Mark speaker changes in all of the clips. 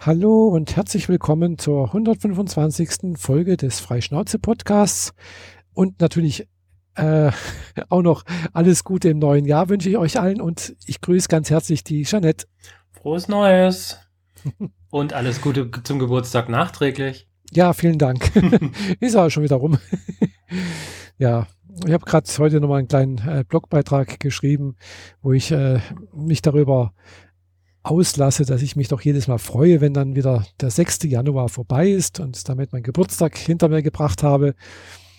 Speaker 1: Hallo und herzlich willkommen zur 125. Folge des Freischnauze-Podcasts. Und natürlich äh, auch noch alles Gute im neuen Jahr wünsche ich euch allen und ich grüße ganz herzlich die Jeanette.
Speaker 2: Frohes Neues und alles Gute zum Geburtstag nachträglich.
Speaker 1: Ja, vielen Dank. Ist aber schon wieder rum. ja, ich habe gerade heute nochmal einen kleinen äh, Blogbeitrag geschrieben, wo ich äh, mich darüber auslasse, dass ich mich doch jedes Mal freue, wenn dann wieder der 6. Januar vorbei ist und damit mein Geburtstag hinter mir gebracht habe.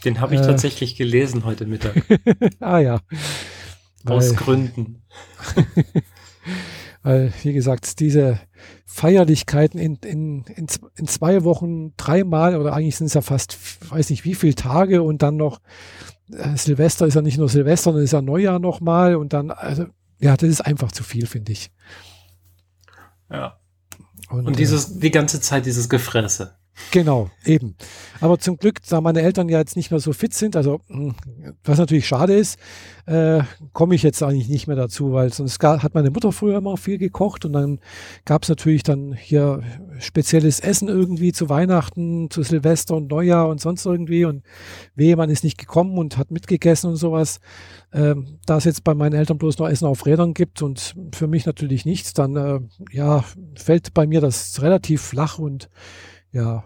Speaker 2: Den habe ich äh, tatsächlich gelesen heute Mittag.
Speaker 1: ah ja.
Speaker 2: Aus weil, Gründen.
Speaker 1: weil, wie gesagt, diese Feierlichkeiten in, in, in, in zwei Wochen dreimal oder eigentlich sind es ja fast, weiß nicht wie viele Tage und dann noch äh, Silvester ist ja nicht nur Silvester, sondern ist ja Neujahr nochmal und dann, also ja, das ist einfach zu viel, finde ich.
Speaker 2: Ja. Und, und dieses, äh, die ganze Zeit dieses Gefresse.
Speaker 1: Genau, eben. Aber zum Glück, da meine Eltern ja jetzt nicht mehr so fit sind, also hm, was natürlich schade ist, äh, komme ich jetzt eigentlich nicht mehr dazu, weil sonst hat meine Mutter früher immer viel gekocht und dann gab es natürlich dann hier spezielles Essen irgendwie zu Weihnachten, zu Silvester und Neujahr und sonst irgendwie und wehe, man ist nicht gekommen und hat mitgegessen und sowas. Ähm, da es jetzt bei meinen Eltern bloß noch Essen auf Rädern gibt und für mich natürlich nichts, dann äh, ja, fällt bei mir das relativ flach und ja,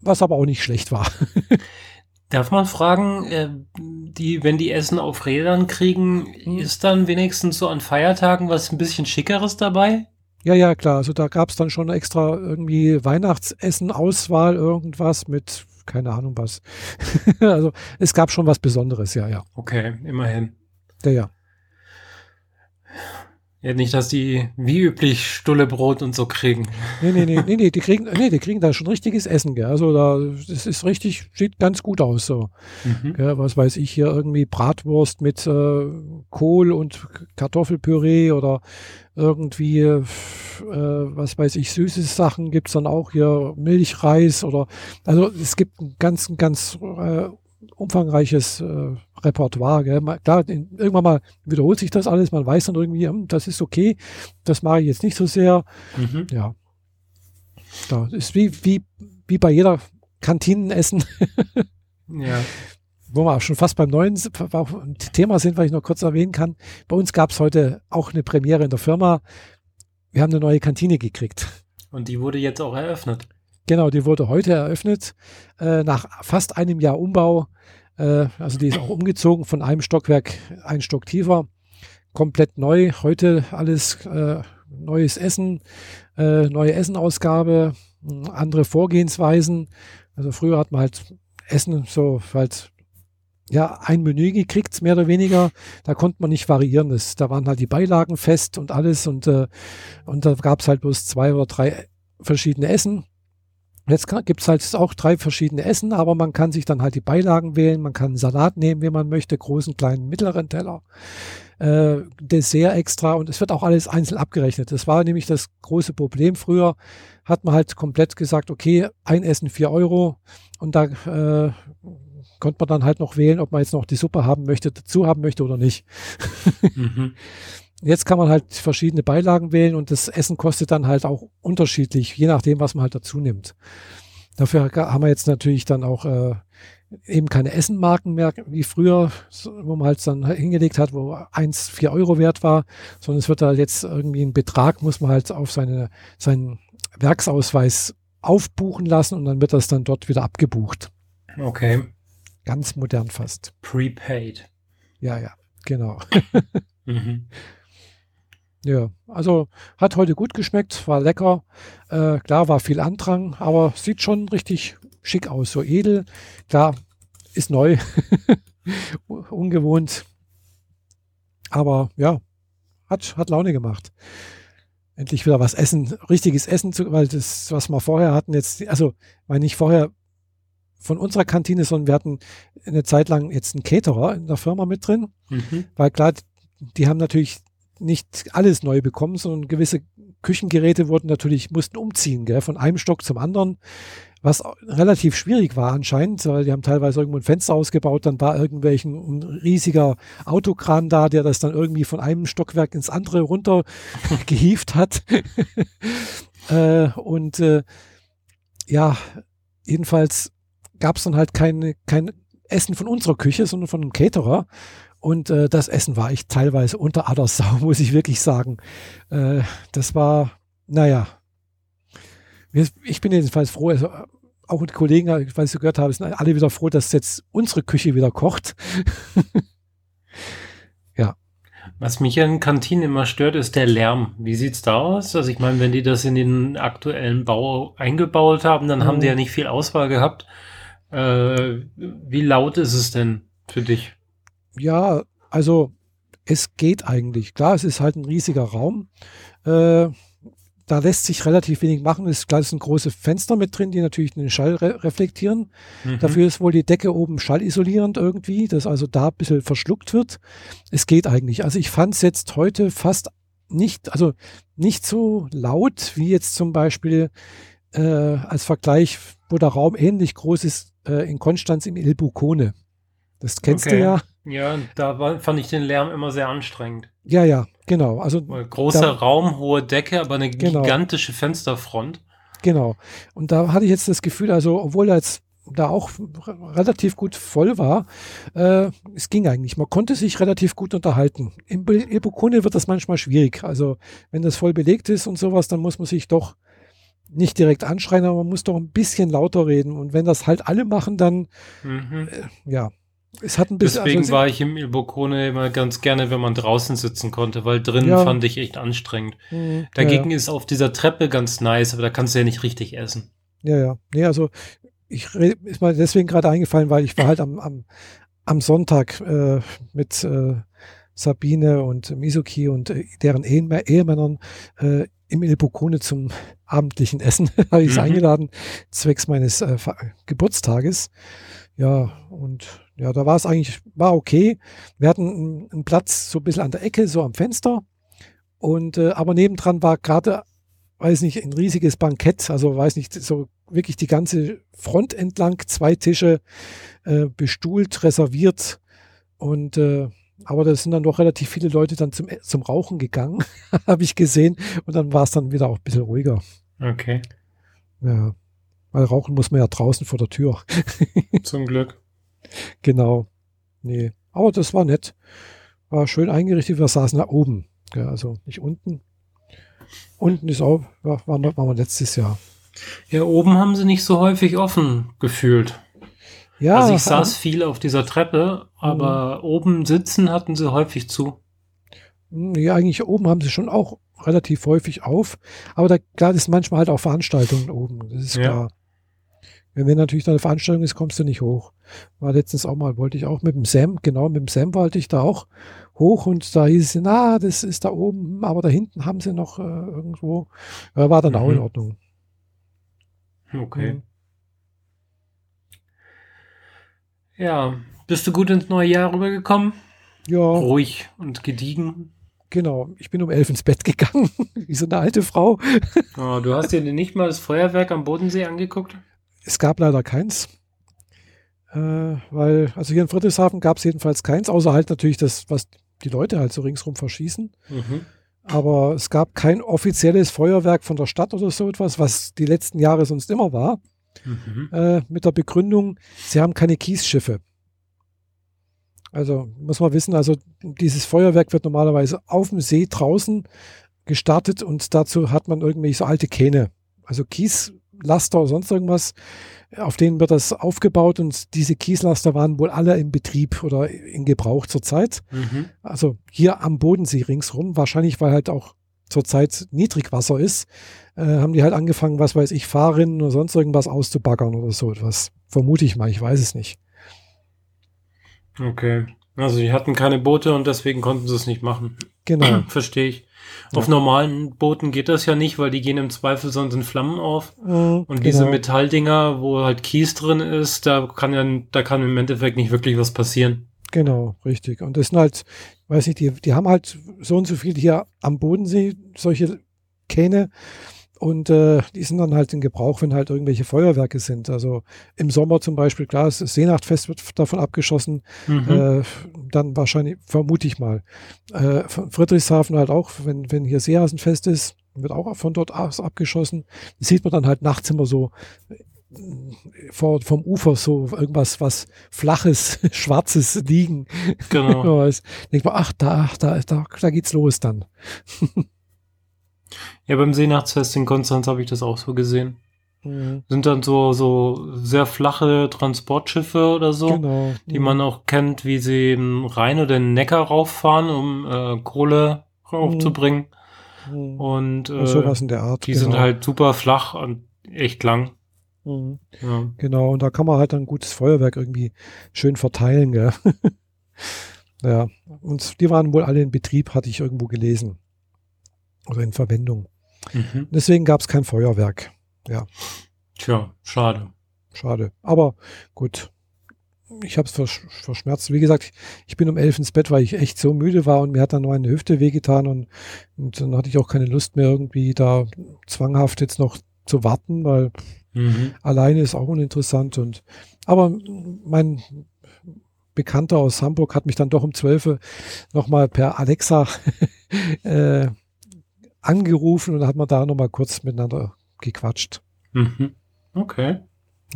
Speaker 1: was aber auch nicht schlecht war.
Speaker 2: Darf man fragen, äh, die, wenn die Essen auf Rädern kriegen, hm. ist dann wenigstens so an Feiertagen was ein bisschen schickeres dabei?
Speaker 1: Ja, ja, klar. Also da gab es dann schon extra irgendwie Weihnachtsessen, Auswahl, irgendwas mit, keine Ahnung was. also es gab schon was Besonderes, ja, ja.
Speaker 2: Okay, immerhin.
Speaker 1: Ja, ja.
Speaker 2: Ja, nicht, dass die wie üblich Stullebrot und so kriegen.
Speaker 1: Nee, nee, nee, nee, nee, die kriegen, nee, die kriegen da schon richtiges Essen, gell. Also da, das ist richtig, sieht ganz gut aus, so. Mhm. Gell, was weiß ich hier, irgendwie Bratwurst mit äh, Kohl und Kartoffelpüree oder irgendwie, äh, was weiß ich, süße Sachen gibt's dann auch hier, Milchreis oder, also es gibt ein ganz, ganz äh, umfangreiches äh, Repertoire. Gell? Klar, in, irgendwann mal wiederholt sich das alles, man weiß dann irgendwie, hm, das ist okay, das mache ich jetzt nicht so sehr. Mhm. Ja. Da ist wie, wie, wie bei jeder Kantinenessen.
Speaker 2: ja.
Speaker 1: Wo wir auch schon fast beim neuen Thema sind, weil ich noch kurz erwähnen kann. Bei uns gab es heute auch eine Premiere in der Firma. Wir haben eine neue Kantine gekriegt.
Speaker 2: Und die wurde jetzt auch eröffnet.
Speaker 1: Genau, die wurde heute eröffnet, äh, nach fast einem Jahr Umbau. Äh, also die ist auch umgezogen von einem Stockwerk ein Stock tiefer. Komplett neu. Heute alles äh, neues Essen, äh, neue Essenausgabe, andere Vorgehensweisen. Also früher hat man halt Essen so halt ja, ein Menü gekriegt, mehr oder weniger. Da konnte man nicht variieren. Das, da waren halt die Beilagen fest und alles und, äh, und da gab es halt bloß zwei oder drei verschiedene Essen. Jetzt gibt es halt auch drei verschiedene Essen, aber man kann sich dann halt die Beilagen wählen. Man kann einen Salat nehmen, wie man möchte, großen, kleinen, mittleren Teller, äh, Dessert extra und es wird auch alles einzeln abgerechnet. Das war nämlich das große Problem. Früher hat man halt komplett gesagt, okay, ein Essen vier Euro und da äh, konnte man dann halt noch wählen, ob man jetzt noch die Suppe haben möchte, dazu haben möchte oder nicht. mhm. Jetzt kann man halt verschiedene Beilagen wählen und das Essen kostet dann halt auch unterschiedlich, je nachdem, was man halt dazu nimmt. Dafür haben wir jetzt natürlich dann auch äh, eben keine Essenmarken mehr wie früher, wo man halt dann hingelegt hat, wo eins vier Euro wert war, sondern es wird halt jetzt irgendwie ein Betrag, muss man halt auf seine, seinen Werksausweis aufbuchen lassen und dann wird das dann dort wieder abgebucht.
Speaker 2: Okay.
Speaker 1: Ganz modern fast.
Speaker 2: Prepaid.
Speaker 1: Ja, ja, genau. mhm. Ja, also hat heute gut geschmeckt, war lecker. Äh, klar, war viel Andrang, aber sieht schon richtig schick aus, so edel. Klar, ist neu, ungewohnt. Aber ja, hat, hat Laune gemacht. Endlich wieder was essen, richtiges Essen, zu, weil das, was wir vorher hatten, jetzt, also, weil nicht vorher von unserer Kantine, sondern wir hatten eine Zeit lang jetzt einen Caterer in der Firma mit drin, mhm. weil klar, die haben natürlich nicht alles neu bekommen, sondern gewisse Küchengeräte wurden natürlich, mussten umziehen, gell, von einem Stock zum anderen, was relativ schwierig war anscheinend, weil die haben teilweise irgendwo ein Fenster ausgebaut, dann war irgendwelchen ein riesiger Autokran da, der das dann irgendwie von einem Stockwerk ins andere runter gehieft hat. Äh, und äh, ja, jedenfalls gab es dann halt kein, kein Essen von unserer Küche, sondern von einem Caterer. Und äh, das Essen war ich teilweise unter aller Sau, muss ich wirklich sagen. Äh, das war, naja. Ich bin jedenfalls froh, also auch die Kollegen, weil ich so gehört habe, sind alle wieder froh, dass jetzt unsere Küche wieder kocht. ja.
Speaker 2: Was mich in Kantinen immer stört, ist der Lärm. Wie sieht's da aus? Also ich meine, wenn die das in den aktuellen Bau eingebaut haben, dann mhm. haben die ja nicht viel Auswahl gehabt. Äh, wie laut ist es denn für dich?
Speaker 1: Ja, also es geht eigentlich. Klar, es ist halt ein riesiger Raum. Äh, da lässt sich relativ wenig machen. Es ist sind große Fenster mit drin, die natürlich den Schall re reflektieren. Mhm. Dafür ist wohl die Decke oben schallisolierend irgendwie, dass also da ein bisschen verschluckt wird. Es geht eigentlich. Also ich fand es jetzt heute fast nicht, also nicht so laut wie jetzt zum Beispiel äh, als Vergleich, wo der Raum ähnlich groß ist äh, in Konstanz im Il Bucone. Das kennst okay. du ja.
Speaker 2: Ja, da war, fand ich den Lärm immer sehr anstrengend.
Speaker 1: Ja, ja, genau. Also
Speaker 2: großer da, Raum, hohe Decke, aber eine genau. gigantische Fensterfront.
Speaker 1: Genau. Und da hatte ich jetzt das Gefühl, also obwohl er jetzt da auch relativ gut voll war, äh, es ging eigentlich. Man konnte sich relativ gut unterhalten. Im Ebukone wird das manchmal schwierig. Also wenn das voll belegt ist und sowas, dann muss man sich doch nicht direkt anschreien, aber man muss doch ein bisschen lauter reden. Und wenn das halt alle machen, dann mhm. äh, ja, es hat ein bisschen.
Speaker 2: Deswegen also, war ich im Il Boccone immer ganz gerne, wenn man draußen sitzen konnte, weil drinnen ja. fand ich echt anstrengend. Mhm, Dagegen ja, ist auf dieser Treppe ganz nice, aber da kannst du ja nicht richtig essen.
Speaker 1: Ja, ja. Nee, also ich ist mir deswegen gerade eingefallen, weil ich war halt am, am, am Sonntag äh, mit äh, Sabine und Mizuki und äh, deren Ehemännern äh, im Il Boccone zum abendlichen Essen. habe ich mhm. eingeladen, zwecks meines äh, Geburtstages. Ja, und ja, da war es eigentlich, war okay. Wir hatten einen Platz so ein bisschen an der Ecke, so am Fenster. Und äh, aber nebendran war gerade, weiß nicht, ein riesiges Bankett, also weiß nicht, so wirklich die ganze Front entlang, zwei Tische äh, bestuhlt, reserviert. Und äh, aber da sind dann doch relativ viele Leute dann zum, zum Rauchen gegangen, habe ich gesehen. Und dann war es dann wieder auch ein bisschen ruhiger.
Speaker 2: Okay.
Speaker 1: Ja. Weil rauchen muss man ja draußen vor der Tür.
Speaker 2: Zum Glück.
Speaker 1: Genau. Nee. Aber das war nett. War schön eingerichtet. Wir saßen da oben. Ja, also nicht unten. Unten ist auch, war, war, war wir letztes Jahr.
Speaker 2: Ja, oben haben sie nicht so häufig offen gefühlt. Ja. Also ich saß viel auf dieser Treppe, aber mhm. oben sitzen hatten sie häufig zu.
Speaker 1: Ja, eigentlich oben haben sie schon auch relativ häufig auf. Aber da, klar, sind manchmal halt auch Veranstaltungen oben. Das ist ja. klar. Wenn, wenn natürlich da eine Veranstaltung ist, kommst du nicht hoch. War letztens auch mal, wollte ich auch mit dem Sam, genau, mit dem Sam wollte ich da auch hoch und da hieß es, na, das ist da oben, aber da hinten haben sie noch äh, irgendwo. Ja, war dann mhm. auch in mhm. Ordnung.
Speaker 2: Okay. Mhm. Ja, bist du gut ins neue Jahr rübergekommen?
Speaker 1: Ja.
Speaker 2: Ruhig und gediegen.
Speaker 1: Genau, ich bin um elf ins Bett gegangen, wie so eine alte Frau.
Speaker 2: Oh, du hast dir nicht mal das Feuerwerk am Bodensee angeguckt?
Speaker 1: Es gab leider keins. Äh, weil, also hier in Friedrichshafen gab es jedenfalls keins, außer halt natürlich das, was die Leute halt so ringsrum verschießen. Mhm. Aber es gab kein offizielles Feuerwerk von der Stadt oder so etwas, was die letzten Jahre sonst immer war. Mhm. Äh, mit der Begründung, sie haben keine Kiesschiffe. Also muss man wissen, also dieses Feuerwerk wird normalerweise auf dem See draußen gestartet und dazu hat man irgendwelche so alte Kähne. Also Kies Laster oder sonst irgendwas, auf denen wird das aufgebaut und diese Kieslaster waren wohl alle im Betrieb oder in Gebrauch zurzeit. Mhm. Also hier am Bodensee ringsrum, wahrscheinlich weil halt auch zurzeit Niedrigwasser ist, äh, haben die halt angefangen, was weiß ich, Fahrrinnen oder sonst irgendwas auszubaggern oder so etwas. Vermute ich mal, ich weiß es nicht.
Speaker 2: Okay. Also die hatten keine Boote und deswegen konnten sie es nicht machen.
Speaker 1: Genau.
Speaker 2: Verstehe ich. Auf normalen Booten geht das ja nicht, weil die gehen im Zweifel sonst in Flammen auf. Mhm, und genau. diese Metalldinger, wo halt Kies drin ist, da kann ja, da kann im Endeffekt nicht wirklich was passieren.
Speaker 1: Genau, richtig. Und das sind halt, weiß ich, die, die haben halt so und so viel hier am Bodensee, solche Kähne. Und äh, die sind dann halt in Gebrauch, wenn halt irgendwelche Feuerwerke sind. Also im Sommer zum Beispiel, klar, das Seenachtfest wird davon abgeschossen. Mhm. Äh, dann wahrscheinlich, vermute ich mal. Äh, Friedrichshafen halt auch, wenn, wenn hier Seehasenfest ist, wird auch von dort aus abgeschossen. Das sieht man dann halt nachts immer so äh, vor, vom Ufer so irgendwas, was flaches, schwarzes liegen. Genau. denkt man, ach, da, da, da, da geht's los dann.
Speaker 2: ja, beim Seenachtsfest in Konstanz habe ich das auch so gesehen. Mhm. Sind dann so, so sehr flache Transportschiffe oder so, genau. die mhm. man auch kennt, wie sie im Rhein oder den Neckar rauffahren, um äh, Kohle raufzubringen. Mhm. Und äh,
Speaker 1: sowas in der Art.
Speaker 2: Die genau. sind halt super flach und echt lang.
Speaker 1: Mhm. Ja. Genau, und da kann man halt ein gutes Feuerwerk irgendwie schön verteilen, gell? ja, und die waren wohl alle in Betrieb, hatte ich irgendwo gelesen. Oder in Verwendung. Mhm. Deswegen gab es kein Feuerwerk. Ja.
Speaker 2: Tja, schade.
Speaker 1: Schade. Aber gut. Ich habe es vers verschmerzt. Wie gesagt, ich bin um elf ins Bett, weil ich echt so müde war und mir hat dann nur eine Hüfte wehgetan und, und dann hatte ich auch keine Lust mehr irgendwie da zwanghaft jetzt noch zu warten, weil mhm. alleine ist auch uninteressant und aber mein Bekannter aus Hamburg hat mich dann doch um zwölf nochmal per Alexa äh, angerufen und hat man da nochmal kurz miteinander gequatscht.
Speaker 2: Mhm. Okay.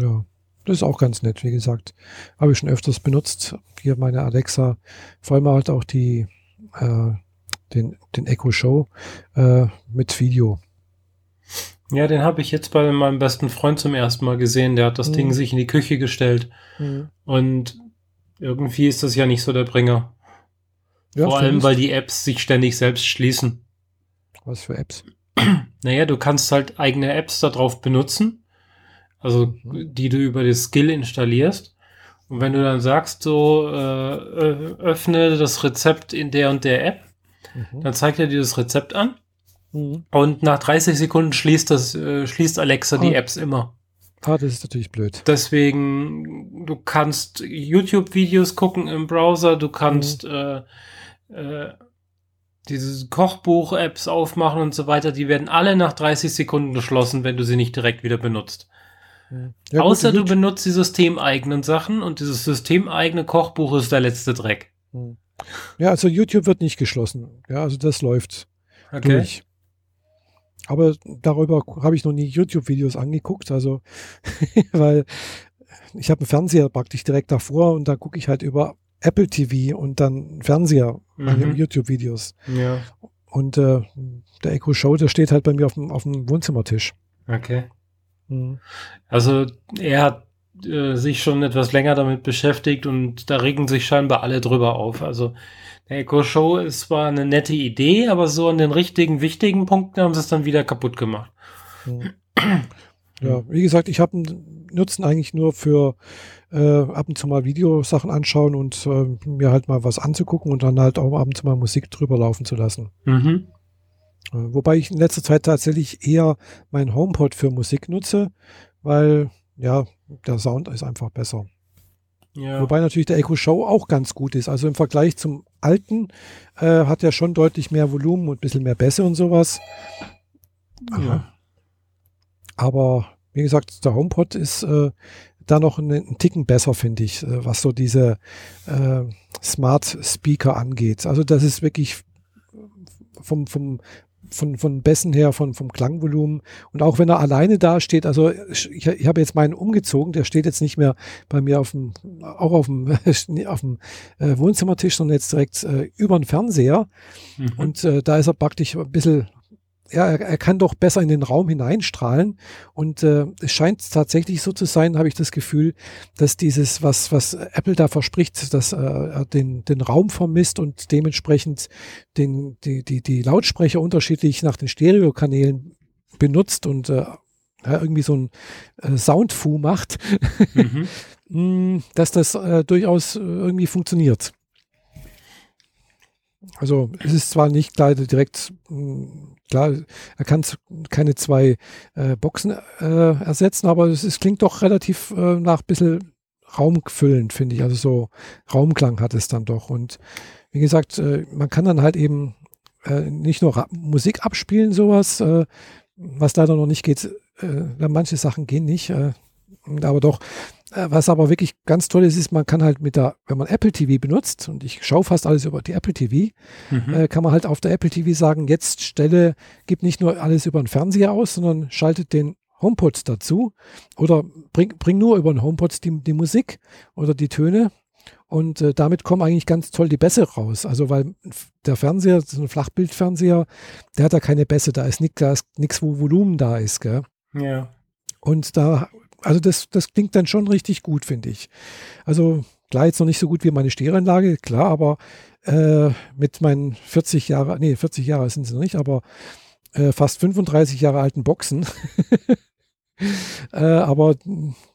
Speaker 1: Ja, das ist auch ganz nett, wie gesagt. Habe ich schon öfters benutzt. Hier meine Alexa, vor allem halt auch die, äh, den, den Echo Show äh, mit Video.
Speaker 2: Ja, den habe ich jetzt bei meinem besten Freund zum ersten Mal gesehen. Der hat das mhm. Ding sich in die Küche gestellt. Mhm. Und irgendwie ist das ja nicht so der Bringer. Ja, Vor allem, weil die Apps sich ständig selbst schließen.
Speaker 1: Was für Apps?
Speaker 2: Naja, du kannst halt eigene Apps darauf benutzen, also mhm. die du über das Skill installierst. Und wenn du dann sagst, so äh, öffne das Rezept in der und der App, mhm. dann zeigt er dir das Rezept an. Mhm. Und nach 30 Sekunden schließt das, äh, schließt Alexa ah. die Apps immer.
Speaker 1: Ah, das ist natürlich blöd.
Speaker 2: Deswegen, du kannst YouTube-Videos gucken im Browser, du kannst mhm. äh, äh, diese Kochbuch-Apps aufmachen und so weiter, die werden alle nach 30 Sekunden geschlossen, wenn du sie nicht direkt wieder benutzt. Ja, Außer gut, du benutzt die systemeigenen Sachen und dieses systemeigene Kochbuch ist der letzte Dreck. Hm.
Speaker 1: Ja, also YouTube wird nicht geschlossen. Ja, also das läuft okay. durch. Aber darüber habe ich noch nie YouTube-Videos angeguckt, also weil ich habe einen Fernseher praktisch direkt davor und da gucke ich halt über Apple TV und dann Fernseher, mhm. YouTube-Videos.
Speaker 2: Ja.
Speaker 1: Und äh, der Echo Show, der steht halt bei mir auf dem, auf dem Wohnzimmertisch.
Speaker 2: Okay. Mhm. Also er hat äh, sich schon etwas länger damit beschäftigt und da regen sich scheinbar alle drüber auf. Also der Echo Show ist zwar eine nette Idee, aber so an den richtigen, wichtigen Punkten haben sie es dann wieder kaputt gemacht.
Speaker 1: Mhm. Ja, wie gesagt, ich habe Nutzen eigentlich nur für äh, ab und zu mal Videosachen anschauen und äh, mir halt mal was anzugucken und dann halt auch ab und zu mal Musik drüber laufen zu lassen. Mhm. Äh, wobei ich in letzter Zeit tatsächlich eher mein HomePod für Musik nutze, weil ja, der Sound ist einfach besser. Ja. Wobei natürlich der Echo Show auch ganz gut ist. Also im Vergleich zum alten äh, hat er schon deutlich mehr Volumen und ein bisschen mehr Bässe und sowas. Ja. Aber wie gesagt, der HomePod ist äh, da noch einen, einen Ticken besser, finde ich, äh, was so diese äh, Smart Speaker angeht. Also das ist wirklich vom, vom, von, von Bässen her, von, vom Klangvolumen. Und auch wenn er alleine da steht, also ich, ich habe jetzt meinen umgezogen, der steht jetzt nicht mehr bei mir auf dem, auch auf dem, auf dem äh, Wohnzimmertisch, sondern jetzt direkt äh, über den Fernseher. Mhm. Und äh, da ist er praktisch ein bisschen ja, er, er, kann doch besser in den Raum hineinstrahlen. Und äh, es scheint tatsächlich so zu sein, habe ich das Gefühl, dass dieses, was, was Apple da verspricht, dass äh, er den, den Raum vermisst und dementsprechend den, die, die, die Lautsprecher unterschiedlich nach den Stereokanälen benutzt und äh, ja, irgendwie so ein äh, Soundfu macht, mhm. Mm, dass das äh, durchaus irgendwie funktioniert. Also es ist zwar nicht leider direkt mm, Klar, er kann keine zwei äh, Boxen äh, ersetzen, aber es, es, klingt doch relativ äh, nach ein bisschen raumfüllend, finde ich. Also so Raumklang hat es dann doch. Und wie gesagt, äh, man kann dann halt eben äh, nicht nur Ra Musik abspielen, sowas, äh, was leider noch nicht geht. manche Sachen gehen nicht. Aber doch, äh, was aber wirklich ganz toll ist, ist, man kann halt mit der, wenn man Apple TV benutzt, und ich schaue fast alles über die Apple TV, mhm. äh, kann man halt auf der Apple TV sagen, jetzt stelle, gib nicht nur alles über den Fernseher aus, sondern schaltet den HomePod dazu oder bring, bring nur über den HomePod die, die Musik oder die Töne und äh, damit kommen eigentlich ganz toll die Bässe raus. Also weil der Fernseher, so ein Flachbildfernseher, der hat da keine Bässe, da ist nichts, wo Volumen da ist. Gell?
Speaker 2: Ja.
Speaker 1: Und da also das, das klingt dann schon richtig gut, finde ich. Also klar, jetzt noch nicht so gut wie meine Stereoanlage, klar, aber äh, mit meinen 40 Jahre, nee, 40 Jahre sind sie noch nicht, aber äh, fast 35 Jahre alten Boxen. äh, aber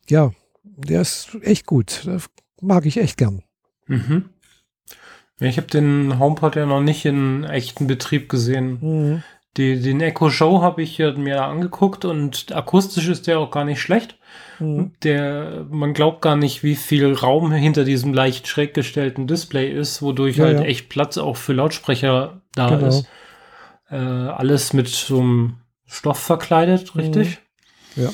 Speaker 1: ja, der ist echt gut. Das mag ich echt gern.
Speaker 2: Mhm. Ich habe den HomePod ja noch nicht in echten Betrieb gesehen. Mhm. Die, den Echo Show habe ich mir angeguckt und akustisch ist der auch gar nicht schlecht. Mhm. Der, man glaubt gar nicht, wie viel Raum hinter diesem leicht schräg gestellten Display ist, wodurch ja, halt ja. echt Platz auch für Lautsprecher da genau. ist. Äh, alles mit so einem Stoff verkleidet, richtig?
Speaker 1: Mhm. Ja.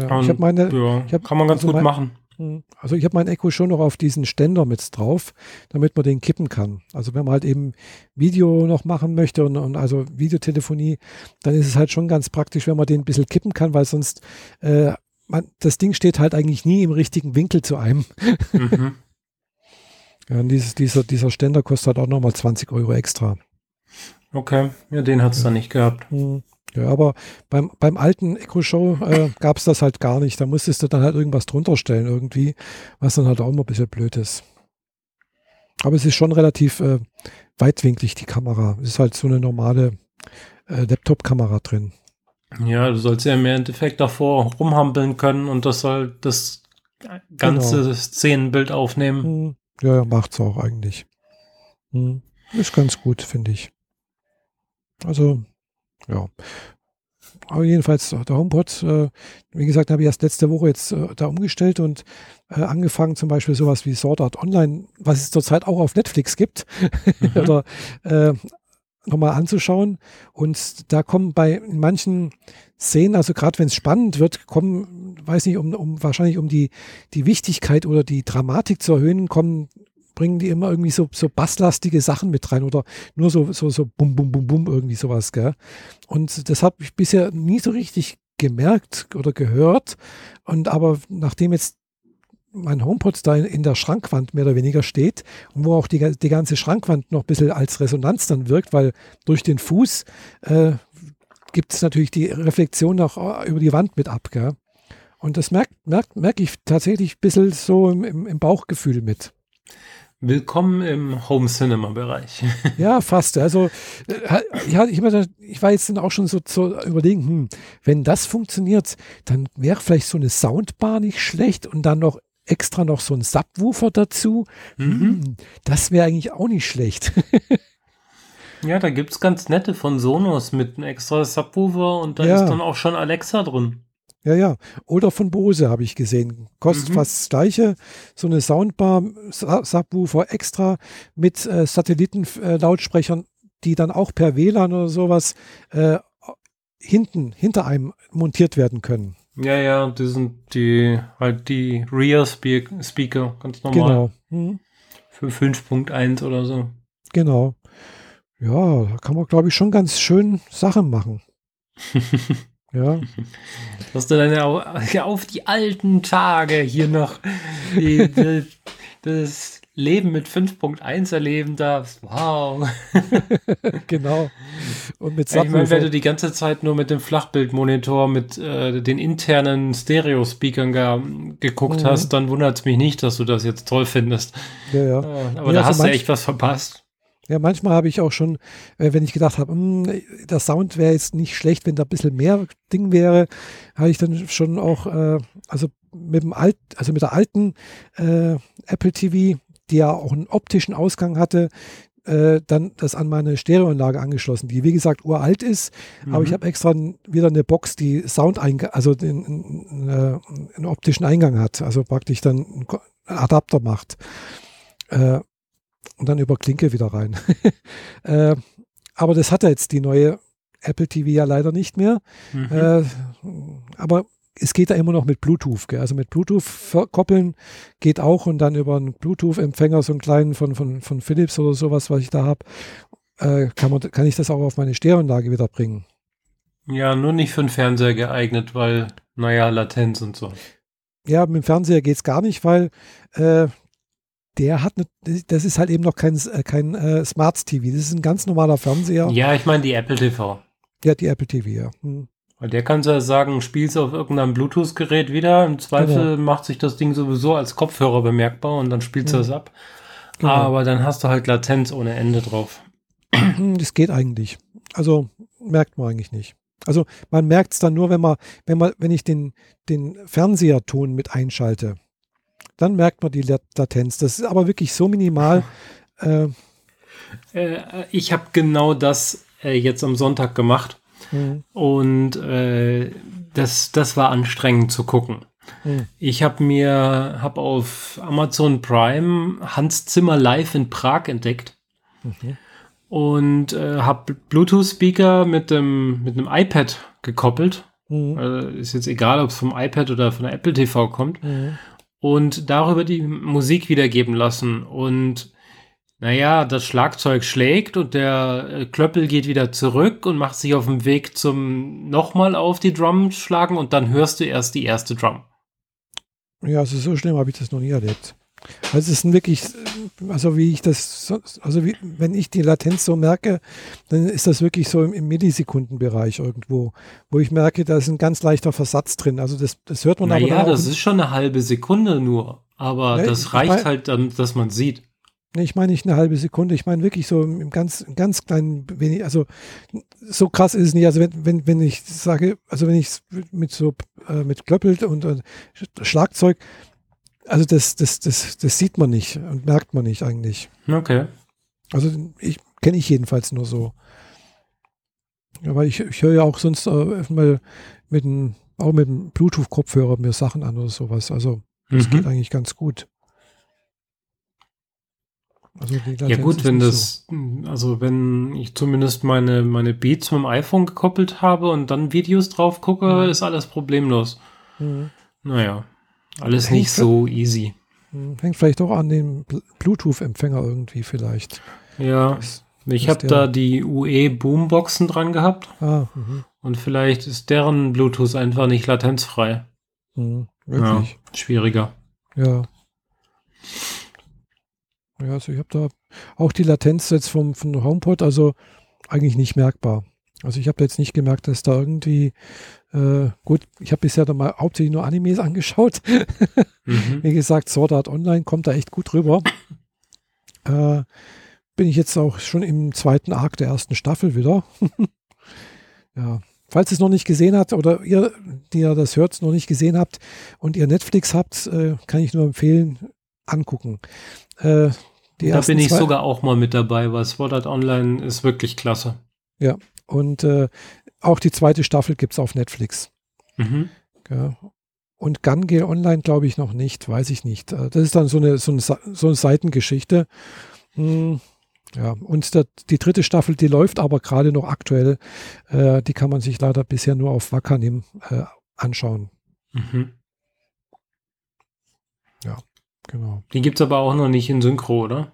Speaker 1: ja. Und, ich habe meine,
Speaker 2: ich hab, kann man ganz also gut mein, machen.
Speaker 1: Mhm. Also ich habe mein Echo schon noch auf diesen Ständer mit drauf, damit man den kippen kann. Also wenn man halt eben Video noch machen möchte und, und also Videotelefonie, dann ist es halt schon ganz praktisch, wenn man den ein bisschen kippen kann, weil sonst äh, man, das Ding steht halt eigentlich nie im richtigen Winkel zu einem. Mhm. ja, und dieses, dieser, dieser Ständer kostet halt auch nochmal 20 Euro extra.
Speaker 2: Okay, ja, den hat es ja. dann nicht gehabt.
Speaker 1: Mhm. Ja, aber beim, beim alten Echo Show äh, gab es das halt gar nicht. Da musstest du dann halt irgendwas drunter stellen irgendwie, was dann halt auch immer ein bisschen blöd ist. Aber es ist schon relativ äh, weitwinklig, die Kamera. Es ist halt so eine normale äh, Laptop-Kamera drin.
Speaker 2: Ja, du sollst ja im Endeffekt davor rumhampeln können und das soll das ganze genau. Szenenbild aufnehmen. Hm.
Speaker 1: Ja, ja macht's auch eigentlich. Hm. Ist ganz gut, finde ich. Also, ja. Aber jedenfalls, der HomePod, äh, wie gesagt, habe ich erst letzte Woche jetzt äh, da umgestellt und äh, angefangen zum Beispiel sowas wie Sword Art Online, was es zurzeit auch auf Netflix gibt, mhm. oder äh, nochmal anzuschauen. Und da kommen bei manchen Szenen, also gerade wenn es spannend wird, kommen, weiß nicht, um, um wahrscheinlich um die, die Wichtigkeit oder die Dramatik zu erhöhen, kommen bringen die immer irgendwie so, so basslastige Sachen mit rein oder nur so, so, so bum, bum, bum, bum, irgendwie sowas, gell? Und das habe ich bisher nie so richtig gemerkt oder gehört. Und aber nachdem jetzt mein HomePod da in, der Schrankwand mehr oder weniger steht und wo auch die, die ganze Schrankwand noch ein bisschen als Resonanz dann wirkt, weil durch den Fuß äh, gibt es natürlich die Reflexion auch äh, über die Wand mit ab. Gell? Und das merke merk, merk ich tatsächlich ein bisschen so im, im Bauchgefühl mit.
Speaker 2: Willkommen im Home Cinema Bereich.
Speaker 1: ja, fast. Also äh, ich war jetzt dann auch schon so zu überlegen, hm, wenn das funktioniert, dann wäre vielleicht so eine Soundbar nicht schlecht und dann noch extra noch so ein Subwoofer dazu. Mhm. Hm, das wäre eigentlich auch nicht schlecht.
Speaker 2: ja, da gibt es ganz nette von Sonos mit einem extra Subwoofer und da ja. ist dann auch schon Alexa drin.
Speaker 1: Ja, ja. Oder von Bose habe ich gesehen. Kostet mhm. fast das gleiche. So eine Soundbar, Subwoofer extra mit äh, Satellitenlautsprechern, die dann auch per WLAN oder sowas äh, hinten, hinter einem montiert werden können.
Speaker 2: Ja, ja, die sind die halt die Rear Speaker, ganz normal. Genau. Mhm. Für 5.1 oder so.
Speaker 1: Genau. Ja, da kann man, glaube ich, schon ganz schön Sachen machen. ja.
Speaker 2: Dass du dann auf die alten Tage hier noch die, die, das Leben mit 5.1 erleben darfst. Wow.
Speaker 1: genau.
Speaker 2: Und mit Ich meine, wenn du die ganze Zeit nur mit dem Flachbildmonitor, mit äh, den internen Stereo-Speakern geguckt mhm. hast, dann wundert es mich nicht, dass du das jetzt toll findest. Ja, ja. Äh, aber ja, da also hast du echt was verpasst.
Speaker 1: Ja, manchmal habe ich auch schon, äh, wenn ich gedacht habe, hm, der Sound wäre jetzt nicht schlecht, wenn da ein bisschen mehr Ding wäre, habe ich dann schon auch, äh, also mit dem alt, also mit der alten äh, Apple TV die ja auch einen optischen Ausgang hatte, äh, dann das an meine Stereoanlage angeschlossen, die wie gesagt uralt ist, mhm. aber ich mhm. habe extra wieder eine Box, die Sound also den, einen, äh, einen optischen Eingang hat, also praktisch dann einen Adapter macht. Und dann über Klinke wieder rein. äh, aber das hat ja jetzt die neue Apple TV ja leider nicht mehr. Mhm. Äh, aber es geht da immer noch mit Bluetooth. Gell? Also mit Bluetooth koppeln geht auch und dann über einen Bluetooth-Empfänger, so einen kleinen von, von, von Philips oder sowas, was ich da habe, äh, kann, kann ich das auch auf meine Stereoanlage wieder bringen.
Speaker 2: Ja, nur nicht für den Fernseher geeignet, weil, naja, Latenz und so.
Speaker 1: Ja, mit dem Fernseher geht es gar nicht, weil äh, der hat, ne, das ist halt eben noch kein, äh, kein äh, Smart TV. Das ist ein ganz normaler Fernseher.
Speaker 2: Ja, ich meine die Apple TV.
Speaker 1: Ja, die Apple TV, ja. Hm.
Speaker 2: Weil der kann ja sagen, spielst auf irgendeinem Bluetooth-Gerät wieder. Im Zweifel genau. macht sich das Ding sowieso als Kopfhörer bemerkbar und dann spielst du mhm. das ab. Genau. Aber dann hast du halt Latenz ohne Ende drauf.
Speaker 1: Das geht eigentlich. Also merkt man eigentlich nicht. Also man merkt es dann nur, wenn man, wenn man, wenn ich den, den Fernseherton mit einschalte, dann merkt man die Latenz. Das ist aber wirklich so minimal.
Speaker 2: Äh, äh, ich habe genau das äh, jetzt am Sonntag gemacht. Mhm. Und äh, das, das war anstrengend zu gucken. Mhm. Ich habe mir hab auf Amazon Prime Hans Zimmer live in Prag entdeckt. Mhm. Und äh, habe Bluetooth-Speaker mit dem, mit einem iPad gekoppelt. Mhm. Also ist jetzt egal, ob es vom iPad oder von der Apple TV kommt. Und darüber die Musik wiedergeben lassen. Und naja, das Schlagzeug schlägt und der äh, Klöppel geht wieder zurück und macht sich auf dem Weg zum nochmal auf die Drum schlagen und dann hörst du erst die erste Drum.
Speaker 1: Ja, also so schlimm habe ich das noch nie erlebt. Also es ist wirklich, also wie ich das, also wie, wenn ich die Latenz so merke, dann ist das wirklich so im, im, Millisekundenbereich irgendwo, wo ich merke, da ist ein ganz leichter Versatz drin. Also das, das hört man
Speaker 2: naja, aber. Ja, das ist schon eine halbe Sekunde nur, aber ja, das reicht halt dann, dass man sieht.
Speaker 1: Nee, ich meine nicht eine halbe Sekunde, ich meine wirklich so im ganz, ganz kleinen wenig, also so krass ist es nicht. Also wenn, wenn, wenn ich sage, also wenn ich mit so äh, mit Klöppelt und, und Schlagzeug, also das, das, das, das sieht man nicht und merkt man nicht eigentlich.
Speaker 2: Okay.
Speaker 1: Also ich kenne ich jedenfalls nur so. Ja, weil ich, ich höre ja auch sonst äh, mal mit einem, auch mit einem Bluetooth-Kopfhörer mir Sachen an oder sowas. Also das mhm. geht eigentlich ganz gut.
Speaker 2: Also ja gut, wenn das, so. also wenn ich zumindest meine, meine Beats mit dem iPhone gekoppelt habe und dann Videos drauf gucke, mhm. ist alles problemlos. Mhm. Naja, alles hängt nicht so easy.
Speaker 1: Mhm. Hängt vielleicht auch an dem Bluetooth-Empfänger irgendwie vielleicht.
Speaker 2: Ja, das, ich habe da die UE-Boomboxen dran gehabt. Ah, mhm. und vielleicht ist deren Bluetooth einfach nicht latenzfrei. Mhm, wirklich. Ja, schwieriger.
Speaker 1: Ja. Ja, also ich habe da auch die Latenz jetzt vom, vom HomePod, also eigentlich nicht merkbar. Also ich habe jetzt nicht gemerkt, dass da irgendwie, äh, gut, ich habe bisher mal hauptsächlich nur Animes angeschaut. mhm. Wie gesagt, Sword Art Online kommt da echt gut rüber. Äh, bin ich jetzt auch schon im zweiten Arc der ersten Staffel wieder. ja, falls ihr es noch nicht gesehen habt oder ihr, die ihr das hört, noch nicht gesehen habt und ihr Netflix habt, äh, kann ich nur empfehlen, angucken.
Speaker 2: Äh, da bin ich sogar auch mal mit dabei, weil Sword Art Online ist wirklich klasse.
Speaker 1: Ja, und äh, auch die zweite Staffel gibt es auf Netflix. Mhm. Ja. Und Gun Online glaube ich noch nicht, weiß ich nicht. Äh, das ist dann so eine, so eine, so eine Seitengeschichte. Hm, ja, und der, die dritte Staffel, die läuft aber gerade noch aktuell. Äh, die kann man sich leider bisher nur auf Wakanim äh, anschauen. Mhm. Ja. Genau.
Speaker 2: Die gibt es aber auch noch nicht in Synchro, oder?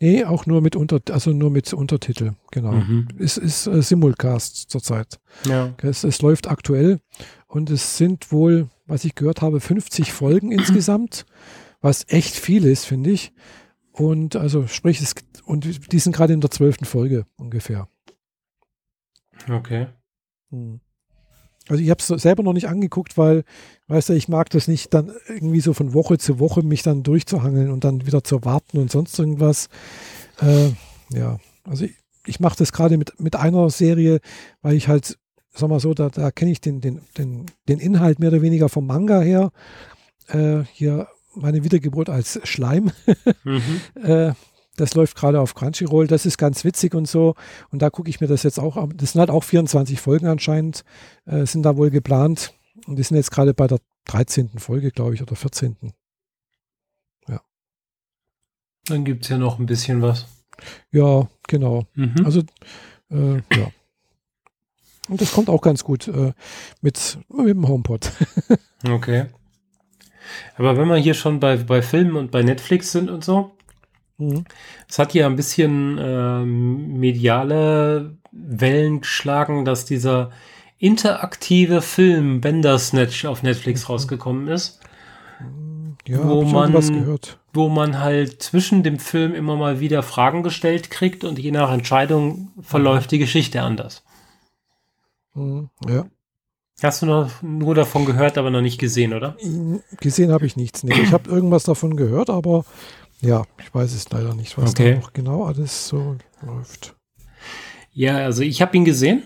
Speaker 1: Nee, auch nur mit Unter also nur mit Untertitel, genau. Mhm. Es ist äh, Simulcast zurzeit. Ja. Es, es läuft aktuell und es sind wohl, was ich gehört habe, 50 Folgen insgesamt, was echt viel ist, finde ich. Und also sprich, es, und die sind gerade in der zwölften Folge ungefähr.
Speaker 2: Okay. Hm.
Speaker 1: Also ich habe es selber noch nicht angeguckt, weil, weißt du, ich mag das nicht, dann irgendwie so von Woche zu Woche mich dann durchzuhangeln und dann wieder zu warten und sonst irgendwas. Äh, ja, also ich, ich mache das gerade mit, mit einer Serie, weil ich halt, sag mal so, da, da kenne ich den, den, den, den Inhalt mehr oder weniger vom Manga her. Äh, hier meine Wiedergeburt als Schleim. mhm. äh, das läuft gerade auf Crunchyroll, das ist ganz witzig und so. Und da gucke ich mir das jetzt auch an. Das sind halt auch 24 Folgen anscheinend, äh, sind da wohl geplant. Und die sind jetzt gerade bei der 13. Folge, glaube ich, oder 14. Ja.
Speaker 2: Dann gibt es ja noch ein bisschen was.
Speaker 1: Ja, genau. Mhm. Also, äh, ja. Und das kommt auch ganz gut äh, mit, mit dem HomePod.
Speaker 2: okay. Aber wenn wir hier schon bei, bei Filmen und bei Netflix sind und so. Es hat ja ein bisschen äh, mediale Wellen geschlagen, dass dieser interaktive Film Bandersnatch auf Netflix mhm. rausgekommen ist.
Speaker 1: Ja, wo man,
Speaker 2: wo man halt zwischen dem Film immer mal wieder Fragen gestellt kriegt und je nach Entscheidung verläuft die Geschichte anders.
Speaker 1: Mhm, ja.
Speaker 2: Hast du noch nur davon gehört, aber noch nicht gesehen, oder?
Speaker 1: Gesehen habe ich nichts. Nee. Ich habe irgendwas davon gehört, aber ja, ich weiß es leider nicht, was okay. da noch genau alles so läuft.
Speaker 2: Ja, also ich habe ihn gesehen.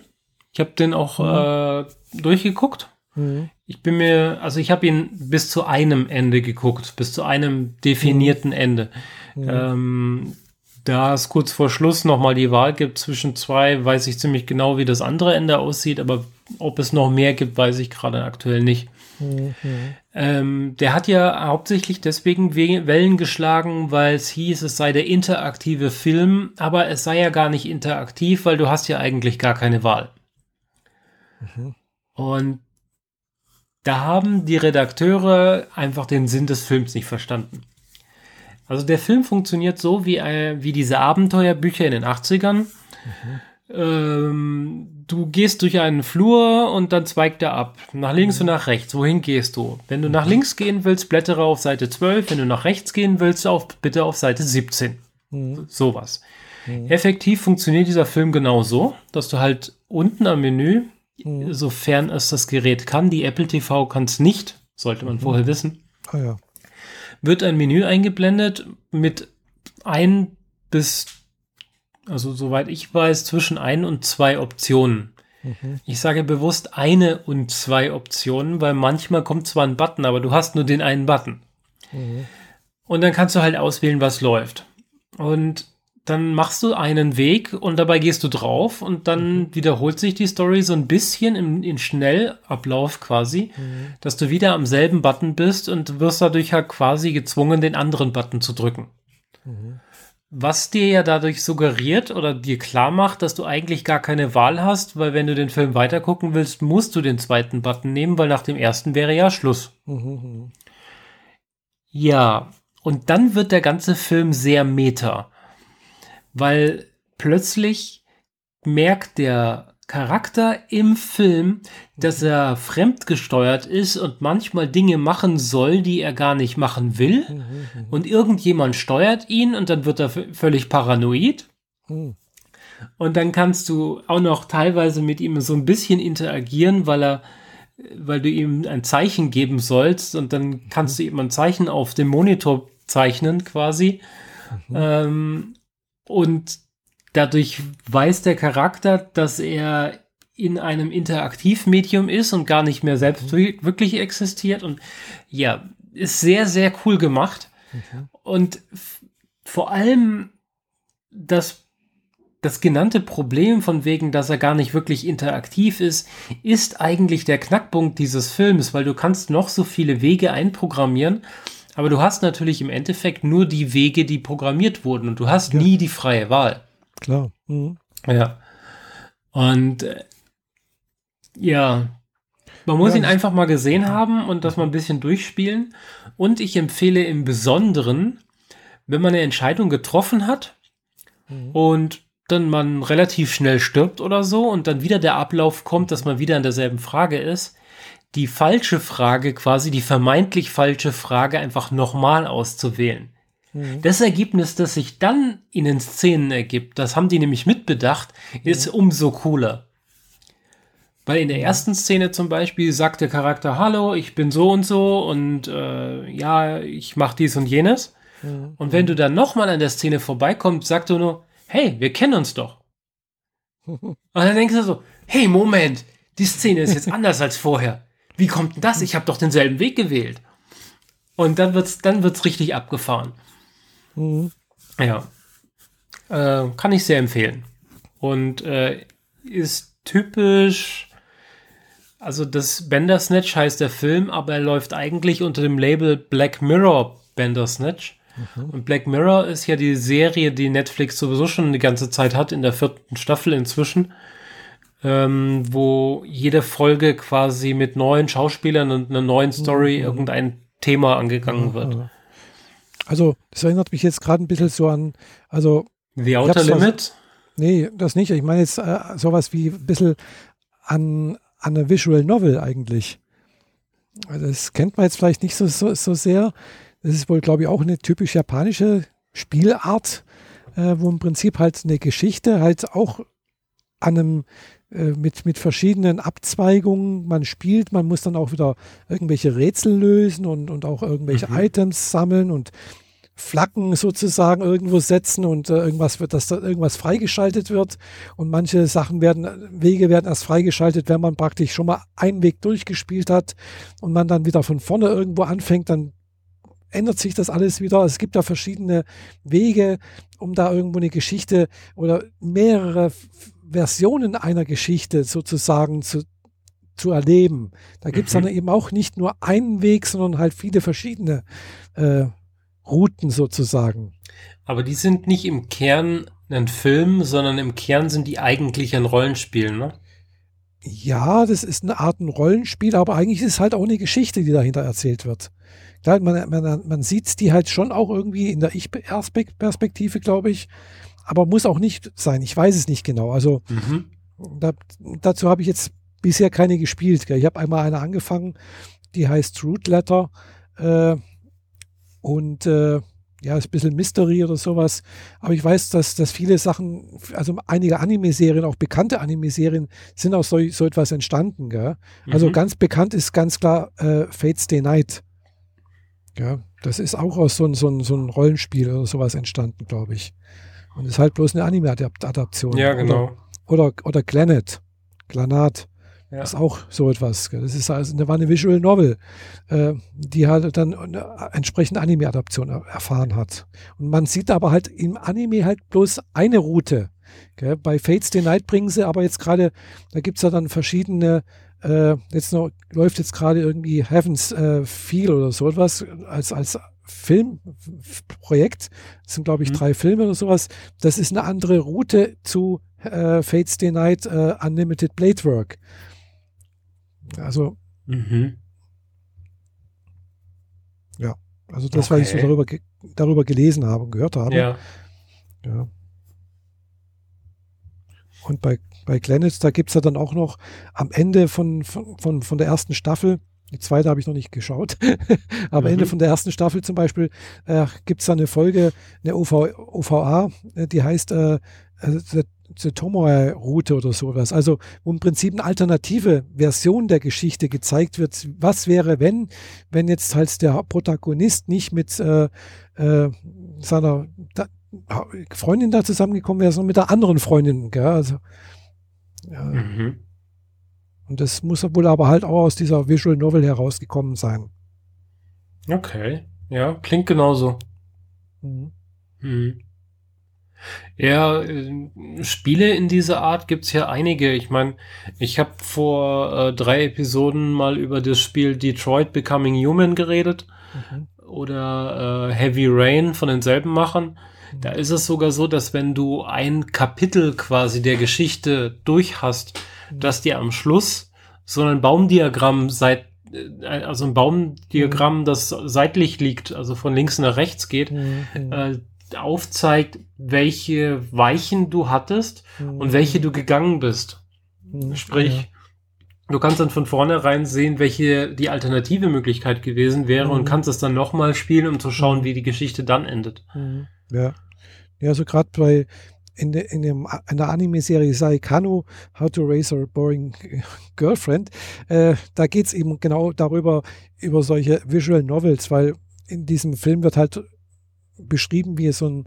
Speaker 2: Ich habe den auch mhm. äh, durchgeguckt. Mhm. Ich bin mir, also ich habe ihn bis zu einem Ende geguckt, bis zu einem definierten mhm. Ende. Mhm. Ähm, da es kurz vor Schluss nochmal die Wahl gibt zwischen zwei, weiß ich ziemlich genau, wie das andere Ende aussieht, aber ob es noch mehr gibt, weiß ich gerade aktuell nicht. Ähm, der hat ja hauptsächlich deswegen Wellen geschlagen, weil es hieß, es sei der interaktive Film, aber es sei ja gar nicht interaktiv, weil du hast ja eigentlich gar keine Wahl. Mhm. Und da haben die Redakteure einfach den Sinn des Films nicht verstanden. Also der Film funktioniert so wie, äh, wie diese Abenteuerbücher in den 80ern. Mhm. Ähm, du gehst durch einen Flur und dann zweigt er ab. Nach links mhm. und nach rechts. Wohin gehst du? Wenn du nach mhm. links gehen willst, blättere auf Seite 12. Wenn du nach rechts gehen willst, auf, bitte auf Seite 17. Mhm. Sowas. Mhm. Effektiv funktioniert dieser Film genau so, dass du halt unten am Menü mhm. sofern es das Gerät kann. Die Apple TV kann es nicht, sollte man mhm. vorher wissen.
Speaker 1: Ah, ja.
Speaker 2: Wird ein Menü eingeblendet mit ein bis, also soweit ich weiß, zwischen ein und zwei Optionen. Mhm. Ich sage bewusst eine und zwei Optionen, weil manchmal kommt zwar ein Button, aber du hast nur den einen Button. Mhm. Und dann kannst du halt auswählen, was läuft. Und dann machst du einen Weg und dabei gehst du drauf und dann mhm. wiederholt sich die Story so ein bisschen im, in Schnellablauf quasi, mhm. dass du wieder am selben Button bist und wirst dadurch halt quasi gezwungen, den anderen Button zu drücken. Was dir ja dadurch suggeriert oder dir klar macht, dass du eigentlich gar keine Wahl hast, weil wenn du den Film weitergucken willst, musst du den zweiten Button nehmen, weil nach dem ersten wäre ja Schluss. Mhm. Ja, und dann wird der ganze Film sehr meta weil plötzlich merkt der Charakter im Film, dass er fremdgesteuert ist und manchmal Dinge machen soll, die er gar nicht machen will. Mhm, mhm. Und irgendjemand steuert ihn und dann wird er völlig paranoid. Mhm. Und dann kannst du auch noch teilweise mit ihm so ein bisschen interagieren, weil er, weil du ihm ein Zeichen geben sollst und dann kannst du ihm ein Zeichen auf dem Monitor zeichnen quasi. Mhm. Ähm, und dadurch weiß der Charakter, dass er in einem Interaktivmedium ist und gar nicht mehr selbst mhm. wirklich existiert. Und ja, ist sehr, sehr cool gemacht. Mhm. Und vor allem das, das genannte Problem von wegen, dass er gar nicht wirklich interaktiv ist, ist eigentlich der Knackpunkt dieses Films, weil du kannst noch so viele Wege einprogrammieren. Aber du hast natürlich im Endeffekt nur die Wege, die programmiert wurden und du hast ja. nie die freie Wahl.
Speaker 1: Klar. Mhm.
Speaker 2: Ja. Und äh, ja, man muss ja, ihn einfach mal gesehen haben und das mal ein bisschen durchspielen. Und ich empfehle im Besonderen, wenn man eine Entscheidung getroffen hat mhm. und dann man relativ schnell stirbt oder so und dann wieder der Ablauf kommt, dass man wieder an derselben Frage ist, die falsche Frage, quasi die vermeintlich falsche Frage einfach nochmal auszuwählen. Mhm. Das Ergebnis, das sich dann in den Szenen ergibt, das haben die nämlich mitbedacht, ist mhm. umso cooler. Weil in der ersten Szene zum Beispiel sagt der Charakter, hallo, ich bin so und so und äh, ja, ich mach dies und jenes. Mhm. Und wenn du dann nochmal an der Szene vorbeikommst, sagt du nur, hey, wir kennen uns doch. und dann denkst du so, hey, Moment, die Szene ist jetzt anders als vorher wie kommt denn das? Ich habe doch denselben Weg gewählt. Und dann wird's, dann wird's richtig abgefahren. Mhm. Ja. Äh, kann ich sehr empfehlen. Und äh, ist typisch, also das Bandersnatch heißt der Film, aber er läuft eigentlich unter dem Label Black Mirror Bandersnatch. Mhm. Und Black Mirror ist ja die Serie, die Netflix sowieso schon eine ganze Zeit hat, in der vierten Staffel inzwischen. ähm, wo jede Folge quasi mit neuen Schauspielern und einer neuen Story mhm. irgendein Thema angegangen wird.
Speaker 1: Also, das erinnert mich jetzt gerade ein bisschen so an, also.
Speaker 2: The Outer Limit?
Speaker 1: nee, das nicht. Ich meine jetzt äh, sowas wie ein bisschen an, an eine Visual Novel eigentlich. Das kennt man jetzt vielleicht nicht so, so, so sehr. Das ist wohl, glaube ich, auch eine typisch japanische Spielart, äh, wo im Prinzip halt eine Geschichte halt auch an einem mit, mit verschiedenen Abzweigungen man spielt. Man muss dann auch wieder irgendwelche Rätsel lösen und, und auch irgendwelche mhm. Items sammeln und Flaggen sozusagen irgendwo setzen und äh, irgendwas wird, dass da irgendwas freigeschaltet wird. Und manche Sachen werden, Wege werden erst freigeschaltet, wenn man praktisch schon mal einen Weg durchgespielt hat und man dann wieder von vorne irgendwo anfängt, dann ändert sich das alles wieder. Es gibt da verschiedene Wege, um da irgendwo eine Geschichte oder mehrere Versionen einer Geschichte sozusagen zu, zu erleben. Da gibt es mhm. dann eben auch nicht nur einen Weg, sondern halt viele verschiedene äh, Routen sozusagen.
Speaker 2: Aber die sind nicht im Kern ein Film, sondern im Kern sind die eigentlich ein Rollenspiel, ne?
Speaker 1: Ja, das ist eine Art ein Rollenspiel, aber eigentlich ist es halt auch eine Geschichte, die dahinter erzählt wird. Klar, man, man, man sieht die halt schon auch irgendwie in der Ich-Perspektive, glaube ich, aber muss auch nicht sein. Ich weiß es nicht genau. Also mhm. da, dazu habe ich jetzt bisher keine gespielt. Gell. Ich habe einmal eine angefangen, die heißt Root Letter. Äh, und äh, ja, ist ein bisschen Mystery oder sowas. Aber ich weiß, dass, dass viele Sachen, also einige Anime-Serien, auch bekannte Anime-Serien, sind aus so, so etwas entstanden. Gell? Also mhm. ganz bekannt ist ganz klar äh, Fates Day Night. Ja, das ist auch aus so, so, so einem Rollenspiel oder sowas entstanden, glaube ich. Und ist halt bloß eine Anime-Adaption.
Speaker 2: Ja, genau.
Speaker 1: Oder, oder, oder Glanet. Glanat. Ja. Ist auch so etwas. Das ist also eine, war eine Visual Novel, äh, die halt dann eine entsprechende Anime-Adaption erfahren hat. Und man sieht aber halt im Anime halt bloß eine Route. Gell? Bei Fates the Night bringen sie aber jetzt gerade, da gibt es ja dann verschiedene, äh, jetzt noch, läuft jetzt gerade irgendwie Heavens äh, Feel oder so etwas als, als Filmprojekt. Das sind, glaube ich, mhm. drei Filme oder sowas. Das ist eine andere Route zu äh, Fates the Night äh, Unlimited Blade Work. Also, mhm. ja, also das, okay. was ich so darüber, darüber gelesen habe und gehört habe.
Speaker 2: Ja.
Speaker 1: ja. Und bei, bei Glennis, da gibt es ja dann auch noch am Ende von, von, von der ersten Staffel, die zweite habe ich noch nicht geschaut, aber mhm. Ende von der ersten Staffel zum Beispiel äh, gibt es da eine Folge, eine OV, OVA, äh, die heißt äh, The zur Tomoe-Route oder sowas. Also wo im Prinzip eine alternative Version der Geschichte gezeigt wird. Was wäre, wenn, wenn jetzt halt der Protagonist nicht mit äh, äh, seiner da, Freundin da zusammengekommen wäre, sondern mit der anderen Freundin. Gell? Also, ja. Mhm. Und das muss wohl aber halt auch aus dieser Visual Novel herausgekommen sein.
Speaker 2: Okay, ja, klingt genauso. Mhm. Mhm. Ja, äh, Spiele in dieser Art gibt's ja einige. Ich meine, ich habe vor äh, drei Episoden mal über das Spiel Detroit Becoming Human geredet. Mhm. Oder äh, Heavy Rain von denselben Machern. Mhm. Da ist es sogar so, dass wenn du ein Kapitel quasi der Geschichte durch hast, mhm. dass dir am Schluss so ein Baumdiagramm seit äh, also ein Baumdiagramm, mhm. das seitlich liegt, also von links nach rechts geht, mhm. äh, aufzeigt, welche Weichen du hattest mhm. und welche du gegangen bist. Mhm. Sprich, ja. du kannst dann von vornherein sehen, welche die alternative Möglichkeit gewesen wäre mhm. und kannst es dann nochmal spielen, um zu schauen, mhm. wie die Geschichte dann endet.
Speaker 1: Ja. Ja, also gerade bei in, de, in, dem, in der Anime-Serie Saikano, How to Raise a Boring Girlfriend, äh, da geht es eben genau darüber, über solche Visual Novels, weil in diesem Film wird halt beschrieben, wie so ein,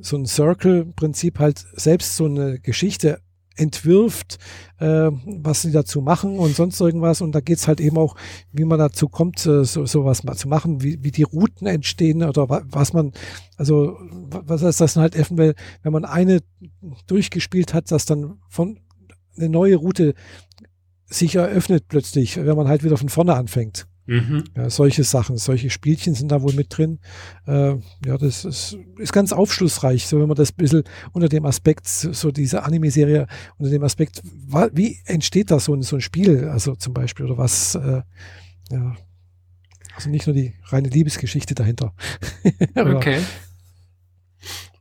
Speaker 1: so ein Circle-Prinzip halt selbst so eine Geschichte entwirft, äh, was sie dazu machen und sonst irgendwas. Und da geht es halt eben auch, wie man dazu kommt, äh, so, sowas mal zu machen, wie, wie die Routen entstehen oder wa was man, also was heißt das halt eventuell, wenn man eine durchgespielt hat, dass dann von eine neue Route sich eröffnet plötzlich, wenn man halt wieder von vorne anfängt. Mhm. Ja, solche Sachen, solche Spielchen sind da wohl mit drin. Äh, ja, das ist, ist ganz aufschlussreich, so wenn man das ein bisschen unter dem Aspekt, so diese Anime-Serie, unter dem Aspekt, wie entsteht da so ein, so ein Spiel, also zum Beispiel, oder was, äh, ja, also nicht nur die reine Liebesgeschichte dahinter.
Speaker 2: okay.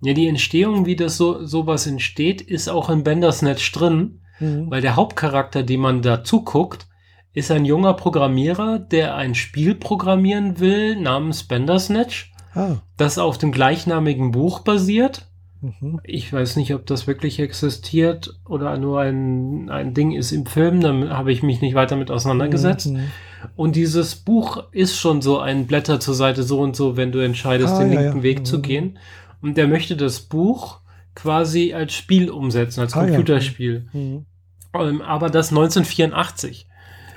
Speaker 2: Ja, die Entstehung, wie das so sowas entsteht, ist auch in Bandersnatch drin, mhm. weil der Hauptcharakter, dem man da zuguckt, ist ein junger Programmierer, der ein Spiel programmieren will namens Bandersnatch, ah. das auf dem gleichnamigen Buch basiert. Mhm. Ich weiß nicht, ob das wirklich existiert oder nur ein, ein Ding ist im Film, da habe ich mich nicht weiter mit auseinandergesetzt. Mhm. Und dieses Buch ist schon so ein Blätter zur Seite so und so, wenn du entscheidest, ah, den linken ja. Weg mhm. zu gehen. Und der möchte das Buch quasi als Spiel umsetzen, als ah, Computerspiel. Ja. Mhm. Ähm, aber das 1984.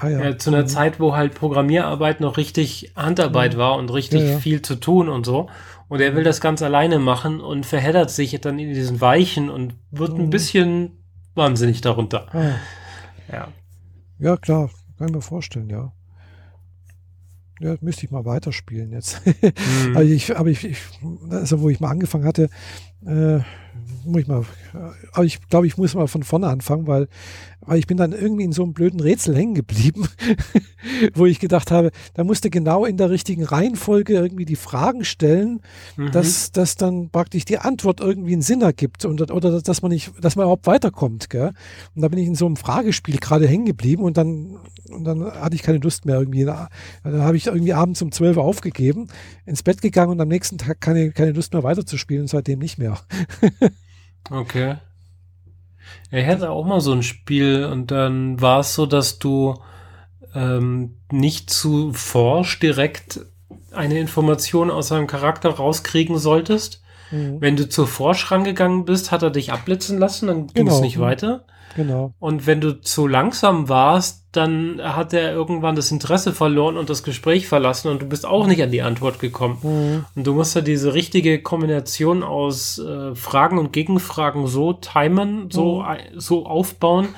Speaker 2: Ah, ja. äh, zu einer mhm. Zeit, wo halt Programmierarbeit noch richtig Handarbeit mhm. war und richtig ja, ja. viel zu tun und so. Und er will das ganz alleine machen und verheddert sich dann in diesen Weichen und wird mhm. ein bisschen wahnsinnig darunter. Ah.
Speaker 1: Ja. Ja, klar, kann ich mir vorstellen, ja. Ja, müsste ich mal weiterspielen jetzt. Mhm. aber ich, aber ich, ich, also wo ich mal angefangen hatte, äh, muss ich mal, aber ich glaube, ich muss mal von vorne anfangen, weil, weil ich bin dann irgendwie in so einem blöden Rätsel hängen geblieben, wo ich gedacht habe, da musste genau in der richtigen Reihenfolge irgendwie die Fragen stellen, mhm. dass, dass dann praktisch die Antwort irgendwie einen Sinn ergibt und, oder dass man nicht, dass man überhaupt weiterkommt, gell? Und da bin ich in so einem Fragespiel gerade hängen geblieben und dann, und dann hatte ich keine Lust mehr irgendwie. Dann habe ich irgendwie abends um 12 Uhr aufgegeben, ins Bett gegangen und am nächsten Tag keine, keine Lust mehr weiterzuspielen und seitdem nicht mehr.
Speaker 2: Okay. Er hätte auch mal so ein Spiel und dann war es so, dass du ähm, nicht zu forsch direkt eine Information aus seinem Charakter rauskriegen solltest. Mhm. Wenn du zu forsch rangegangen bist, hat er dich abblitzen lassen, dann ging es genau. nicht weiter.
Speaker 1: Genau.
Speaker 2: Und wenn du zu langsam warst, dann hat er irgendwann das Interesse verloren und das Gespräch verlassen und du bist auch nicht an die Antwort gekommen. Mhm. Und du musst ja diese richtige Kombination aus äh, Fragen und Gegenfragen so timen, so, mhm. so aufbauen,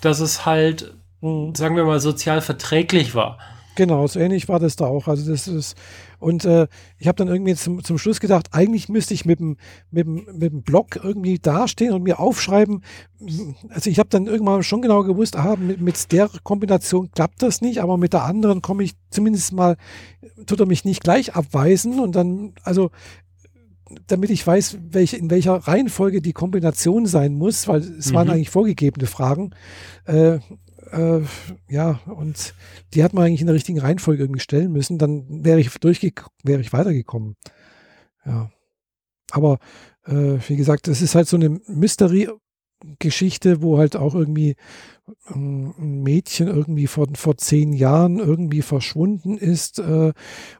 Speaker 2: dass es halt, mhm. sagen wir mal, sozial verträglich war.
Speaker 1: Genau, so ähnlich war das da auch. Also das ist und äh, ich habe dann irgendwie zum, zum Schluss gedacht, eigentlich müsste ich mit dem, mit, dem, mit dem Blog irgendwie dastehen und mir aufschreiben. Also ich habe dann irgendwann schon genau gewusst, aha, mit, mit der Kombination klappt das nicht, aber mit der anderen komme ich zumindest mal, tut er mich nicht gleich abweisen und dann, also damit ich weiß, welche, in welcher Reihenfolge die Kombination sein muss, weil es mhm. waren eigentlich vorgegebene Fragen. Äh, äh, ja, und die hat man eigentlich in der richtigen Reihenfolge irgendwie stellen müssen, dann wäre ich durchge wäre ich weitergekommen. Ja. Aber äh, wie gesagt, es ist halt so eine Mystery Geschichte, wo halt auch irgendwie ein Mädchen irgendwie vor, vor zehn Jahren irgendwie verschwunden ist äh,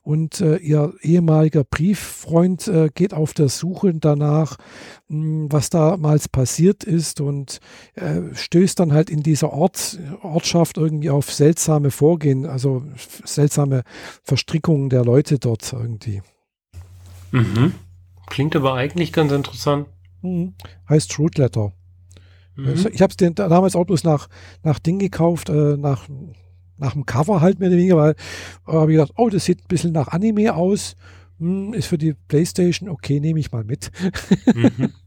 Speaker 1: und äh, ihr ehemaliger Brieffreund äh, geht auf der Suche danach, mh, hm, was damals passiert ist und äh, stößt dann halt in dieser Ort, Ortschaft irgendwie auf seltsame Vorgehen, also seltsame Verstrickungen der Leute dort irgendwie.
Speaker 2: Mhm. Klingt aber eigentlich ganz interessant.
Speaker 1: Mhm. Heißt Root Letter. Mhm. Ich habe es damals auch bloß nach, nach Ding gekauft, äh, nach, nach dem Cover halt mehr oder weniger, weil äh, habe ich gedacht, oh, das sieht ein bisschen nach Anime aus. Hm, ist für die Playstation, okay, nehme ich mal mit. Mhm.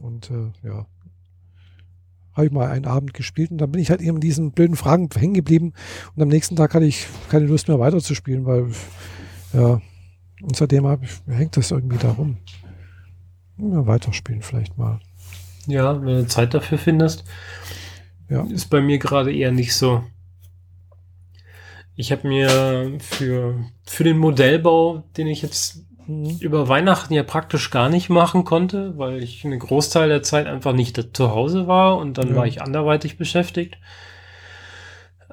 Speaker 1: Und äh, ja, habe ich mal einen Abend gespielt und dann bin ich halt eben in diesen blöden Fragen hängen geblieben und am nächsten Tag hatte ich keine Lust mehr weiterzuspielen, weil ja, und seitdem ich, hängt das irgendwie da rum. Ja, weiterspielen vielleicht mal.
Speaker 2: Ja, wenn du Zeit dafür findest. Ja. Ist bei mir gerade eher nicht so. Ich habe mir für, für den Modellbau, den ich jetzt mhm. über Weihnachten ja praktisch gar nicht machen konnte, weil ich einen Großteil der Zeit einfach nicht zu Hause war und dann ja. war ich anderweitig beschäftigt.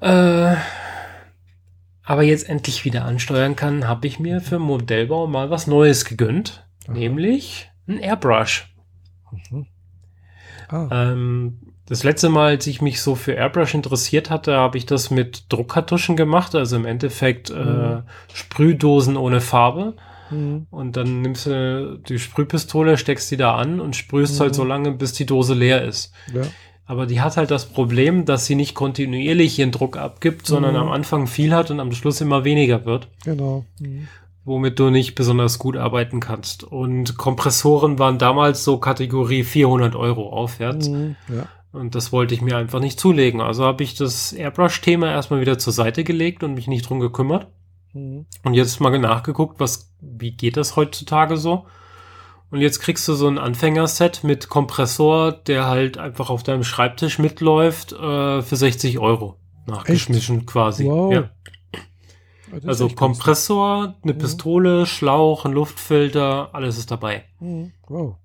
Speaker 2: Äh, aber jetzt endlich wieder ansteuern kann, habe ich mir für Modellbau mal was Neues gegönnt. Aha. Nämlich ein Airbrush. Mhm. Ah. Ähm, das letzte Mal, als ich mich so für Airbrush interessiert hatte, habe ich das mit Druckkartuschen gemacht, also im Endeffekt äh, mhm. äh, Sprühdosen ohne Farbe. Mhm. Und dann nimmst du die Sprühpistole, steckst die da an und sprühst halt mhm. so lange, bis die Dose leer ist. Ja. Aber die hat halt das Problem, dass sie nicht kontinuierlich ihren Druck abgibt, sondern
Speaker 1: Mhm.
Speaker 2: am Anfang viel hat und am Schluss immer weniger wird,
Speaker 1: Genau.
Speaker 2: Womit du nicht besonders gut arbeiten kannst. Und Kompressoren waren damals so Kategorie 400 Euro aufwärts.
Speaker 1: Mhm. Ja.
Speaker 2: Und das wollte ich mir einfach nicht zulegen. Also habe ich das Airbrush-Thema erstmal wieder zur Seite gelegt und mich nicht drum gekümmert.
Speaker 1: Mhm.
Speaker 2: Und jetzt mal nachgeguckt, was, wie geht das heutzutage so? Und jetzt kriegst du so ein Anfängerset mit Kompressor, der halt einfach auf deinem Schreibtisch mitläuft, äh, für 60 Euro. Nachgeschmissen quasi.
Speaker 1: Wow.
Speaker 2: Ja. Also Kompressor, eine
Speaker 1: Mhm.
Speaker 2: Pistole, Schlauch, ein Luftfilter, alles ist dabei.
Speaker 1: Mhm. Wow.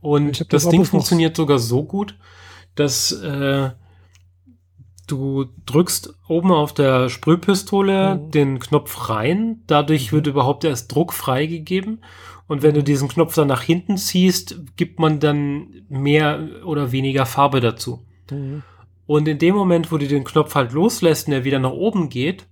Speaker 2: Und das,
Speaker 1: das
Speaker 2: Ding funktioniert sogar so gut, dass äh, du drückst oben auf der Sprühpistole
Speaker 1: Mhm.
Speaker 2: den Knopf rein, dadurch wird überhaupt erst Druck freigegeben. Und wenn du diesen Knopf dann nach hinten ziehst, gibt man dann mehr oder weniger Farbe dazu.
Speaker 1: Mhm.
Speaker 2: Und in dem Moment, wo du den Knopf halt loslässt und er wieder nach oben geht,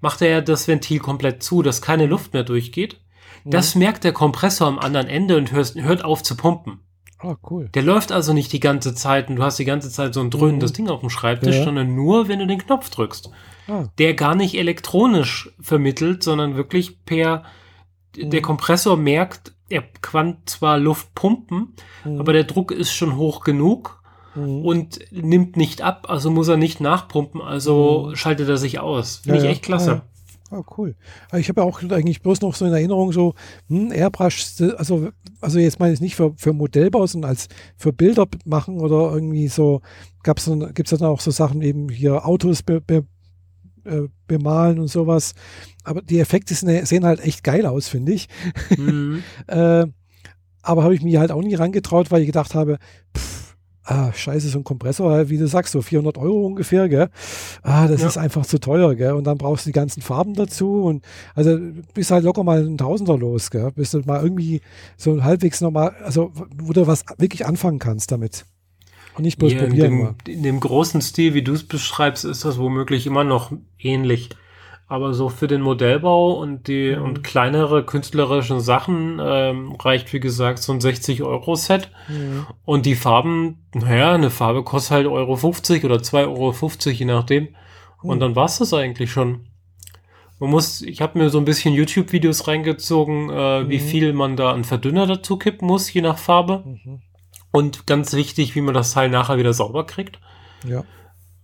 Speaker 2: macht er ja das Ventil komplett zu, dass keine Luft mehr durchgeht. Das merkt der Kompressor am anderen Ende und hörst, hört auf zu pumpen.
Speaker 1: Ah, cool.
Speaker 2: Der läuft also nicht die ganze Zeit und du hast die ganze Zeit so ein dröhnendes
Speaker 1: Mhm.
Speaker 2: Ding auf dem Schreibtisch,
Speaker 1: Ja.
Speaker 2: sondern nur, wenn du den Knopf drückst.
Speaker 1: Ah,
Speaker 2: Der gar nicht elektronisch vermittelt, sondern wirklich per, der
Speaker 1: Mhm.
Speaker 2: Kompressor merkt, er kann zwar Luft pumpen,
Speaker 1: mhm.
Speaker 2: aber der Druck ist schon hoch genug
Speaker 1: Mhm.
Speaker 2: und nimmt nicht ab, also muss er nicht nachpumpen, also
Speaker 1: Mhm.
Speaker 2: schaltet er sich aus.
Speaker 1: Ja,
Speaker 2: Finde ich
Speaker 1: ja.
Speaker 2: echt klasse.
Speaker 1: Ja, Ah, cool. Aber Ich habe ja auch eigentlich bloß noch so in Erinnerung so, hm, Airbrush, also, also jetzt meine ich nicht für, für Modellbau, sondern als für Bilder machen oder irgendwie so, dann, gibt's dann auch so Sachen eben hier Autos be, be, äh, bemalen und sowas. Aber die Effekte sind, sehen halt echt geil aus, finde ich.
Speaker 2: Mhm.
Speaker 1: Äh, aber habe ich mich halt auch nie rangetraut, weil ich gedacht habe, pff, ah, scheiße, so ein Kompressor, wie du sagst, so 400 Euro ungefähr, gell? Ah, das
Speaker 2: Ja.
Speaker 1: ist einfach zu teuer, gell? Und dann brauchst du die ganzen Farben dazu und also bist halt locker mal ein Tausender los, gell? Bis du mal irgendwie so halbwegs normal, also wo du was wirklich anfangen kannst damit. Und nicht bloß
Speaker 2: Ja, in,
Speaker 1: probieren. mal.
Speaker 2: dem, in dem großen Stil, wie du es beschreibst, ist das womöglich immer noch ähnlich. Aber so für den Modellbau und die
Speaker 1: Mhm.
Speaker 2: und kleinere künstlerische Sachen ähm, reicht, wie gesagt, so ein 60-Euro-Set.
Speaker 1: Mhm.
Speaker 2: Und die Farben, naja, eine Farbe kostet halt Euro 50 oder 2,50 Euro, je nachdem. Und
Speaker 1: Mhm.
Speaker 2: dann war's das eigentlich schon. Man muss, ich habe mir so ein bisschen YouTube-Videos reingezogen, äh, wie
Speaker 1: Mhm.
Speaker 2: viel man da an Verdünner dazu kippen muss, je nach Farbe.
Speaker 1: Mhm.
Speaker 2: Und ganz wichtig, wie man das Teil nachher wieder sauber kriegt.
Speaker 1: Ja.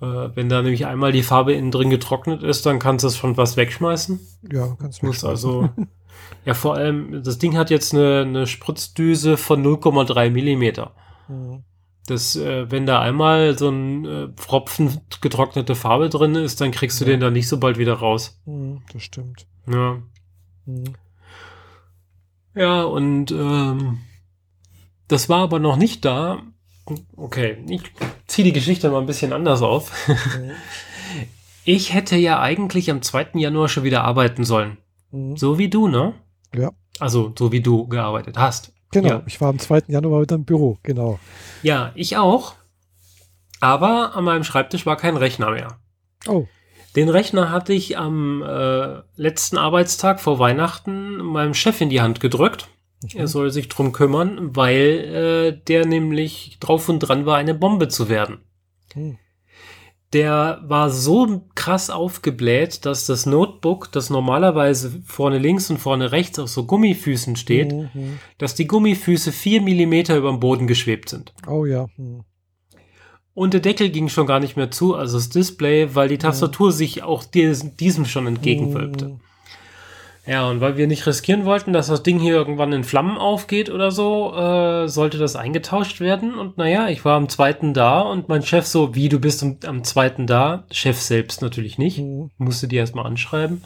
Speaker 2: Äh, wenn da nämlich einmal die Farbe innen drin getrocknet ist, dann kannst du es schon was wegschmeißen.
Speaker 1: Ja, ganz
Speaker 2: Muss also, ja vor allem, das Ding hat jetzt eine, eine Spritzdüse von 0,3 Millimeter.
Speaker 1: Mhm.
Speaker 2: Das, äh, wenn da einmal so ein äh, Pfropfen getrocknete Farbe drin ist, dann kriegst du
Speaker 1: Ja.
Speaker 2: den da nicht so bald wieder raus.
Speaker 1: Mhm. Das stimmt.
Speaker 2: Ja,
Speaker 1: Mhm.
Speaker 2: ja und ähm, das war aber noch nicht da. Okay, ich ziehe die Geschichte mal ein bisschen anders auf.
Speaker 1: Mhm.
Speaker 2: Ich hätte ja eigentlich am 2. Januar schon wieder arbeiten sollen.
Speaker 1: Mhm.
Speaker 2: So wie du, ne?
Speaker 1: Ja.
Speaker 2: Also, so wie du gearbeitet hast.
Speaker 1: Genau,
Speaker 2: Ja,
Speaker 1: ich war am 2. Januar wieder im Büro, genau.
Speaker 2: ja ich auch. Aber an meinem Schreibtisch war kein Rechner mehr.
Speaker 1: Oh,
Speaker 2: Den Rechner hatte ich am äh, letzten Arbeitstag vor Weihnachten meinem Chef in die Hand gedrückt. Er soll sich drum kümmern, weil äh, der nämlich drauf und dran war, eine Bombe zu werden.
Speaker 1: Hm.
Speaker 2: Der war so krass aufgebläht, dass das Notebook, das normalerweise vorne links und vorne rechts auf so Gummifüßen steht,
Speaker 1: Mhm.
Speaker 2: dass die Gummifüße vier Millimeter über dem Boden geschwebt sind.
Speaker 1: Oh ja. Mhm.
Speaker 2: Und der Deckel ging schon gar nicht mehr zu, also das Display, weil die Tastatur sich auch diesem, diesem schon entgegenwölbte. Ja, und weil wir nicht riskieren wollten, dass das Ding hier irgendwann in Flammen aufgeht oder so, äh, sollte das eingetauscht werden. Und naja, ich war am zweiten da und mein Chef so, wie du bist am, am zweiten da? Chef selbst natürlich nicht.
Speaker 1: Mhm.
Speaker 2: Musste die erstmal anschreiben.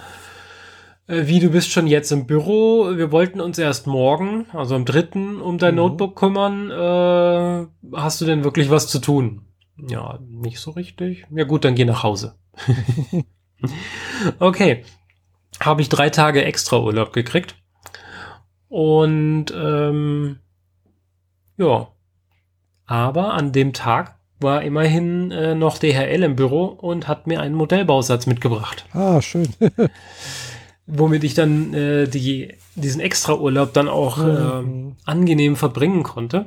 Speaker 2: Äh, wie du bist schon jetzt im Büro. Wir wollten uns erst morgen, also am dritten, um dein
Speaker 1: Mhm.
Speaker 2: Notebook kümmern. Äh, hast du denn wirklich was zu tun? Ja, nicht so richtig. Ja gut, dann geh nach Hause. okay. Habe ich drei Tage extra Urlaub gekriegt. Und ähm, ja. Aber an dem Tag war immerhin äh, noch DHL im Büro und hat mir einen Modellbausatz mitgebracht.
Speaker 1: Ah, schön.
Speaker 2: Womit ich dann äh, die, diesen extra Urlaub dann auch äh,
Speaker 1: Mhm.
Speaker 2: angenehm verbringen konnte.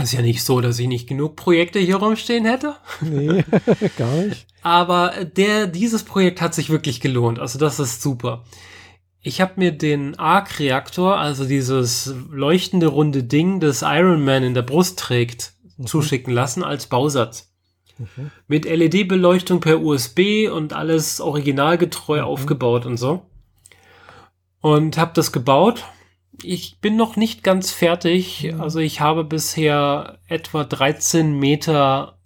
Speaker 2: Ist ja nicht so, dass ich nicht genug Projekte hier rumstehen hätte.
Speaker 1: Nee, gar nicht.
Speaker 2: Aber der, dieses Projekt hat sich wirklich gelohnt. Also das ist super. Ich habe mir den Arc-Reaktor, also dieses leuchtende runde Ding, das Iron Man in der Brust trägt, mhm. zuschicken lassen als Bausatz. Mhm. Mit LED-Beleuchtung per USB und alles originalgetreu mhm. aufgebaut und so. Und habe das gebaut. Ich bin noch nicht ganz fertig. Mhm. Also ich habe bisher etwa 13 Meter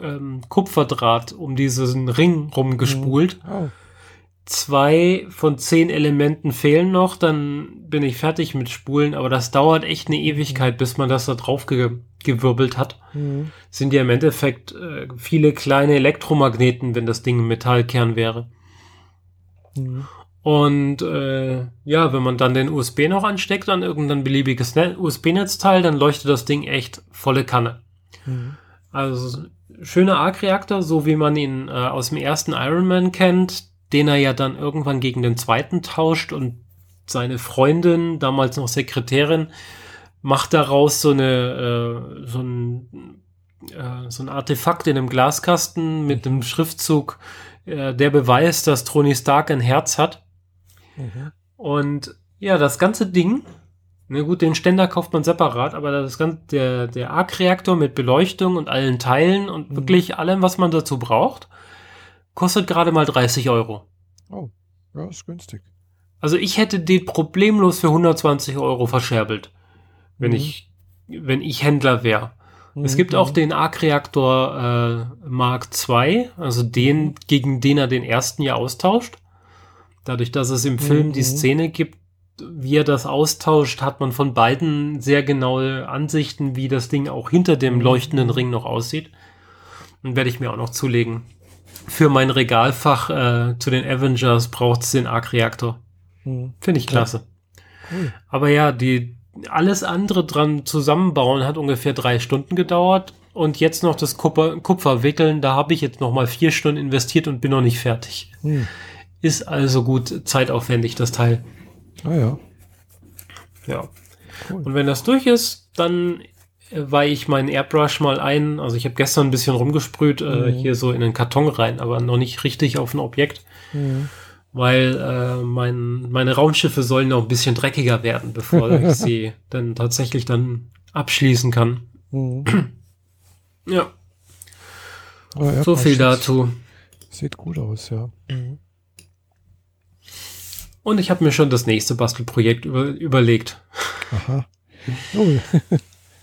Speaker 2: ähm, Kupferdraht um diesen Ring rumgespult. Mhm. Oh zwei von zehn Elementen fehlen noch, dann bin ich fertig mit Spulen, aber das dauert echt eine Ewigkeit, bis man das da drauf ge gewirbelt hat. Mhm. Sind ja im Endeffekt äh, viele kleine Elektromagneten, wenn das Ding ein Metallkern wäre. Mhm. Und äh, ja, wenn man dann den USB noch ansteckt an irgendein beliebiges ne USB-Netzteil, dann leuchtet das Ding echt volle Kanne. Mhm. Also schöner Arc-Reaktor, so wie man ihn äh, aus dem ersten Iron Man kennt, den er ja dann irgendwann gegen den zweiten tauscht und seine Freundin, damals noch Sekretärin, macht daraus so eine äh, so ein äh, so ein Artefakt in einem Glaskasten mit dem Schriftzug, äh, der beweist, dass Tony Stark ein Herz hat. Mhm. Und ja, das ganze Ding, na gut, den Ständer kauft man separat, aber das ganze, der, der Arc-Reaktor mit Beleuchtung und allen Teilen und mhm. wirklich allem, was man dazu braucht, Kostet gerade mal 30 Euro.
Speaker 1: Oh, ja, ist günstig.
Speaker 2: Also ich hätte den problemlos für 120 Euro verscherbelt, wenn mhm. ich, wenn ich Händler wäre. Mhm. Es gibt auch mhm. den Arc-Reaktor äh, Mark II, also den, mhm. gegen den er den ersten ja austauscht. Dadurch, dass es im Film mhm. die Szene gibt, wie er das austauscht, hat man von beiden sehr genaue Ansichten, wie das Ding auch hinter dem mhm. leuchtenden Ring noch aussieht. Und werde ich mir auch noch zulegen für mein Regalfach äh, zu den Avengers braucht es den Arc-Reaktor. Hm. Finde ich klasse. Ja. Cool. Aber ja, die alles andere dran zusammenbauen hat ungefähr drei Stunden gedauert. Und jetzt noch das Kupfer, Kupfer wickeln, da habe ich jetzt noch mal vier Stunden investiert und bin noch nicht fertig. Hm. Ist also gut zeitaufwendig, das Teil.
Speaker 1: Ah ja.
Speaker 2: Ja. Cool. Und wenn das durch ist, dann weihe ich meinen Airbrush mal ein. Also ich habe gestern ein bisschen rumgesprüht, äh, mhm. äh, hier so in den Karton rein, aber noch nicht richtig auf ein Objekt. Mhm. Weil äh, mein, meine Raumschiffe sollen noch ein bisschen dreckiger werden, bevor ich sie dann tatsächlich dann abschließen kann. Mhm. ja. so viel dazu.
Speaker 1: Sieht gut aus, ja. Mhm.
Speaker 2: Und ich habe mir schon das nächste Bastelprojekt über, überlegt. Aha. Oh.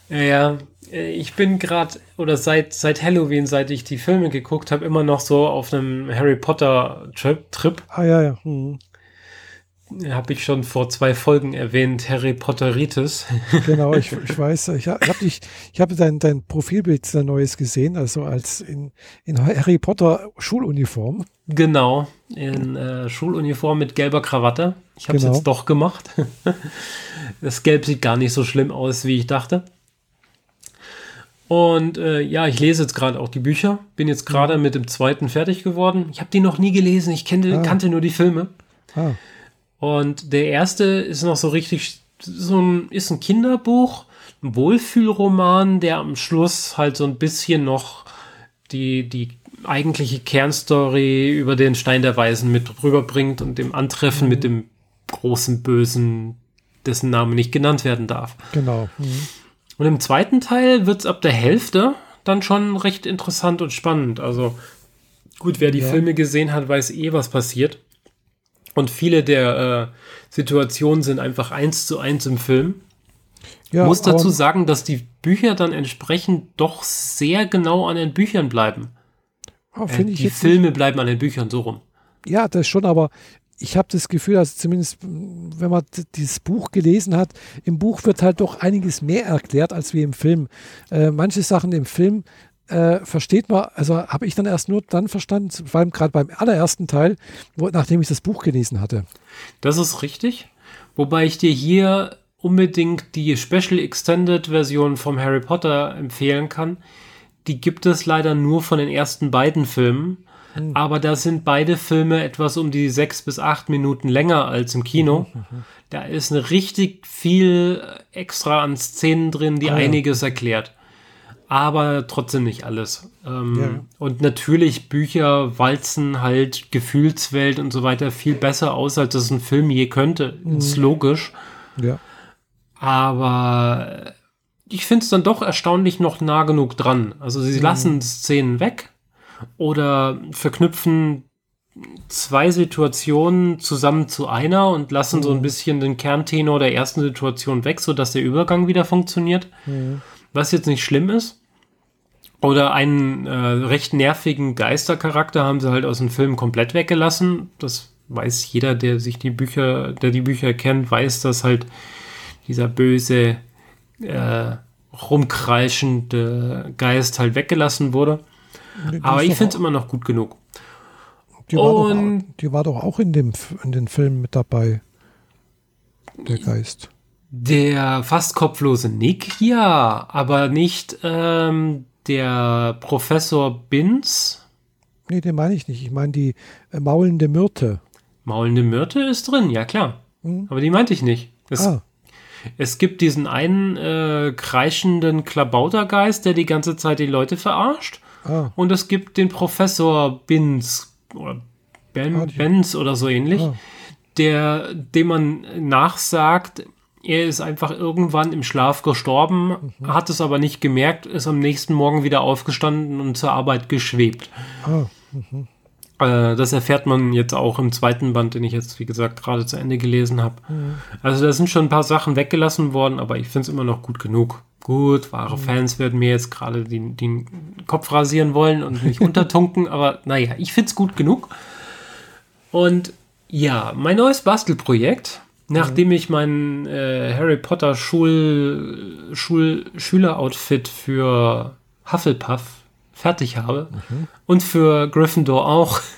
Speaker 2: Ja, äh, ich bin gerade, oder seit, seit Halloween, seit ich die Filme geguckt habe, immer noch so auf einem Harry Potter Trip.
Speaker 1: Ah, ja, ja. Mhm.
Speaker 2: Habe ich schon vor zwei Folgen erwähnt, Harry Potteritis.
Speaker 1: Genau, ich, ich weiß, ich habe dich, ich habe dein, dein Profilbild sehr Neues gesehen, also als in, in Harry Potter Schuluniform.
Speaker 2: Genau, in äh, Schuluniform mit gelber Krawatte. Ich habe es genau. jetzt doch gemacht. Das Gelb sieht gar nicht so schlimm aus, wie ich dachte. Und äh, ja, ich lese jetzt gerade auch die Bücher. Bin jetzt gerade mhm. mit dem zweiten fertig geworden. Ich habe die noch nie gelesen. Ich kenne, ah. kannte nur die Filme. Ah. Und der erste ist noch so richtig, so ein, ist ein Kinderbuch, ein Wohlfühlroman, der am Schluss halt so ein bisschen noch die, die eigentliche Kernstory über den Stein der Weisen mit rüberbringt und dem Antreffen mhm. mit dem großen Bösen, dessen Name nicht genannt werden darf.
Speaker 1: Genau. Mhm.
Speaker 2: Und im zweiten Teil wird es ab der Hälfte dann schon recht interessant und spannend. Also gut, wer die ja. Filme gesehen hat, weiß eh, was passiert. Und viele der äh, Situationen sind einfach eins zu eins im Film. Ja, muss dazu sagen, dass die Bücher dann entsprechend doch sehr genau an den Büchern bleiben. Oh, äh, die Filme nicht. bleiben an den Büchern so rum.
Speaker 1: Ja, das schon, aber ich habe das Gefühl, also zumindest wenn man dieses Buch gelesen hat, im Buch wird halt doch einiges mehr erklärt als wie im Film. Äh, manche Sachen im Film äh, versteht man, also habe ich dann erst nur dann verstanden, vor allem gerade beim allerersten Teil, wo, nachdem ich das Buch gelesen hatte.
Speaker 2: Das ist richtig. Wobei ich dir hier unbedingt die Special Extended Version vom Harry Potter empfehlen kann. Die gibt es leider nur von den ersten beiden Filmen. Mhm. Aber da sind beide Filme etwas um die sechs bis acht Minuten länger als im Kino. Mhm. mhm. Da ist eine richtig viel extra an Szenen drin, die ah, einiges ja. erklärt. Aber trotzdem nicht alles. Ähm,
Speaker 1: Ja.
Speaker 2: Und natürlich, Bücher walzen halt Gefühlswelt und so weiter viel besser aus, als das ein Film je könnte. Ist logisch.
Speaker 1: Ja.
Speaker 2: Aber ich finde es dann doch erstaunlich noch nah genug dran. Also sie lassen Szenen weg oder verknüpfen zwei Situationen zusammen zu einer und lassen so ein bisschen den Kerntenor der ersten Situation weg, sodass der Übergang wieder funktioniert. Was jetzt nicht schlimm ist. Oder einen äh, recht nervigen Geistercharakter haben sie halt aus dem Film komplett weggelassen. Das weiß jeder, der sich die Bücher, der die Bücher kennt, weiß, dass halt dieser böse, äh, rumkreischende Geist halt weggelassen wurde.
Speaker 1: Die
Speaker 2: Aber ich
Speaker 1: doch
Speaker 2: finde es immer noch gut genug.
Speaker 1: die war, doch,
Speaker 2: und-
Speaker 1: auch- die war doch auch in dem in den Filmen mit dabei. Der Geist.
Speaker 2: Der fast kopflose Nick, ja, aber nicht ähm, der Professor Binz.
Speaker 1: Nee, den meine ich nicht. Ich meine die äh, maulende Myrte.
Speaker 2: Maulende Myrte ist drin, ja klar. Aber die meinte ich nicht. Es,
Speaker 1: Ah,
Speaker 2: es gibt diesen einen äh, kreischenden Klabautergeist, der die ganze Zeit die Leute verarscht.
Speaker 1: ah,
Speaker 2: Und es gibt den Professor Binz oder ben,
Speaker 1: Ah,
Speaker 2: Benz oder so ähnlich,
Speaker 1: Ah.
Speaker 2: der, dem man nachsagt, er ist einfach irgendwann im Schlaf gestorben,
Speaker 1: Mhm.
Speaker 2: hat es aber nicht gemerkt, ist am nächsten Morgen wieder aufgestanden und zur Arbeit geschwebt.
Speaker 1: ah.
Speaker 2: Äh, das erfährt man jetzt auch im zweiten Band, den ich jetzt, wie gesagt, gerade zu Ende gelesen habe.
Speaker 1: Mhm.
Speaker 2: Also da sind schon ein paar Sachen weggelassen worden, aber ich finde es immer noch gut genug. Gut, wahre
Speaker 1: Mhm.
Speaker 2: Fans werden mir jetzt gerade den, den Kopf rasieren wollen und mich untertunken, aber naja, ich finde es gut genug. Und ja, mein neues Bastelprojekt, nachdem ich mein äh, Harry Potter Schul, Schul, Schüleroutfit für Hufflepuff fertig habe und für Gryffindor auch.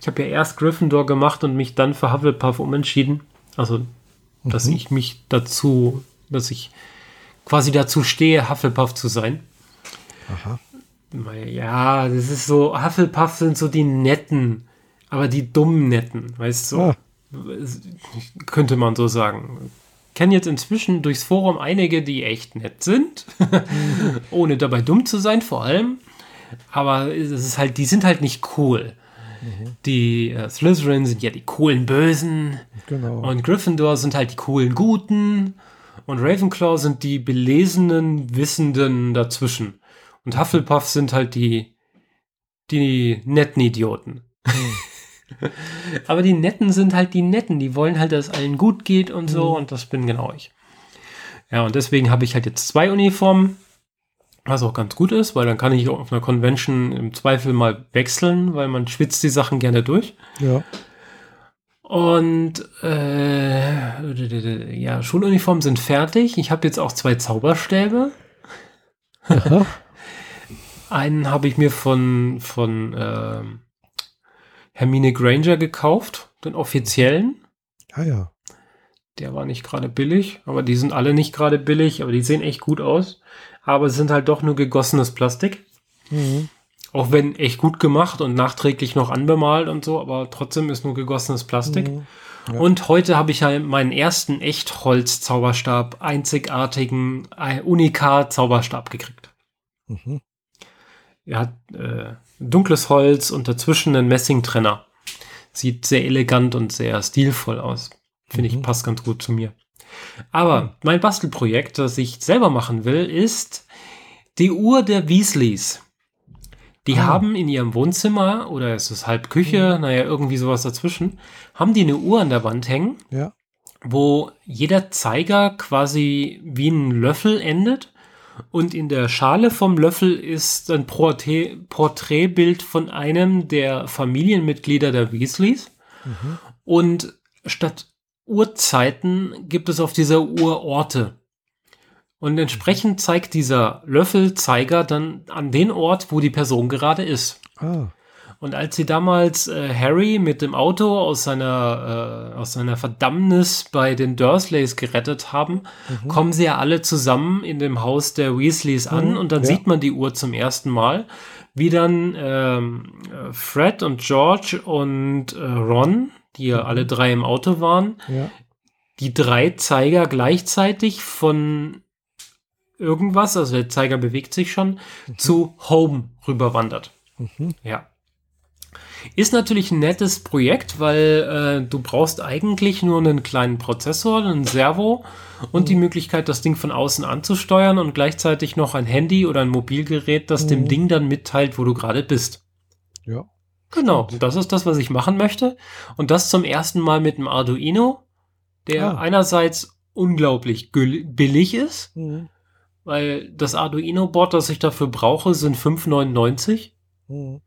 Speaker 2: Ich habe ja erst Gryffindor gemacht und mich dann für Hufflepuff umentschieden. Also, dass ich mich dazu, dass ich quasi dazu stehe, Hufflepuff zu sein.
Speaker 1: Aha.
Speaker 2: Ja, das ist so, Hufflepuff sind so die netten, aber die dummen netten, weißt du?
Speaker 1: Ah.
Speaker 2: Könnte man so sagen. Kenne jetzt inzwischen durchs Forum einige, die echt nett sind, ohne dabei dumm zu sein, vor allem. Aber es ist halt, die sind halt nicht cool. Die äh, Slytherin sind ja die coolen Bösen
Speaker 1: Genau.
Speaker 2: und Gryffindor sind halt die coolen Guten und Ravenclaw sind die belesenen, wissenden dazwischen. Und Hufflepuff sind halt die, die netten Idioten. Aber die Netten sind halt die Netten, die wollen halt, dass es allen gut geht und so und das bin genau ich. Ja, und deswegen habe ich halt jetzt zwei Uniformen, was auch ganz gut ist, weil dann kann ich auf einer Convention im Zweifel mal wechseln, weil man schwitzt die Sachen gerne durch.
Speaker 1: ja.
Speaker 2: Und äh, ja, Schuluniformen sind fertig. Ich habe jetzt auch zwei Zauberstäbe. Einen habe ich mir von, von ähm, Hermine Granger gekauft, den offiziellen.
Speaker 1: Ah ja.
Speaker 2: Der war nicht gerade billig, aber die sind alle nicht gerade billig, aber die sehen echt gut aus. Aber es sind halt doch nur gegossenes Plastik.
Speaker 1: Mhm.
Speaker 2: Auch wenn echt gut gemacht und nachträglich noch anbemalt und so, aber trotzdem ist nur gegossenes Plastik.
Speaker 1: Mhm. Ja.
Speaker 2: Und heute habe ich ja meinen ersten Echtholz-Zauberstab, einzigartigen äh, Unikat-Zauberstab gekriegt.
Speaker 1: Mhm.
Speaker 2: Er hat äh, dunkles Holz und dazwischen einen Messingtrenner. Sieht sehr elegant und sehr stilvoll aus. Finde ich, passt ganz gut zu mir. Aber mein Bastelprojekt, das ich selber machen will, ist die Uhr der Weasleys. Die
Speaker 1: Ah.
Speaker 2: haben in ihrem Wohnzimmer, oder es ist halb Küche, naja, irgendwie sowas dazwischen, haben die eine Uhr an der Wand hängen,
Speaker 1: Ja.
Speaker 2: wo jeder Zeiger quasi wie ein Löffel endet. Und in der Schale vom Löffel ist ein Porträt, Porträtbild von einem der Familienmitglieder der Weasleys. Und statt Uhrzeiten gibt es auf dieser Uhr Orte. Und entsprechend zeigt dieser Löffelzeiger dann an den Ort, wo die Person gerade ist.
Speaker 1: Ah.
Speaker 2: Und als sie damals äh, Harry mit dem Auto aus seiner, äh, aus seiner Verdammnis bei den Dursleys gerettet haben, kommen sie ja alle zusammen in dem Haus der Weasleys an
Speaker 1: Mhm,
Speaker 2: und dann
Speaker 1: ja.
Speaker 2: sieht man die Uhr zum ersten Mal, wie dann ähm, äh, Fred und George und äh, Ron, die ja alle drei im Auto waren,
Speaker 1: Ja.
Speaker 2: die drei Zeiger gleichzeitig von irgendwas, also der Zeiger bewegt sich schon, mhm. zu Home rüberwandert. Mhm. Ja. Ist natürlich ein nettes Projekt, weil äh, du brauchst eigentlich nur einen kleinen Prozessor, einen Servo und mhm. die Möglichkeit, das Ding von außen anzusteuern und gleichzeitig noch ein Handy oder ein Mobilgerät, das mhm. dem Ding dann mitteilt, wo du gerade bist.
Speaker 1: Ja.
Speaker 2: Genau, das ist das, was ich machen möchte. Und das zum ersten Mal mit einem Arduino, der ah. einerseits unglaublich billig ist, mhm. weil das Arduino-Board, das ich dafür brauche, sind 5,99. Mhm.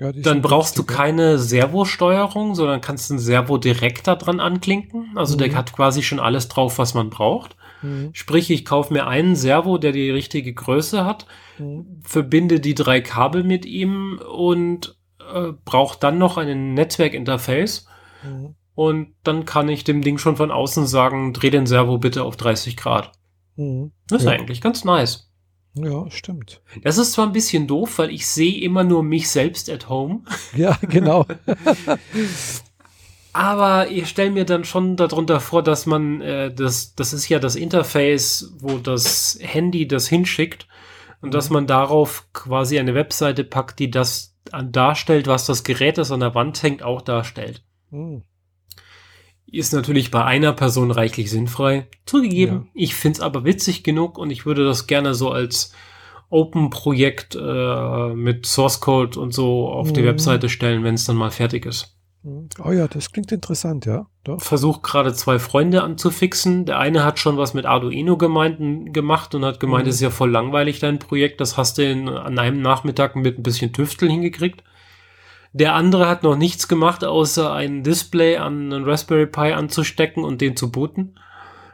Speaker 2: Ja, dann brauchst du keine Servosteuerung, sondern kannst ein Servo direkt da dran anklinken. Also mhm. der hat quasi schon alles drauf, was man braucht. Mhm. Sprich, ich kaufe mir einen Servo, der die richtige Größe hat, mhm. verbinde die drei Kabel mit ihm und äh, brauche dann noch ein Netzwerkinterface. Mhm. Und dann kann ich dem Ding schon von außen sagen, dreh den Servo bitte auf 30 Grad. Mhm. Das ist ja. eigentlich ganz nice.
Speaker 1: Ja, stimmt.
Speaker 2: Das ist zwar ein bisschen doof, weil ich sehe immer nur mich selbst at home.
Speaker 1: Ja, genau.
Speaker 2: Aber ich stelle mir dann schon darunter vor, dass man, äh, das, das ist ja das Interface, wo das Handy das hinschickt und mhm. dass man darauf quasi eine Webseite packt, die das darstellt, was das Gerät, das an der Wand hängt, auch darstellt. Mhm. Ist natürlich bei einer Person reichlich sinnfrei. Zugegeben, ja. ich find's aber witzig genug und ich würde das gerne so als Open-Projekt äh, mit Source Code und so auf mhm. die Webseite stellen, wenn es dann mal fertig ist.
Speaker 1: Mhm. Oh ja, das klingt interessant, ja.
Speaker 2: Doch. Versuch gerade zwei Freunde anzufixen. Der eine hat schon was mit Arduino gemeint, gemacht und hat gemeint, mhm. es ist ja voll langweilig dein Projekt. Das hast du in, an einem Nachmittag mit ein bisschen Tüfteln hingekriegt. Der andere hat noch nichts gemacht, außer ein Display an einen Raspberry Pi anzustecken und den zu booten.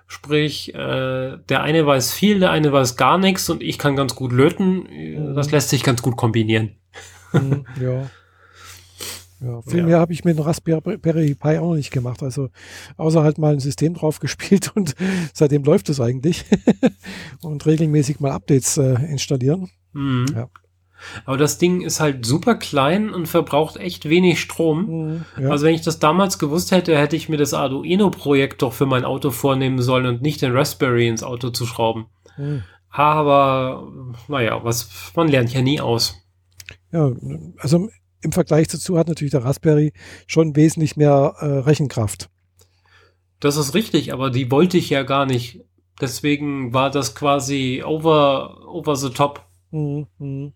Speaker 2: Sprich, äh, der eine weiß viel, der eine weiß gar nichts und ich kann ganz gut löten. Mhm. Das lässt sich ganz gut kombinieren.
Speaker 1: Mhm, ja. Ja, viel ja. mehr habe ich mit dem Raspberry Pi auch noch nicht gemacht. Also außer halt mal ein System drauf gespielt und seitdem läuft es eigentlich. und regelmäßig mal Updates äh, installieren. Mhm.
Speaker 2: Ja. Aber das Ding ist halt super klein und verbraucht echt wenig Strom. Mhm, ja. Also wenn ich das damals gewusst hätte, hätte ich mir das Arduino-Projekt doch für mein Auto vornehmen sollen und nicht den Raspberry ins Auto zu schrauben. Mhm. Aber naja, was, man lernt ja nie aus.
Speaker 1: Ja, also im Vergleich dazu hat natürlich der Raspberry schon wesentlich mehr äh, Rechenkraft.
Speaker 2: Das ist richtig, aber die wollte ich ja gar nicht. Deswegen war das quasi over, over the top. Mhm,
Speaker 1: mh.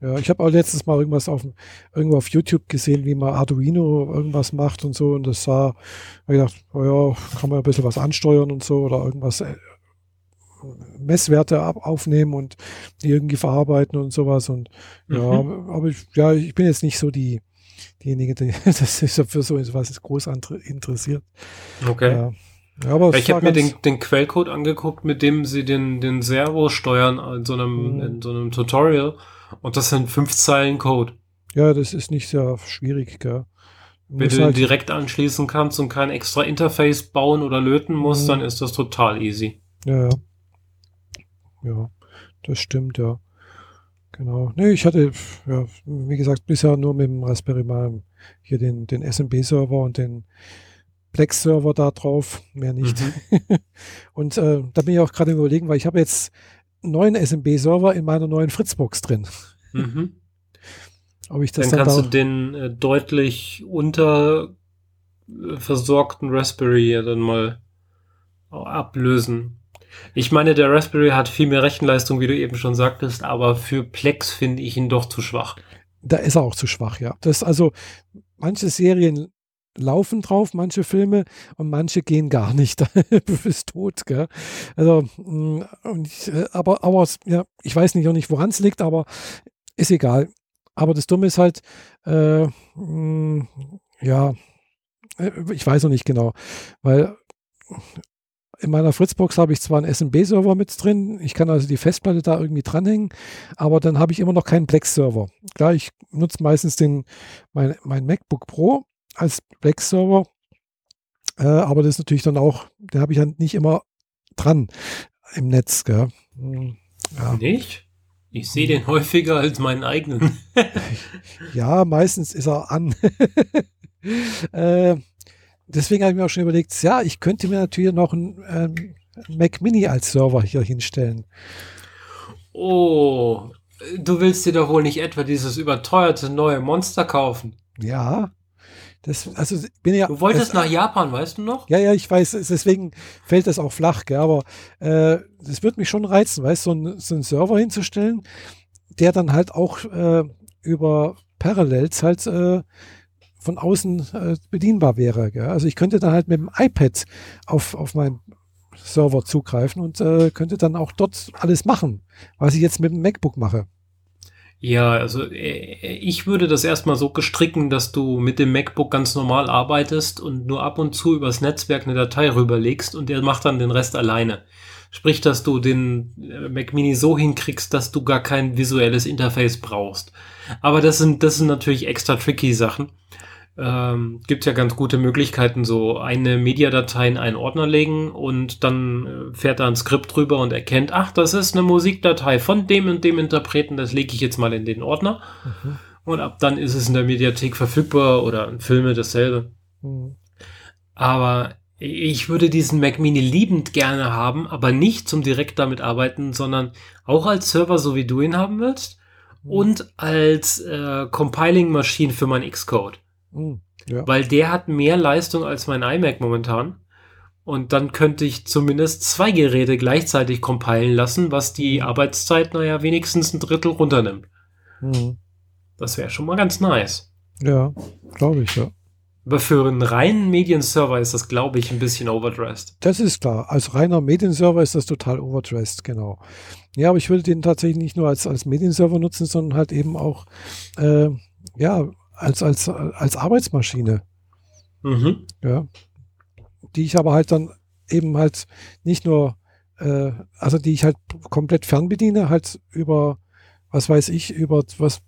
Speaker 1: Ja, ich habe auch letztes Mal irgendwas auf irgendwo auf YouTube gesehen, wie man Arduino irgendwas macht und so. Und das sah, ich gedacht, oh ja, kann man ein bisschen was ansteuern und so oder irgendwas äh, Messwerte ab, aufnehmen und die irgendwie verarbeiten und sowas. Und mhm. ja, aber ich, ja, ich bin jetzt nicht so die, diejenige, die das ist für so etwas groß interessiert.
Speaker 2: Okay. Ja. Ja, aber ich habe mir den, den Quellcode angeguckt, mit dem sie den, den Servo steuern in so einem, mhm. in so einem Tutorial. Und das sind fünf Zeilen Code.
Speaker 1: Ja, das ist nicht sehr schwierig, gell.
Speaker 2: Wenn du halt direkt anschließen kannst und kein extra Interface bauen oder löten musst, mhm. dann ist das total easy.
Speaker 1: Ja, ja. Ja, das stimmt, ja. Genau. Nee, ich hatte, ja, wie gesagt, bisher nur mit dem Raspberry mal hier den, den SMB-Server und den Plex-Server da drauf, mehr nicht. Mhm. und äh, da bin ich auch gerade überlegen, weil ich habe jetzt neuen SMB-Server in meiner neuen Fritzbox drin. Mhm.
Speaker 2: Ob ich das dann, dann kannst da du den äh, deutlich unter äh, versorgten Raspberry ja dann mal ablösen. Ich meine, der Raspberry hat viel mehr Rechenleistung, wie du eben schon sagtest, aber für Plex finde ich ihn doch zu schwach.
Speaker 1: Da ist er auch zu schwach, ja. Das also manche Serien laufen drauf, manche Filme, und manche gehen gar nicht. du bist tot, gell? Also, mm, ich, äh, aber, aber ja, ich weiß nicht auch nicht, woran es liegt, aber ist egal. Aber das Dumme ist halt, äh, mh, mm, ja, äh, ich weiß noch nicht genau, weil in meiner Fritzbox habe ich zwar einen SMB-Server mit drin, ich kann also die Festplatte da irgendwie dranhängen, aber dann habe ich immer noch keinen Plex-Server. Klar, ich nutze meistens den, mein, mein MacBook Pro als Back-Server. Äh, aber das ist natürlich dann auch, den habe ich ja nicht immer dran im Netz. Gell? Hm,
Speaker 2: ja. Nicht? Ich sehe den häufiger als meinen eigenen.
Speaker 1: ja, meistens ist er an. äh, deswegen habe ich mir auch schon überlegt, ja, ich könnte mir natürlich noch ein, ähm, Mac Mini als Server hier hinstellen.
Speaker 2: Oh, du willst dir doch wohl nicht etwa dieses überteuerte neue Monster kaufen.
Speaker 1: Ja. Das, also bin ja,
Speaker 2: du wolltest
Speaker 1: das,
Speaker 2: nach Japan, weißt du noch?
Speaker 1: Ja, ja, ich weiß, deswegen fällt das auch flach, gell, aber äh, das wird mich schon reizen, weißt du, so, ein, so einen Server hinzustellen, der dann halt auch äh, über Parallels halt äh, von außen äh, bedienbar wäre. Gell? Also ich könnte dann halt mit dem iPad auf, auf meinen Server zugreifen und äh, könnte dann auch dort alles machen, was ich jetzt mit dem MacBook mache.
Speaker 2: Ja, also äh, ich würde das erstmal so gestricken, dass du mit dem MacBook ganz normal arbeitest und nur ab und zu übers Netzwerk eine Datei rüberlegst und der macht dann den Rest alleine. Sprich, dass du den äh, Mac Mini so hinkriegst, dass du gar kein visuelles Interface brauchst. Aber das sind, das sind natürlich extra tricky Sachen ähm, gibt ja ganz gute Möglichkeiten, so eine Mediadatei in einen Ordner legen und dann äh, fährt da ein Skript drüber und erkennt, ach, das ist eine Musikdatei von dem und dem Interpreten, das lege ich jetzt mal in den Ordner. Mhm. Und ab dann ist es in der Mediathek verfügbar oder in Filme dasselbe. Mhm. Aber ich würde diesen Mac Mini liebend gerne haben, aber nicht zum direkt damit arbeiten, sondern auch als Server, so wie du ihn haben willst, mhm. und als äh, Compiling-Maschine für mein Xcode. Mhm, ja. Weil der hat mehr Leistung als mein iMac momentan. Und dann könnte ich zumindest zwei Geräte gleichzeitig compilen lassen, was die Arbeitszeit, naja, wenigstens ein Drittel runternimmt. Mhm. Das wäre schon mal ganz nice.
Speaker 1: Ja, glaube ich, ja.
Speaker 2: Aber für einen reinen Medienserver ist das, glaube ich, ein bisschen overdressed.
Speaker 1: Das ist klar. Als reiner Medienserver ist das total overdressed, genau. Ja, aber ich würde den tatsächlich nicht nur als, als Medienserver nutzen, sondern halt eben auch, äh, ja, als, als, als Arbeitsmaschine. Mhm. Ja. Die ich aber halt dann eben halt nicht nur, äh, also die ich halt komplett fernbediene, halt über, was weiß ich, über was,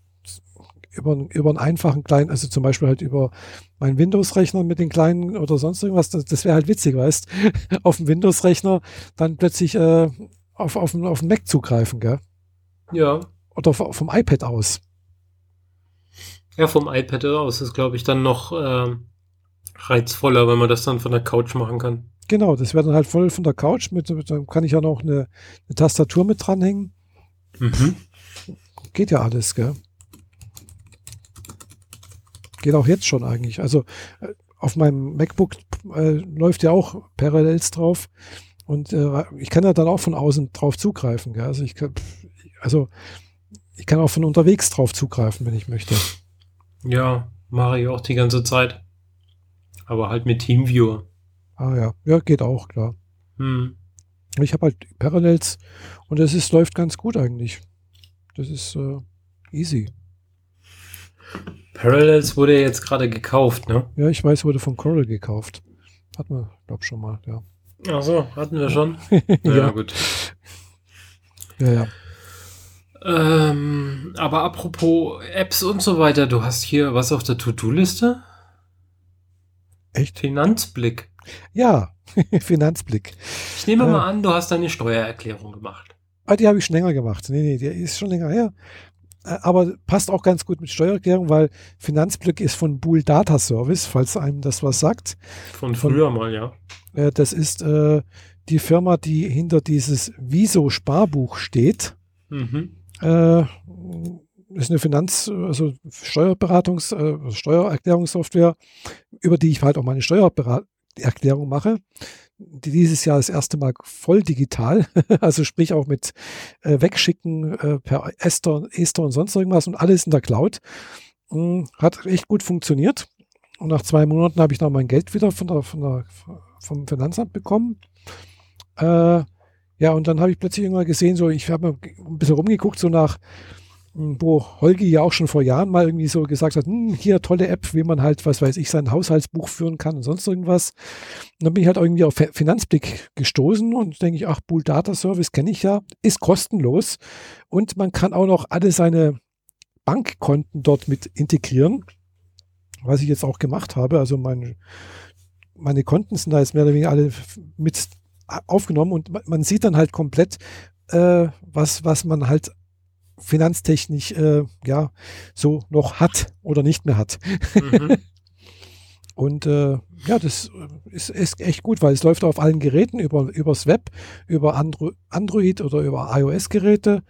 Speaker 1: über, über einen einfachen kleinen, also zum Beispiel halt über meinen Windows-Rechner mit den kleinen oder sonst irgendwas, das, das wäre halt witzig, weißt auf dem Windows-Rechner dann plötzlich äh, auf, auf, auf den Mac zugreifen, gell?
Speaker 2: Ja.
Speaker 1: Oder vom iPad aus.
Speaker 2: Ja, vom iPad aus ist, glaube ich, dann noch äh, reizvoller, wenn man das dann von der Couch machen kann.
Speaker 1: Genau, das wäre dann halt voll von der Couch. Mit, mit dann kann ich ja noch eine, eine Tastatur mit dranhängen. Mhm. Geht ja alles, gell? Geht auch jetzt schon eigentlich. Also äh, auf meinem MacBook äh, läuft ja auch Parallels drauf. Und äh, ich kann ja dann auch von außen drauf zugreifen. Gell? Also ich kann, also ich kann auch von unterwegs drauf zugreifen, wenn ich möchte.
Speaker 2: Ja, mache ich auch die ganze Zeit. Aber halt mit Teamviewer.
Speaker 1: Ah ja, ja, geht auch, klar. Hm. Ich habe halt Parallels und es ist, läuft ganz gut eigentlich. Das ist äh, easy.
Speaker 2: Parallels wurde jetzt gerade gekauft, ne?
Speaker 1: Ja, ich weiß, wurde von Coral gekauft. Hat man, glaub schon mal, ja.
Speaker 2: Ach so, hatten wir schon? ja, ja, gut.
Speaker 1: Ja, ja.
Speaker 2: Ähm, aber apropos Apps und so weiter, du hast hier was auf der To-Do-Liste?
Speaker 1: Echt?
Speaker 2: Finanzblick.
Speaker 1: Ja, Finanzblick.
Speaker 2: Ich nehme äh, mal an, du hast deine Steuererklärung gemacht.
Speaker 1: Ah, die habe ich schon länger gemacht. Nee, nee, die ist schon länger her. Äh, aber passt auch ganz gut mit Steuererklärung, weil Finanzblick ist von Bool Data Service, falls einem das was sagt.
Speaker 2: Von früher von, mal, ja.
Speaker 1: Äh, das ist äh, die Firma, die hinter dieses Viso-Sparbuch steht. Mhm. Äh, ist eine Finanz-, also Steuerberatungs-, äh, Steuererklärungssoftware, über die ich halt auch meine Steuererklärung mache. Die dieses Jahr das erste Mal voll digital, also sprich auch mit äh, Wegschicken äh, per Esther, Esther und sonst irgendwas und alles in der Cloud. Hm, hat echt gut funktioniert. Und nach zwei Monaten habe ich noch mein Geld wieder von der, von der, vom Finanzamt bekommen. Äh, ja, und dann habe ich plötzlich irgendwann gesehen, so, ich habe ein bisschen rumgeguckt, so nach, hm, wo Holgi ja auch schon vor Jahren mal irgendwie so gesagt hat, hm, hier tolle App, wie man halt, was weiß ich, sein Haushaltsbuch führen kann und sonst irgendwas. Und dann bin ich halt irgendwie auf Finanzblick gestoßen und denke ich, ach, Bull Data Service kenne ich ja, ist kostenlos und man kann auch noch alle seine Bankkonten dort mit integrieren, was ich jetzt auch gemacht habe. Also mein, meine Konten sind da jetzt mehr oder weniger alle mit aufgenommen und man sieht dann halt komplett, äh, was, was man halt finanztechnisch äh, ja so noch hat oder nicht mehr hat. Mhm. Und äh, ja, das ist, ist, echt gut, weil es läuft auf allen Geräten über übers Web, über Andro Android oder über iOS-Geräte.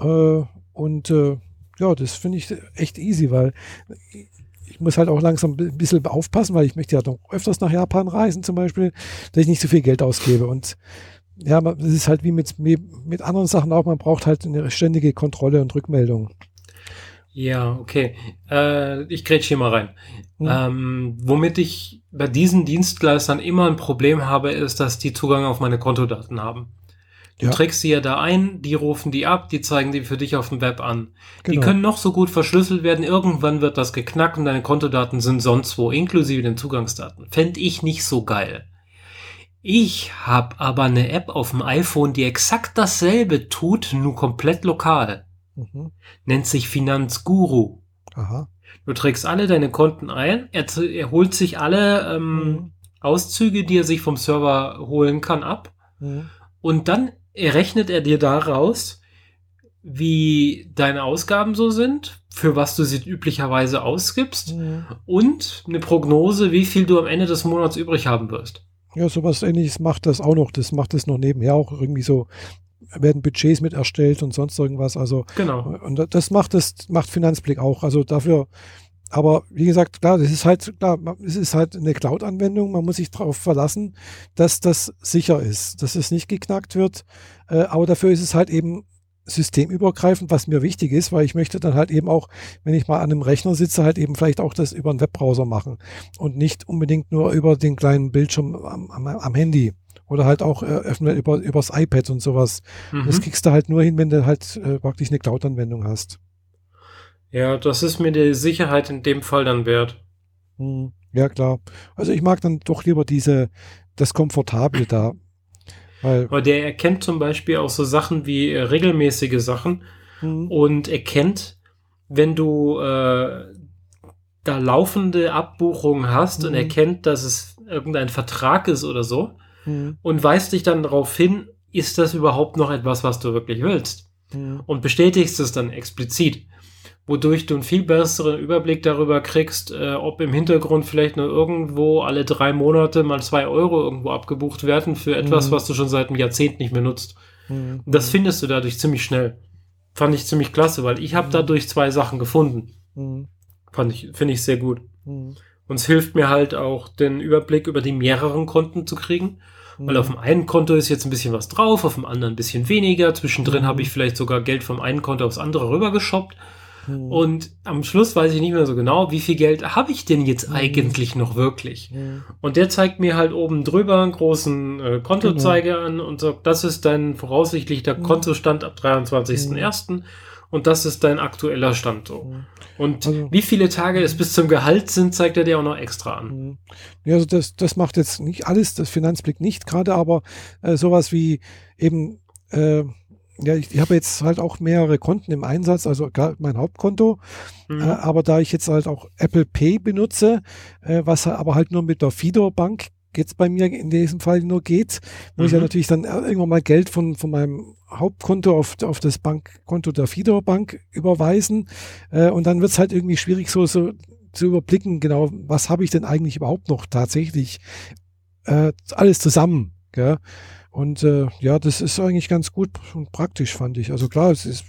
Speaker 1: Äh, und äh, ja, das finde ich echt easy, weil ich muss halt auch langsam ein bisschen aufpassen, weil ich möchte ja noch öfters nach Japan reisen zum Beispiel, dass ich nicht so viel Geld ausgebe. Und ja, das ist halt wie mit, mit anderen Sachen auch, man braucht halt eine ständige Kontrolle und Rückmeldung.
Speaker 2: Ja, okay. Äh, ich grätsch hier mal rein. Mhm. Ähm, womit ich bei diesen Dienstleistern immer ein Problem habe, ist, dass die Zugang auf meine Kontodaten haben. Du ja. trägst sie ja da ein, die rufen die ab, die zeigen die für dich auf dem Web an. Genau. Die können noch so gut verschlüsselt werden, irgendwann wird das geknackt und deine Kontodaten sind sonst wo, inklusive den Zugangsdaten. Fände ich nicht so geil. Ich habe aber eine App auf dem iPhone, die exakt dasselbe tut, nur komplett lokal. Mhm. Nennt sich Finanzguru. Aha. Du trägst alle deine Konten ein, er, er holt sich alle ähm, mhm. Auszüge, die er sich vom Server holen kann, ab. Mhm. Und dann rechnet er dir daraus, wie deine Ausgaben so sind, für was du sie üblicherweise ausgibst mhm. und eine Prognose, wie viel du am Ende des Monats übrig haben wirst.
Speaker 1: Ja, sowas ähnliches macht das auch noch. Das macht es noch nebenher auch irgendwie so, werden Budgets mit erstellt und sonst irgendwas. Also,
Speaker 2: genau.
Speaker 1: Und das macht das, macht Finanzblick auch. Also dafür, aber wie gesagt, klar, das ist halt, klar, es ist halt eine Cloud-Anwendung. Man muss sich darauf verlassen, dass das sicher ist, dass es nicht geknackt wird. Äh, aber dafür ist es halt eben systemübergreifend, was mir wichtig ist, weil ich möchte dann halt eben auch, wenn ich mal an einem Rechner sitze, halt eben vielleicht auch das über einen Webbrowser machen und nicht unbedingt nur über den kleinen Bildschirm am, am, am Handy oder halt auch äh, über übers iPad und sowas. Mhm. Das kriegst du halt nur hin, wenn du halt äh, praktisch eine Cloud-Anwendung hast.
Speaker 2: Ja, das ist mir die Sicherheit in dem Fall dann wert.
Speaker 1: Hm, ja, klar. Also ich mag dann doch lieber diese, das Komfortable da.
Speaker 2: Weil Aber der erkennt zum Beispiel auch so Sachen wie äh, regelmäßige Sachen mhm. und erkennt, wenn du äh, da laufende Abbuchungen hast mhm. und erkennt, dass es irgendein Vertrag ist oder so mhm. und weist dich dann darauf hin, ist das überhaupt noch etwas, was du wirklich willst? Mhm. Und bestätigst es dann explizit wodurch du einen viel besseren Überblick darüber kriegst, äh, ob im Hintergrund vielleicht nur irgendwo alle drei Monate mal zwei Euro irgendwo abgebucht werden für etwas, mhm. was du schon seit einem Jahrzehnt nicht mehr nutzt. Mhm. Das findest du dadurch ziemlich schnell. Fand ich ziemlich klasse, weil ich habe mhm. dadurch zwei Sachen gefunden. Mhm. Fand ich, finde ich sehr gut. Mhm. Und es hilft mir halt auch, den Überblick über die mehreren Konten zu kriegen. Weil auf dem einen Konto ist jetzt ein bisschen was drauf, auf dem anderen ein bisschen weniger. Zwischendrin habe ich vielleicht sogar Geld vom einen Konto aufs andere rübergeschoppt. Mhm. Und am Schluss weiß ich nicht mehr so genau, wie viel Geld habe ich denn jetzt mhm. eigentlich noch wirklich? Mhm. Und der zeigt mir halt oben drüber einen großen äh, Kontozeiger genau. an und sagt, das ist dein voraussichtlich der Kontostand ab 23.01. Und das ist dein aktueller Stand so. Und also, wie viele Tage es bis zum Gehalt sind, zeigt er dir auch noch extra an.
Speaker 1: Ja, also das, das macht jetzt nicht alles, das Finanzblick nicht gerade, aber äh, sowas wie eben äh, ja, ich, ich habe jetzt halt auch mehrere Konten im Einsatz, also mein Hauptkonto. Mhm. Äh, aber da ich jetzt halt auch Apple Pay benutze, äh, was aber halt nur mit der Fido Bank jetzt bei mir in diesem Fall nur geht, muss mhm. ich ja mhm. natürlich dann irgendwann mal Geld von, von meinem Hauptkonto auf, auf das Bankkonto der Fido Bank überweisen. Äh, und dann wird es halt irgendwie schwierig, so, so zu überblicken, genau, was habe ich denn eigentlich überhaupt noch tatsächlich äh, alles zusammen. Gell? Und äh, ja, das ist eigentlich ganz gut und praktisch, fand ich. Also klar, es ist,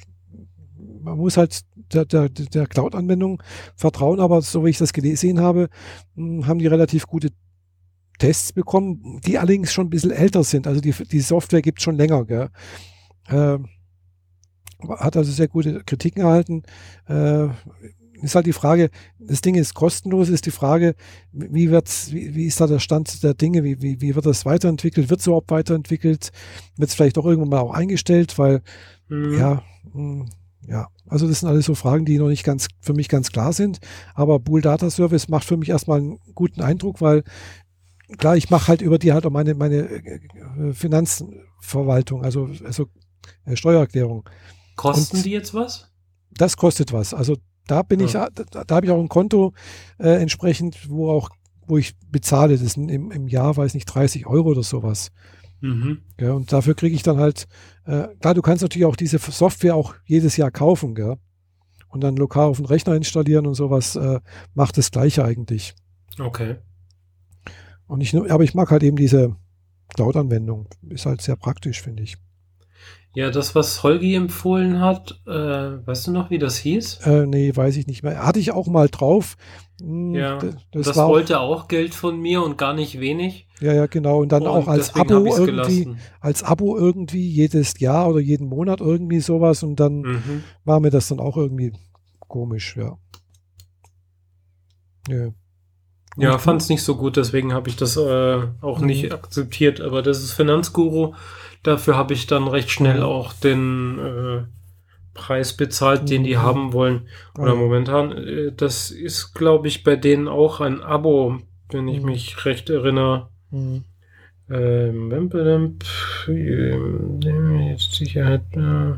Speaker 1: man muss halt der, der, der Cloud-Anwendung vertrauen, aber so wie ich das gesehen habe, hm, haben die relativ gute Tests bekommen, die allerdings schon ein bisschen älter sind. Also die, die Software gibt es schon länger. Gell? Äh, hat also sehr gute Kritiken erhalten. Äh, ist halt die Frage, das Ding ist kostenlos, ist die Frage, wie wird's, wie, wie ist da der Stand der Dinge, wie, wie, wie wird das weiterentwickelt, wird es überhaupt weiterentwickelt, wird es vielleicht auch irgendwann mal auch eingestellt, weil, mhm. ja, mh, hm, ja, also das sind alles so Fragen, die noch nicht ganz für mich ganz klar sind. Aber Bool Data Service macht für mich erstmal einen guten Eindruck, weil klar, ich mache halt über die halt auch meine, meine äh, Finanzverwaltung, also, also äh, Steuererklärung.
Speaker 2: Kosten Und die jetzt was?
Speaker 1: Das kostet was. Also da bin ja. ich, da, da habe ich auch ein Konto äh, entsprechend, wo auch, wo ich bezahle. Das sind im, im Jahr, weiß nicht, 30 Euro oder sowas. Mhm. Ja, und dafür kriege ich dann halt, äh, klar, du kannst natürlich auch diese Software auch jedes Jahr kaufen, gell? Und dann lokal auf den Rechner installieren und sowas, äh, macht das gleiche eigentlich.
Speaker 2: Okay.
Speaker 1: Und ich, aber ich mag halt eben diese Cloud-Anwendung. Ist halt sehr praktisch, finde ich.
Speaker 2: Ja, das, was Holgi empfohlen hat, äh, weißt du noch, wie das hieß?
Speaker 1: Äh, nee, weiß ich nicht mehr. Hatte ich auch mal drauf.
Speaker 2: Hm, ja, das, das wollte auch, auch, Geld von mir und gar nicht wenig.
Speaker 1: Ja, ja, genau. Und dann und auch als Abo irgendwie, als Abo irgendwie jedes Jahr oder jeden Monat irgendwie sowas. Und dann mhm. war mir das dann auch irgendwie komisch, ja.
Speaker 2: Ja, ja fand es nicht so gut, deswegen habe ich das äh, auch mhm. nicht akzeptiert. Aber das ist Finanzguru. Dafür habe ich dann recht schnell mhm. auch den äh, Preis bezahlt, den die mhm. haben wollen. Oder momentan, äh, das ist, glaube ich, bei denen auch ein Abo, wenn ich mhm. mich recht erinnere. Mhm. Ähm, jetzt Sicherheit. Äh,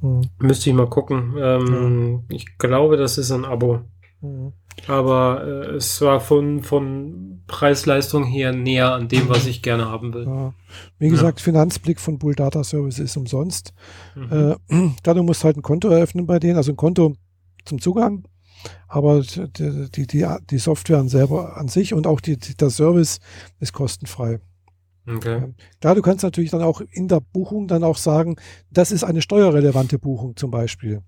Speaker 2: mhm. Müsste ich mal gucken. Ähm, ja. Ich glaube, das ist ein Abo. Mhm. Aber äh, es war von, von Preis-Leistung her näher an dem, was ich gerne haben will. Ja.
Speaker 1: Wie gesagt, ja. Finanzblick von Bull Data Service ist umsonst. Mhm. Äh, klar, du musst halt ein Konto eröffnen bei denen, also ein Konto zum Zugang. Aber die, die, die, die Software an selber an sich und auch die, die, der Service ist kostenfrei. Okay. Klar, du kannst natürlich dann auch in der Buchung dann auch sagen, das ist eine steuerrelevante Buchung zum Beispiel.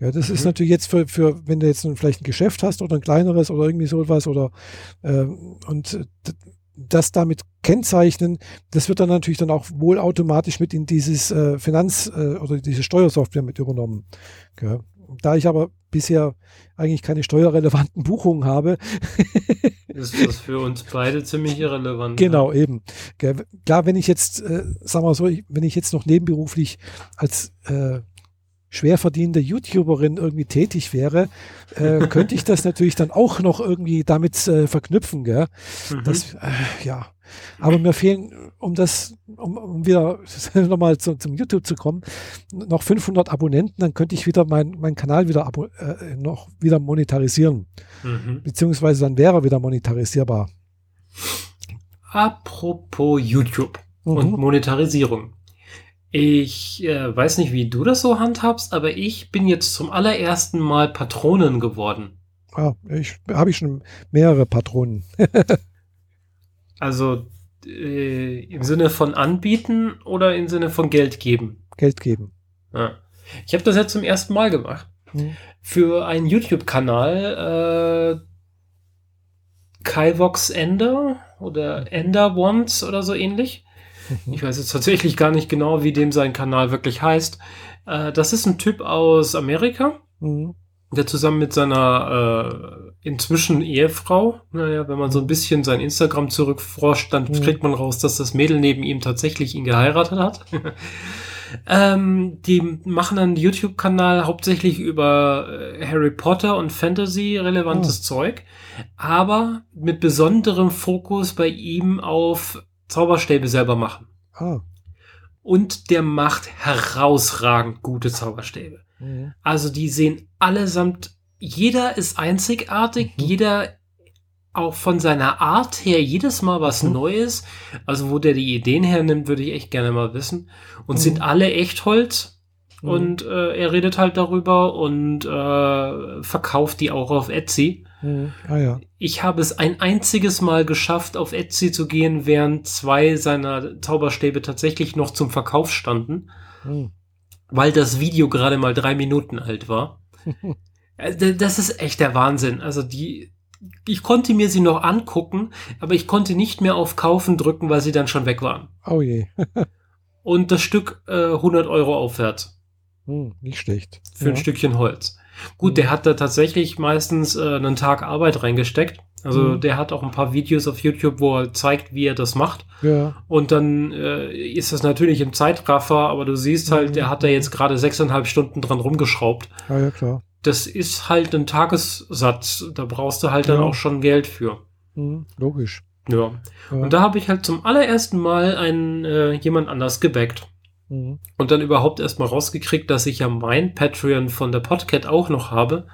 Speaker 1: Ja, das mhm. ist natürlich jetzt für, für, wenn du jetzt vielleicht ein Geschäft hast oder ein kleineres oder irgendwie sowas oder äh, und das damit kennzeichnen, das wird dann natürlich dann auch wohl automatisch mit in dieses äh, Finanz- äh, oder diese Steuersoftware mit übernommen. Ja. Da ich aber bisher eigentlich keine steuerrelevanten Buchungen habe.
Speaker 2: ist das für uns beide ziemlich irrelevant.
Speaker 1: Genau, ja. eben. Klar, wenn ich jetzt, äh, sagen wir so, wenn ich jetzt noch nebenberuflich als äh, schwer verdienende YouTuberin irgendwie tätig wäre, äh, könnte ich das natürlich dann auch noch irgendwie damit äh, verknüpfen. Gell? Mhm. Das, äh, ja. Aber mir fehlen, um das, um, um wieder nochmal zu, zum YouTube zu kommen, noch 500 Abonnenten, dann könnte ich wieder meinen mein Kanal wieder äh, noch wieder monetarisieren. Mhm. Beziehungsweise dann wäre er wieder monetarisierbar.
Speaker 2: Apropos YouTube mhm. und Monetarisierung. Ich äh, weiß nicht, wie du das so handhabst, aber ich bin jetzt zum allerersten Mal Patronen geworden.
Speaker 1: Ah, ich habe ich schon mehrere Patronen.
Speaker 2: also äh, im Sinne von anbieten oder im Sinne von Geld geben?
Speaker 1: Geld geben.
Speaker 2: Ja. Ich habe das jetzt zum ersten Mal gemacht. Hm. Für einen YouTube-Kanal äh, Kyvox Ender oder Ender Once oder so ähnlich. Ich weiß jetzt tatsächlich gar nicht genau, wie dem sein Kanal wirklich heißt. Äh, das ist ein Typ aus Amerika, mhm. Der zusammen mit seiner äh, inzwischen Ehefrau, naja, wenn man so ein bisschen sein Instagram zurückforscht, dann mhm. kriegt man raus, dass das Mädel neben ihm tatsächlich ihn geheiratet hat. ähm, die machen einen YouTube-Kanal hauptsächlich über äh, Harry Potter und Fantasy-relevantes oh. Zeug, aber mit besonderem Fokus bei ihm auf Zauberstäbe selber machen. Ah. Und der macht herausragend gute Zauberstäbe. Mhm. Also die sehen allesamt, jeder ist einzigartig, mhm. jeder auch von seiner Art her jedes Mal was mhm. Neues. Also wo der die Ideen hernimmt, würde ich echt gerne mal wissen. Und sind mhm. alle echt Holz. Mhm. Und äh, er redet halt darüber und äh, verkauft die auch auf Etsy.
Speaker 1: Ah, ja.
Speaker 2: Ich habe es ein einziges Mal geschafft, auf Etsy zu gehen, während zwei seiner Zauberstäbe tatsächlich noch zum Verkauf standen, mhm. Weil das Video gerade mal drei Minuten alt war. Äh, das ist echt der Wahnsinn. Also die, ich konnte mir sie noch angucken, aber ich konnte nicht mehr auf Kaufen drücken, weil sie dann schon weg waren.
Speaker 1: Oh je.
Speaker 2: Und das Stück äh, 100 Euro aufwärts.
Speaker 1: Hm, nicht schlecht.
Speaker 2: Für ja. ein Stückchen Holz. Gut, der hat da tatsächlich meistens äh, einen Tag Arbeit reingesteckt. Also mhm. der hat auch ein paar Videos auf YouTube, wo er zeigt, wie er das macht.
Speaker 1: Ja.
Speaker 2: Und dann äh, ist das natürlich im Zeitraffer, aber du siehst halt, mhm. der hat da jetzt gerade sechseinhalb Stunden dran rumgeschraubt.
Speaker 1: Ah, ja, klar.
Speaker 2: Das ist halt ein Tagessatz. Da brauchst du halt ja. dann auch schon Geld für.
Speaker 1: Mhm, logisch.
Speaker 2: Ja. ja. Und da habe ich halt zum allerersten Mal einen äh, jemand anders gebackt. Mhm. Und dann überhaupt erstmal rausgekriegt, dass ich ja mein Patreon von der Podcat auch noch habe.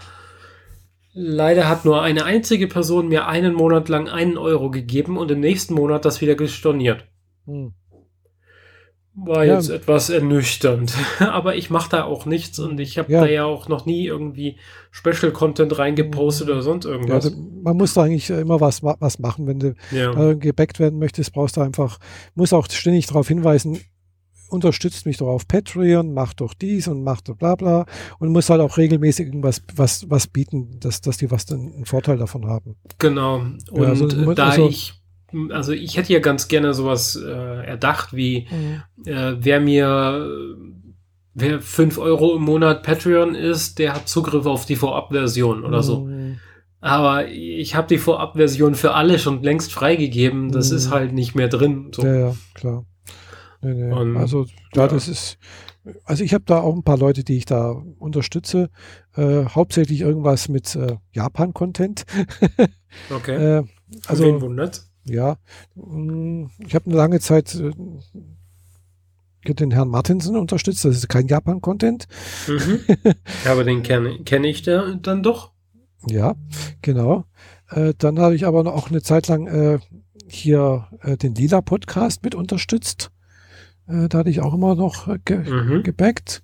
Speaker 2: Leider hat nur eine einzige Person mir einen Monat lang einen Euro gegeben und im nächsten Monat das wieder gestorniert. Mhm. war
Speaker 1: Ja.
Speaker 2: jetzt etwas ernüchternd. Aber ich mache da auch nichts und ich habe
Speaker 1: Ja.
Speaker 2: da ja auch noch nie irgendwie Special Content reingepostet oder sonst
Speaker 1: Ja,
Speaker 2: irgendwas.
Speaker 1: also man muss da eigentlich immer was, was machen. Wenn du
Speaker 2: Ja,
Speaker 1: äh, gebackt werden möchtest, brauchst du einfach, muss auch ständig darauf hinweisen, unterstützt mich doch auf Patreon, mach doch dies und mach doch bla bla und muss halt auch regelmäßig irgendwas was, was bieten, dass, dass die was dann einen Vorteil davon haben.
Speaker 2: genau. Und
Speaker 1: also du musst-
Speaker 2: da
Speaker 1: also-
Speaker 2: ich, also ich hätte ja ganz gerne sowas äh, erdacht, wie äh, wer mir, wer 5 Euro im Monat Patreon ist, der hat Zugriff auf die Vorabversion oder so.
Speaker 1: Mm,
Speaker 2: Aber ich habe die Vorabversion für alle schon längst freigegeben. Das
Speaker 1: Mhm.
Speaker 2: ist halt nicht mehr drin. So.
Speaker 1: Ja, ja, klar. Nee, nee.
Speaker 2: Und-
Speaker 1: also ja,
Speaker 2: ja.
Speaker 1: das ist, also ich habe da auch ein paar Leute, die ich da unterstütze, äh, hauptsächlich irgendwas mit äh, Japan-Content.
Speaker 2: Okay.
Speaker 1: äh,
Speaker 2: also, Wen wundert?
Speaker 1: Ja, mm, ich habe eine lange Zeit äh, den Herrn Martinsen unterstützt. Das ist kein Japan-Content.
Speaker 2: Mhm. Ja, aber den kenne kenn ich da dann doch.
Speaker 1: Ja, genau. Äh, dann habe ich aber noch auch eine Zeit lang äh, hier den Lila-Podcast mit unterstützt. Äh, da hatte ich auch immer noch äh, ge
Speaker 2: Mhm.
Speaker 1: gebackt.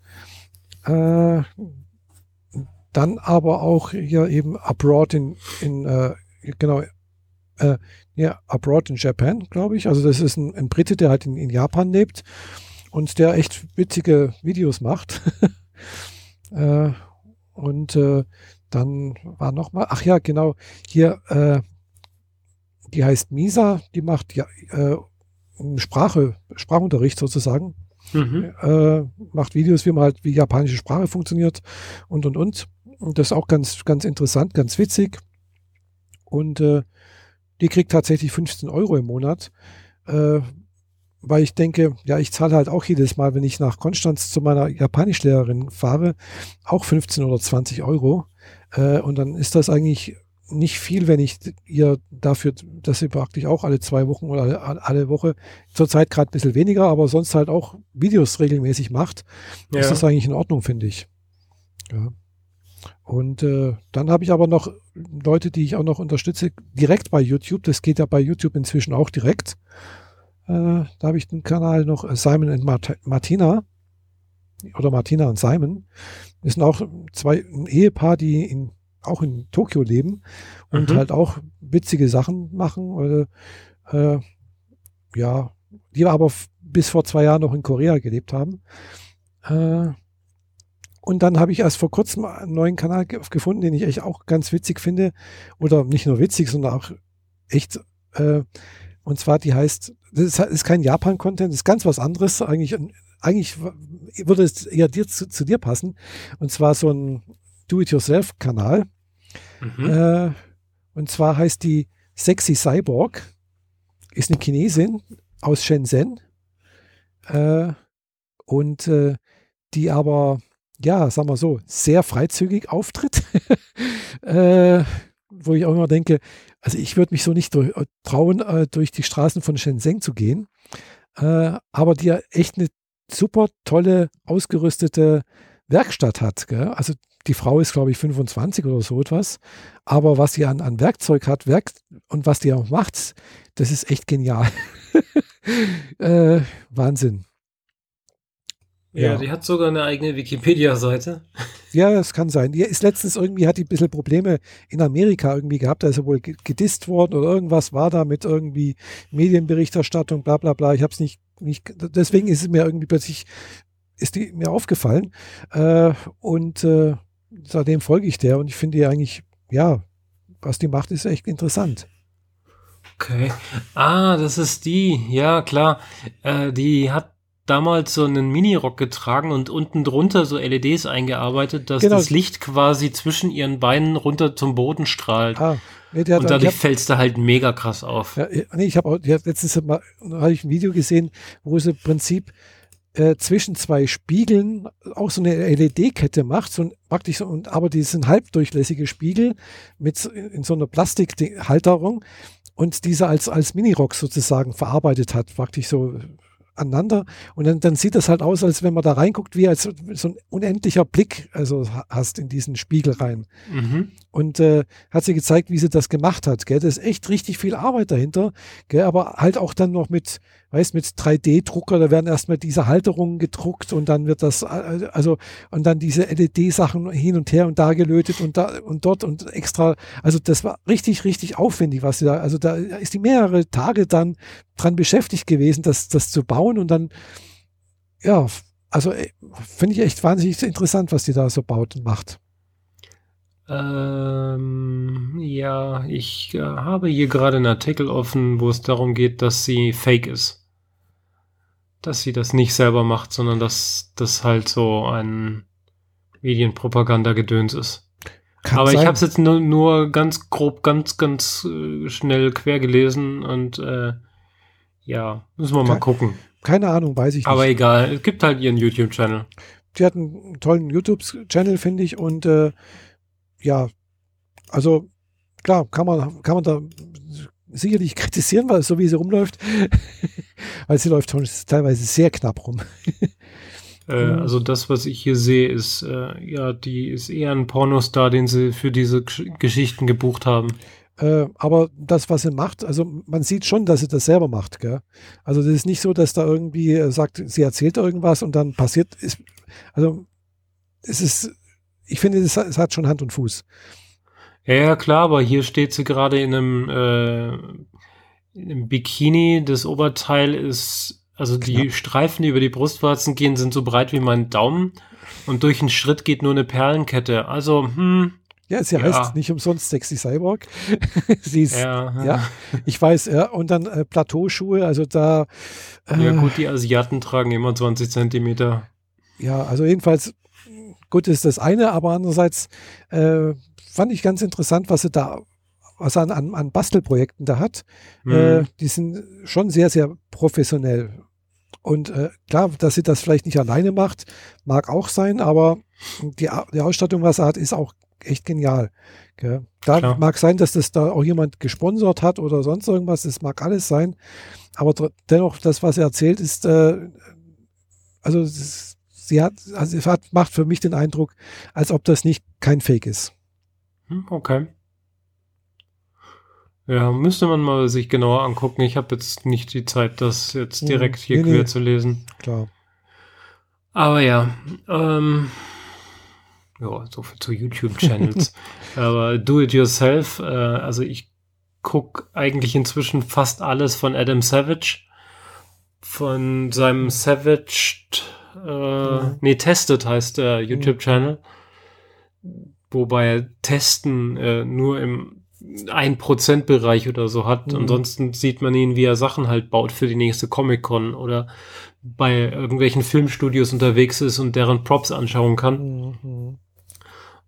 Speaker 1: Äh, dann aber auch hier eben Abroad in, in äh, genau, äh, ja, Abroad in Japan, glaube ich. Also das ist ein, ein Brite, der halt in, in Japan lebt und der echt witzige Videos macht. äh, und äh, dann war noch mal, ach ja, genau, hier, äh, die heißt Misa, die macht ja äh, Sprache, Sprachunterricht sozusagen
Speaker 2: Mhm.
Speaker 1: äh, macht Videos, wie man halt, wie japanische Sprache funktioniert und und und. Und das ist auch ganz, ganz interessant, ganz witzig. Und äh, die kriegt tatsächlich 15 Euro im Monat, äh, weil ich denke, ja, ich zahle halt auch jedes Mal, wenn ich nach Konstanz zu meiner Japanischlehrerin fahre, auch 15 oder 20 Euro. Äh, und dann ist das eigentlich nicht viel, wenn ich ihr dafür, dass sie praktisch auch alle zwei Wochen oder alle, alle Woche, zurzeit gerade ein bisschen weniger, aber sonst halt auch Videos regelmäßig macht,
Speaker 2: Ja.
Speaker 1: ist das eigentlich in Ordnung, finde ich. Ja. Und äh, dann habe ich aber noch Leute, die ich auch noch unterstütze, direkt bei YouTube. Das geht ja bei YouTube inzwischen auch direkt. Äh, da habe ich den Kanal noch äh, Simon und Mart Martina oder Martina und Simon. Das sind auch zwei ein Ehepaar, die in, auch in Tokio leben und
Speaker 2: Mhm.
Speaker 1: halt auch witzige Sachen machen. Oder, äh, ja, die aber bis vor zwei Jahren noch in Korea gelebt haben. Äh, und dann habe ich erst vor kurzem einen neuen Kanal ge gefunden, den ich echt auch ganz witzig finde. Oder nicht nur witzig, sondern auch echt. Äh, und zwar, die heißt, das ist, ist kein Japan-Content, das ist ganz was anderes. Eigentlich, eigentlich würde es eher dir, zu, zu dir passen. Und zwar so ein Do-it-yourself-Kanal.
Speaker 2: Mhm.
Speaker 1: Äh, und zwar heißt die Sexy Cyborg, ist eine Chinesin aus Shenzhen. Äh, und äh, die aber, ja, sagen wir so, sehr freizügig auftritt. äh, wo ich auch immer denke, also ich würde mich so nicht durch, trauen, äh, durch die Straßen von Shenzhen zu gehen. Äh, aber die ja echt eine super tolle, ausgerüstete Werkstatt hat. Gell? Also die Frau ist, glaube ich, 25 oder so etwas. Aber was sie an, an Werkzeug hat, Werk und was die auch macht, das ist echt genial. äh, Wahnsinn.
Speaker 2: ja,
Speaker 1: ja.
Speaker 2: die hat sogar eine eigene Wikipedia-Seite.
Speaker 1: Ja, das kann sein. Die ist letztens irgendwie, hat die ein bisschen Probleme in Amerika irgendwie gehabt. Da ist er wohl ge- gedisst worden oder irgendwas war da mit irgendwie Medienberichterstattung, bla bla bla. Ich habe es nicht, nicht, deswegen ist es mir irgendwie plötzlich, ist die mir aufgefallen. Äh, und äh, seitdem folge ich der und ich finde die eigentlich, ja, was die macht, ist echt interessant.
Speaker 2: Okay. Ah, das ist die. Ja, klar. Äh, die hat damals so einen Minirock getragen und unten drunter so LEDs eingearbeitet, dass
Speaker 1: Genau.
Speaker 2: das Licht quasi zwischen ihren Beinen runter zum Boden strahlt.
Speaker 1: Ah, nee,
Speaker 2: und dadurch
Speaker 1: hab,
Speaker 2: fällst du halt mega krass auf.
Speaker 1: ja, nee, ich habe letztens mal, habe ich ein Video gesehen, wo sie im Prinzip äh, zwischen zwei Spiegeln auch so eine LED-Kette macht, so ein, praktisch und, aber die sind halbdurchlässige Spiegel mit in so einer Plastikhalterung und diese als, als Minirock sozusagen verarbeitet hat, praktisch so aneinander. Und dann, dann sieht das halt aus, als wenn man da reinguckt, wie als so ein unendlicher Blick also ha- hast in diesen Spiegel rein.
Speaker 2: Mhm.
Speaker 1: Und äh, hat sie gezeigt, wie sie das gemacht hat. Gell? Da ist echt richtig viel Arbeit dahinter, gell? aber halt auch dann noch mit, weißt mit 3D-Drucker, da werden erstmal diese Halterungen gedruckt und dann wird das, äh, also und dann diese LED-Sachen hin und her und da gelötet und da und dort und extra, also das war richtig, richtig aufwendig, was sie da, also da ist die mehrere Tage dann dran beschäftigt gewesen, das, das zu bauen und dann, ja, also äh, finde ich echt wahnsinnig interessant, was die da so baut und macht.
Speaker 2: Ähm, ja, ich äh, habe hier gerade einen Artikel offen, wo es darum geht, dass sie fake ist. Dass sie das nicht selber macht, sondern dass das halt so ein Medienpropaganda-Gedöns ist. Kann Aber sein. ich habe es jetzt nur, nur, ganz grob, ganz, ganz äh, schnell quer gelesen und äh, ja, müssen wir mal gucken.
Speaker 1: Keine Ahnung, weiß ich nicht.
Speaker 2: Aber egal, es gibt halt ihren YouTube-Channel.
Speaker 1: Die hat einen tollen YouTube-Channel, finde ich, und äh, ja, also klar, kann man, kann man da sicherlich kritisieren, weil so wie sie rumläuft, weil sie läuft teilweise sehr knapp rum.
Speaker 2: äh, also das, was ich hier sehe, ist äh, ja, die ist eher ein Pornostar, den sie für diese Geschichten gebucht haben.
Speaker 1: Äh, aber das, was sie macht, also man sieht schon, dass sie das selber macht. Gell? Also das ist nicht so, dass da irgendwie äh, sagt, sie erzählt irgendwas und dann passiert ist. Also es ist ich finde, es, es, hat schon Hand und Fuß.
Speaker 2: Ja, ja, klar, aber hier steht sie gerade in einem, äh, in einem Bikini. Das Oberteil ist, also die Streifen, die über die Brustwarzen gehen, sind so breit wie mein Daumen. Und durch einen Schritt geht nur eine Perlenkette. Also, hm.
Speaker 1: Ja, sie ja. heißt nicht umsonst Sexy Cyborg. sie ist, ja. ja, ich weiß, ja. Und dann äh, Plateauschuhe, also da.
Speaker 2: Äh, ja, gut, die Asiaten tragen immer 20 Zentimeter.
Speaker 1: Ja, also jedenfalls gut ist das eine, aber andererseits äh, fand ich ganz interessant, was er da was er an, an, Bastelprojekten da hat. Mhm. Äh, die sind schon sehr, sehr professionell. Und äh, klar, dass sie das vielleicht nicht alleine macht, mag auch sein, aber die, die Ausstattung, was er hat, ist auch echt genial. Gell? Da klar. mag sein, dass das da auch jemand gesponsert hat oder sonst irgendwas, das mag alles sein. Aber dennoch, das, was er erzählt, ist, äh, also ist, sie hat, also es hat, macht für mich den Eindruck, als ob das nicht kein Fake ist.
Speaker 2: Hm, okay. Ja, müsste man mal sich genauer angucken. Ich habe jetzt nicht die Zeit, das jetzt hm, direkt hier nee, quer nee. zu lesen.
Speaker 1: Klar.
Speaker 2: Aber ja, ähm, ja, so viel zu YouTube-Channels. Aber do it yourself, äh, also ich gucke eigentlich inzwischen fast alles von Adam Savage. Von seinem Savaged äh, mhm. nee, Tested heißt der YouTube-Channel. Wobei Testen äh, nur im 1%-Bereich oder so hat. Mhm. Ansonsten sieht man ihn, wie er Sachen halt baut für die nächste Comic-Con oder bei irgendwelchen Filmstudios unterwegs ist und deren Props anschauen kann. Mhm.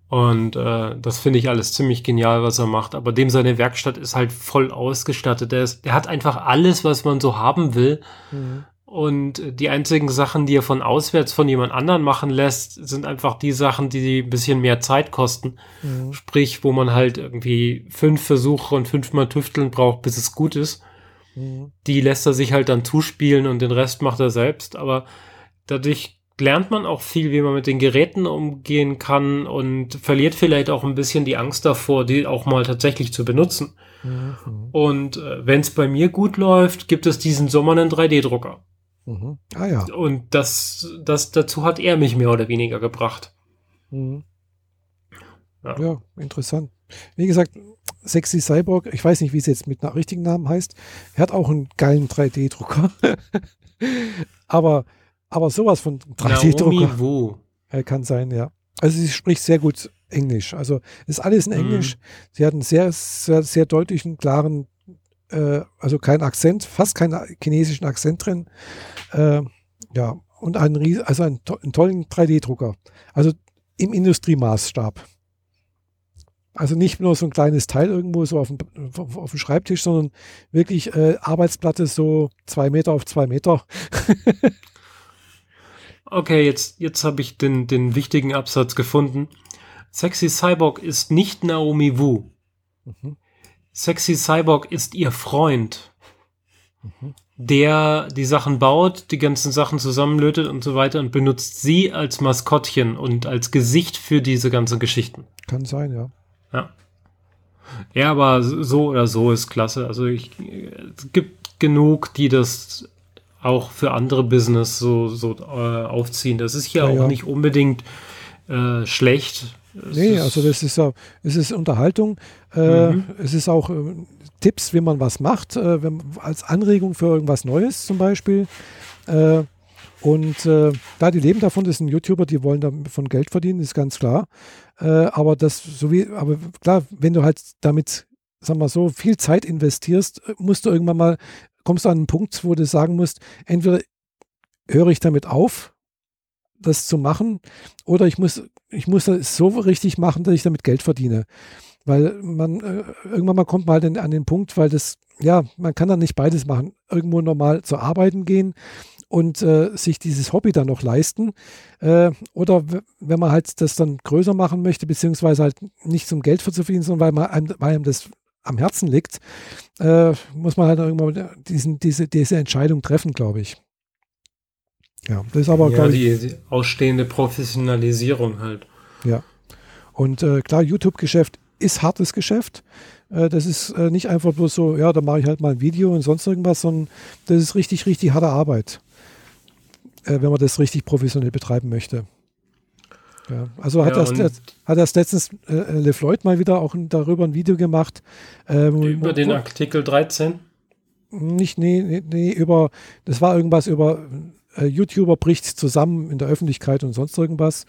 Speaker 2: Und äh, das finde ich alles ziemlich genial, was er macht. Aber dem seine Werkstatt ist halt voll ausgestattet. Der, ist, der hat einfach alles, was man so haben will. Mhm. Und die einzigen Sachen, die er von auswärts von jemand anderen machen lässt, sind einfach die Sachen, die ein bisschen mehr Zeit kosten. Mhm. Sprich, wo man halt irgendwie fünf Versuche und fünfmal tüfteln braucht, bis es gut ist. Mhm. Die lässt er sich halt dann zuspielen und den Rest macht er selbst. Aber dadurch lernt man auch viel, wie man mit den Geräten umgehen kann und verliert vielleicht auch ein bisschen die Angst davor, die auch mal tatsächlich zu benutzen. Mhm. Und äh, wenn es bei mir gut läuft, gibt es diesen Sommer einen 3D-Drucker.
Speaker 1: Mhm. Ah ja.
Speaker 2: Und das, das dazu hat er mich mehr oder weniger gebracht.
Speaker 1: Mhm. Ja. ja. interessant. Wie gesagt, Sexy Cyborg, ich weiß nicht, wie es jetzt mit einem richtigen Namen heißt. Er hat auch einen geilen 3D-Drucker. aber, aber sowas von 3D-Drucker.
Speaker 2: wo?
Speaker 1: Er kann sein, ja. Also sie spricht sehr gut Englisch. Also ist alles in mhm. Englisch. Mhm. Sie hat einen sehr, sehr, sehr deutlichen, klaren äh, also kein Akzent, fast keinen chinesischen Akzent drin. Äh, ja, und einen, also einen, to einen tollen 3D-Drucker. Also im Industriemaßstab. Also nicht nur so ein kleines Teil irgendwo so auf dem, auf dem Schreibtisch, sondern wirklich äh, Arbeitsplatte so zwei Meter auf zwei Meter.
Speaker 2: okay, jetzt, jetzt habe ich den, den wichtigen Absatz gefunden. Sexy Cyborg ist nicht Naomi Wu. Mhm. Sexy Cyborg ist ihr Freund, mhm. der die Sachen baut, die ganzen Sachen zusammenlötet und so weiter und benutzt sie als Maskottchen und als Gesicht für diese ganzen Geschichten.
Speaker 1: Kann sein, ja.
Speaker 2: Ja. Ja, aber so oder so ist klasse. Also ich, es gibt genug, die das auch für andere Business so, so äh, aufziehen. Das ist hier ja, auch ja. nicht unbedingt äh, schlecht.
Speaker 1: Es nee, also das ist ja, es ist Unterhaltung. Äh, mhm. Es ist auch äh, Tipps, wie man was macht, äh, wenn, als Anregung für irgendwas Neues zum Beispiel. Äh, und äh, da die leben davon, das sind YouTuber, die wollen davon Geld verdienen, ist ganz klar. Äh, aber das, so wie, aber klar, wenn du halt damit, sagen wir so, viel Zeit investierst, musst du irgendwann mal, kommst du an einen Punkt, wo du sagen musst, entweder höre ich damit auf, das zu machen, oder ich muss, ich muss das so richtig machen, dass ich damit Geld verdiene. Weil man äh, irgendwann mal kommt man halt an den Punkt, weil das, ja, man kann dann nicht beides machen. Irgendwo normal zur Arbeiten gehen und äh, sich dieses Hobby dann noch leisten. Äh, oder wenn man halt das dann größer machen möchte, beziehungsweise halt nicht zum Geld zu verdienen, sondern weil, man einem, weil einem das am Herzen liegt, äh, muss man halt irgendwann diesen, diese, diese Entscheidung treffen, glaube ich.
Speaker 2: Ja, das ist aber, ja, die, die, ausstehende Professionalisierung halt.
Speaker 1: Ja. Und äh, klar, YouTube-Geschäft ist hartes Geschäft. Äh, das ist äh, nicht einfach bloß so, ja, da mache ich halt mal ein Video und sonst irgendwas, sondern das ist richtig, richtig harte Arbeit äh, wenn man das richtig professionell betreiben möchte. Ja, also hat, ja, das, hat das letztens äh, LeFloid mal wieder auch darüber ein Video gemacht.
Speaker 2: Äh, über den Artikel 13?
Speaker 1: Nicht, nee, nee, nee, über, das war irgendwas über äh, YouTuber bricht zusammen in der Öffentlichkeit und sonst irgendwas.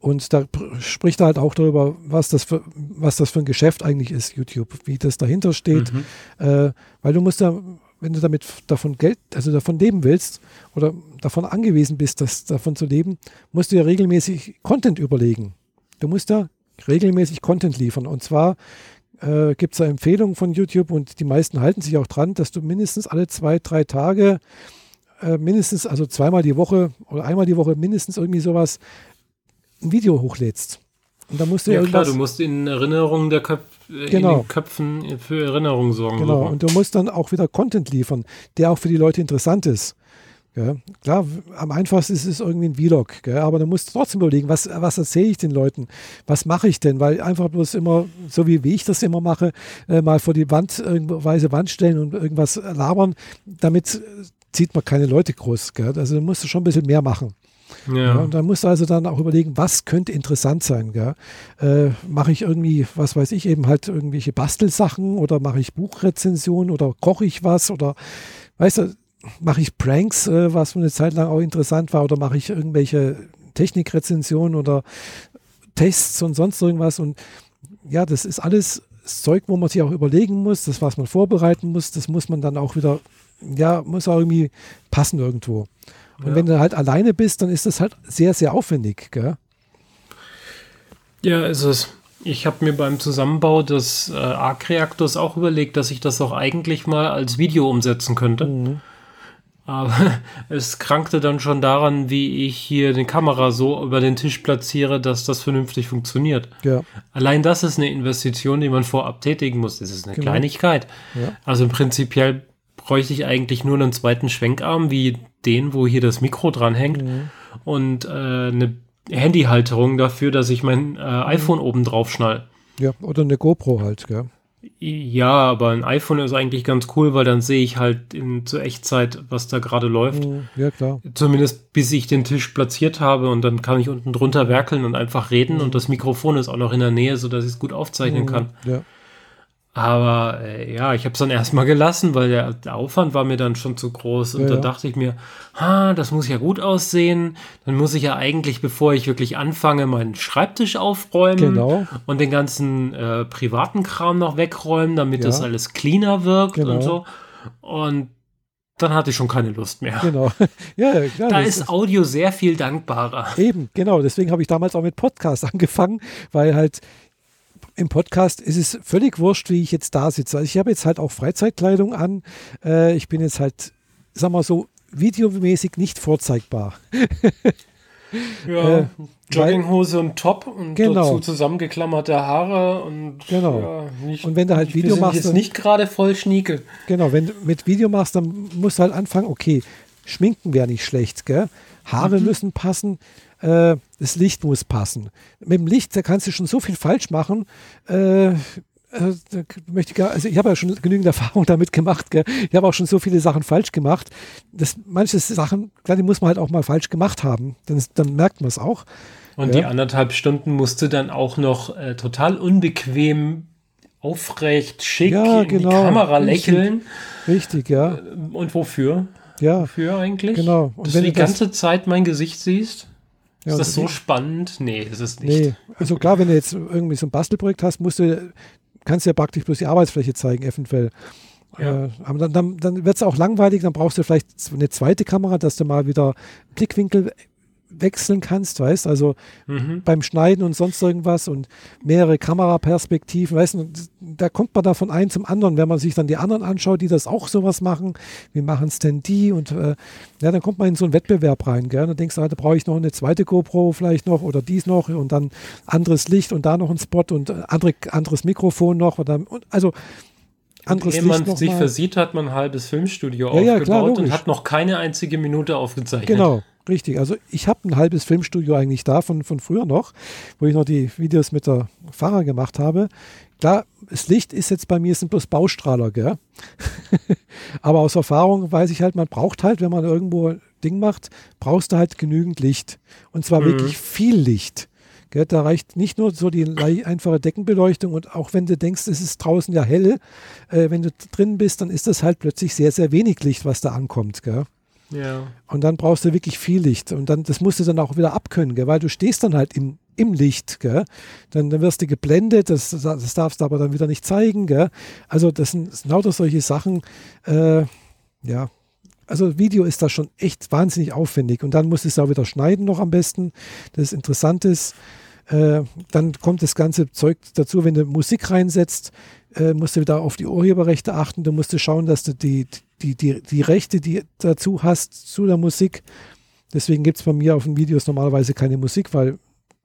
Speaker 1: Und da spricht er halt auch darüber, was das für, was das für ein Geschäft eigentlich ist, YouTube, wie das dahinter steht. Mhm. Äh, weil du musst ja wenn du damit davon Geld, also davon leben willst oder davon angewiesen bist, das, davon zu leben, musst du ja regelmäßig Content überlegen. Du musst ja regelmäßig Content liefern. Und zwar äh, gibt es da Empfehlungen von YouTube und die meisten halten sich auch dran, dass du mindestens alle zwei, drei Tage, äh, mindestens, also zweimal die Woche oder einmal die Woche mindestens irgendwie sowas, ein Video hochlädst.
Speaker 2: Und da musst du ja, klar, du musst in Erinnerung der Köp äh, genau. in den Köpfen für Erinnerungen sorgen.
Speaker 1: Genau, so. und du musst dann auch wieder Content liefern, der auch für die Leute interessant ist. Ja, klar, am einfachsten ist es irgendwie ein Vlog, gell, aber du musst trotzdem überlegen, was, was erzähle ich den Leuten? Was mache ich denn? Weil einfach bloß immer, so wie, wie ich das immer mache, äh, mal vor die Wand, irgendweise Wand stellen und irgendwas labern, damit zieht man keine Leute groß. Gell? Also du musst schon ein bisschen mehr machen. Ja. ja. und da musst du also dann auch überlegen, was könnte interessant sein. Äh, mache ich irgendwie, was weiß ich, eben halt irgendwelche Bastelsachen oder mache ich Buchrezensionen oder koche ich was oder weißt du, mache ich Pranks, äh, was eine Zeit lang auch interessant war, oder mache ich irgendwelche Technikrezensionen oder Tests und sonst irgendwas. Und ja, das ist alles Zeug, wo man sich auch überlegen muss, das, was man vorbereiten muss, das muss man dann auch wieder, ja, muss auch irgendwie passen irgendwo. Und ja. wenn du halt alleine bist, dann ist das halt sehr, sehr aufwendig, gell?
Speaker 2: Ja, ist es. Ich habe mir beim Zusammenbau des äh, Arc-Reaktors auch überlegt, dass ich das auch eigentlich mal als Video umsetzen könnte. Mhm. Aber es krankte dann schon daran, wie ich hier die Kamera so über den Tisch platziere, dass das vernünftig funktioniert. Ja. Allein das ist eine Investition, die man vorab tätigen muss. Das ist eine genau. Kleinigkeit. Ja. Also prinzipiell bräuchte ich eigentlich nur einen zweiten Schwenkarm, wie den, wo hier das Mikro dran hängt. Mhm. Und äh, eine Handyhalterung dafür, dass ich mein äh, iPhone mhm. oben drauf schnall.
Speaker 1: Ja, oder eine GoPro halt, gell?
Speaker 2: Ja, aber ein iPhone ist eigentlich ganz cool, weil dann sehe ich halt in zur Echtzeit, was da gerade läuft. Mhm. Ja, klar. Zumindest bis ich den Tisch platziert habe und dann kann ich unten drunter werkeln und einfach reden mhm. und das Mikrofon ist auch noch in der Nähe, sodass ich es gut aufzeichnen mhm. kann. Ja. Aber äh, ja, ich habe es dann erstmal gelassen, weil der, der, Aufwand war mir dann schon zu groß. Und ja, da dachte ich mir, ha, das muss ja gut aussehen. Dann muss ich ja eigentlich, bevor ich wirklich anfange, meinen Schreibtisch aufräumen genau. und den ganzen äh, privaten Kram noch wegräumen, damit ja. das alles cleaner wirkt genau. und so. Und dann hatte ich schon keine Lust mehr. Genau. Ja, klar, da ist Audio sehr viel dankbarer.
Speaker 1: Eben, genau. Deswegen habe ich damals auch mit Podcast angefangen, weil halt im Podcast ist es völlig wurscht, wie ich jetzt da sitze. Also ich habe jetzt halt auch Freizeitkleidung an. Äh, ich bin jetzt halt, sag mal so, videomäßig nicht vorzeigbar.
Speaker 2: ja, äh, Jogginghose und Top und genau. dazu zusammengeklammerte Haare und
Speaker 1: genau. Ja, nicht, und wenn du halt Video machst,
Speaker 2: jetzt nicht gerade voll schnieke.
Speaker 1: Genau, wenn du mit Video machst, dann musst du halt anfangen, okay, schminken wäre nicht schlecht, gell? Haare mhm. müssen passen, äh, das Licht muss passen. Mit dem Licht, da kannst du schon so viel falsch machen. Äh, äh möchte ich, also ich habe ja schon genügend Erfahrung damit gemacht. Gell? Ich habe auch schon so viele Sachen falsch gemacht. Das, manche Sachen, klar, die muss man halt auch mal falsch gemacht haben. Dann, dann merkt man es auch.
Speaker 2: Und ja. die anderthalb Stunden musste dann auch noch äh, total unbequem aufrecht, schick
Speaker 1: ja,
Speaker 2: in
Speaker 1: genau.
Speaker 2: die Kamera lächeln.
Speaker 1: Richtig, ja.
Speaker 2: Äh, und wofür?
Speaker 1: Ja.
Speaker 2: Wofür eigentlich?
Speaker 1: Genau.
Speaker 2: Und Dass du die ganze Zeit mein Gesicht siehst?
Speaker 1: Ja,
Speaker 2: ist das so spannend? Nee, das ist nicht.
Speaker 1: Nee, also klar, wenn du jetzt irgendwie so ein Bastelprojekt hast, musst du, kannst du ja praktisch bloß die Arbeitsfläche zeigen, eventuell. Ja. Äh, aber dann, dann, dann wird es auch langweilig, dann brauchst du vielleicht eine zweite Kamera, dass du mal wieder Blickwinkel wechseln kannst, weißt? Also mhm. beim Schneiden und sonst irgendwas und mehrere Kameraperspektiven, weißt? Du, da kommt man da von einem zum anderen, wenn man sich dann die anderen anschaut, die das auch sowas machen, wie machen es denn die? Und äh, ja, dann kommt man in so einen Wettbewerb rein, gell, und dann denkst du, ah, da brauche ich noch eine zweite GoPro vielleicht noch oder dies noch und dann anderes Licht und da noch ein Spot und äh, andere, anderes Mikrofon noch oder, und, also anderes
Speaker 2: Ehe man sich mal. versieht, hat man ein halbes Filmstudio
Speaker 1: ja,
Speaker 2: aufgebaut
Speaker 1: ja, klar,
Speaker 2: und hat noch keine einzige Minute aufgezeichnet.
Speaker 1: Genau, Richtig, also ich habe ein halbes Filmstudio eigentlich da von, von früher noch, wo ich noch die Videos mit der Fahrer gemacht habe. Klar, das Licht ist jetzt bei mir sind bloß Baustrahler, gell? Aber aus Erfahrung weiß ich halt, man braucht halt, wenn man irgendwo ein Ding macht, brauchst du halt genügend Licht. Und zwar mhm. wirklich viel Licht. Gell? Da reicht nicht nur so die einfache Deckenbeleuchtung und auch wenn du denkst, es ist draußen ja hell, äh, wenn du drin bist, dann ist das halt plötzlich sehr, sehr wenig Licht, was da ankommt. Gell?
Speaker 2: Ja.
Speaker 1: Und dann brauchst du wirklich viel Licht. Und dann, das musst du dann auch wieder abkönnen, gell? weil du stehst dann halt im, im Licht. Gell? Dann, dann wirst du geblendet, das, das darfst du aber dann wieder nicht zeigen. Gell? Also das sind, das sind lauter solche Sachen. Äh, ja, also Video ist da schon echt wahnsinnig aufwendig. Und dann musst du es auch wieder schneiden noch am besten. Das ist interessant ist. Äh, dann kommt das ganze Zeug dazu, wenn du Musik reinsetzt, äh, musst du wieder auf die Urheberrechte achten. Du musst schauen, dass du die, die, die, die Rechte, die dazu hast, zu der Musik. Deswegen gibt es bei mir auf den Videos normalerweise keine Musik, weil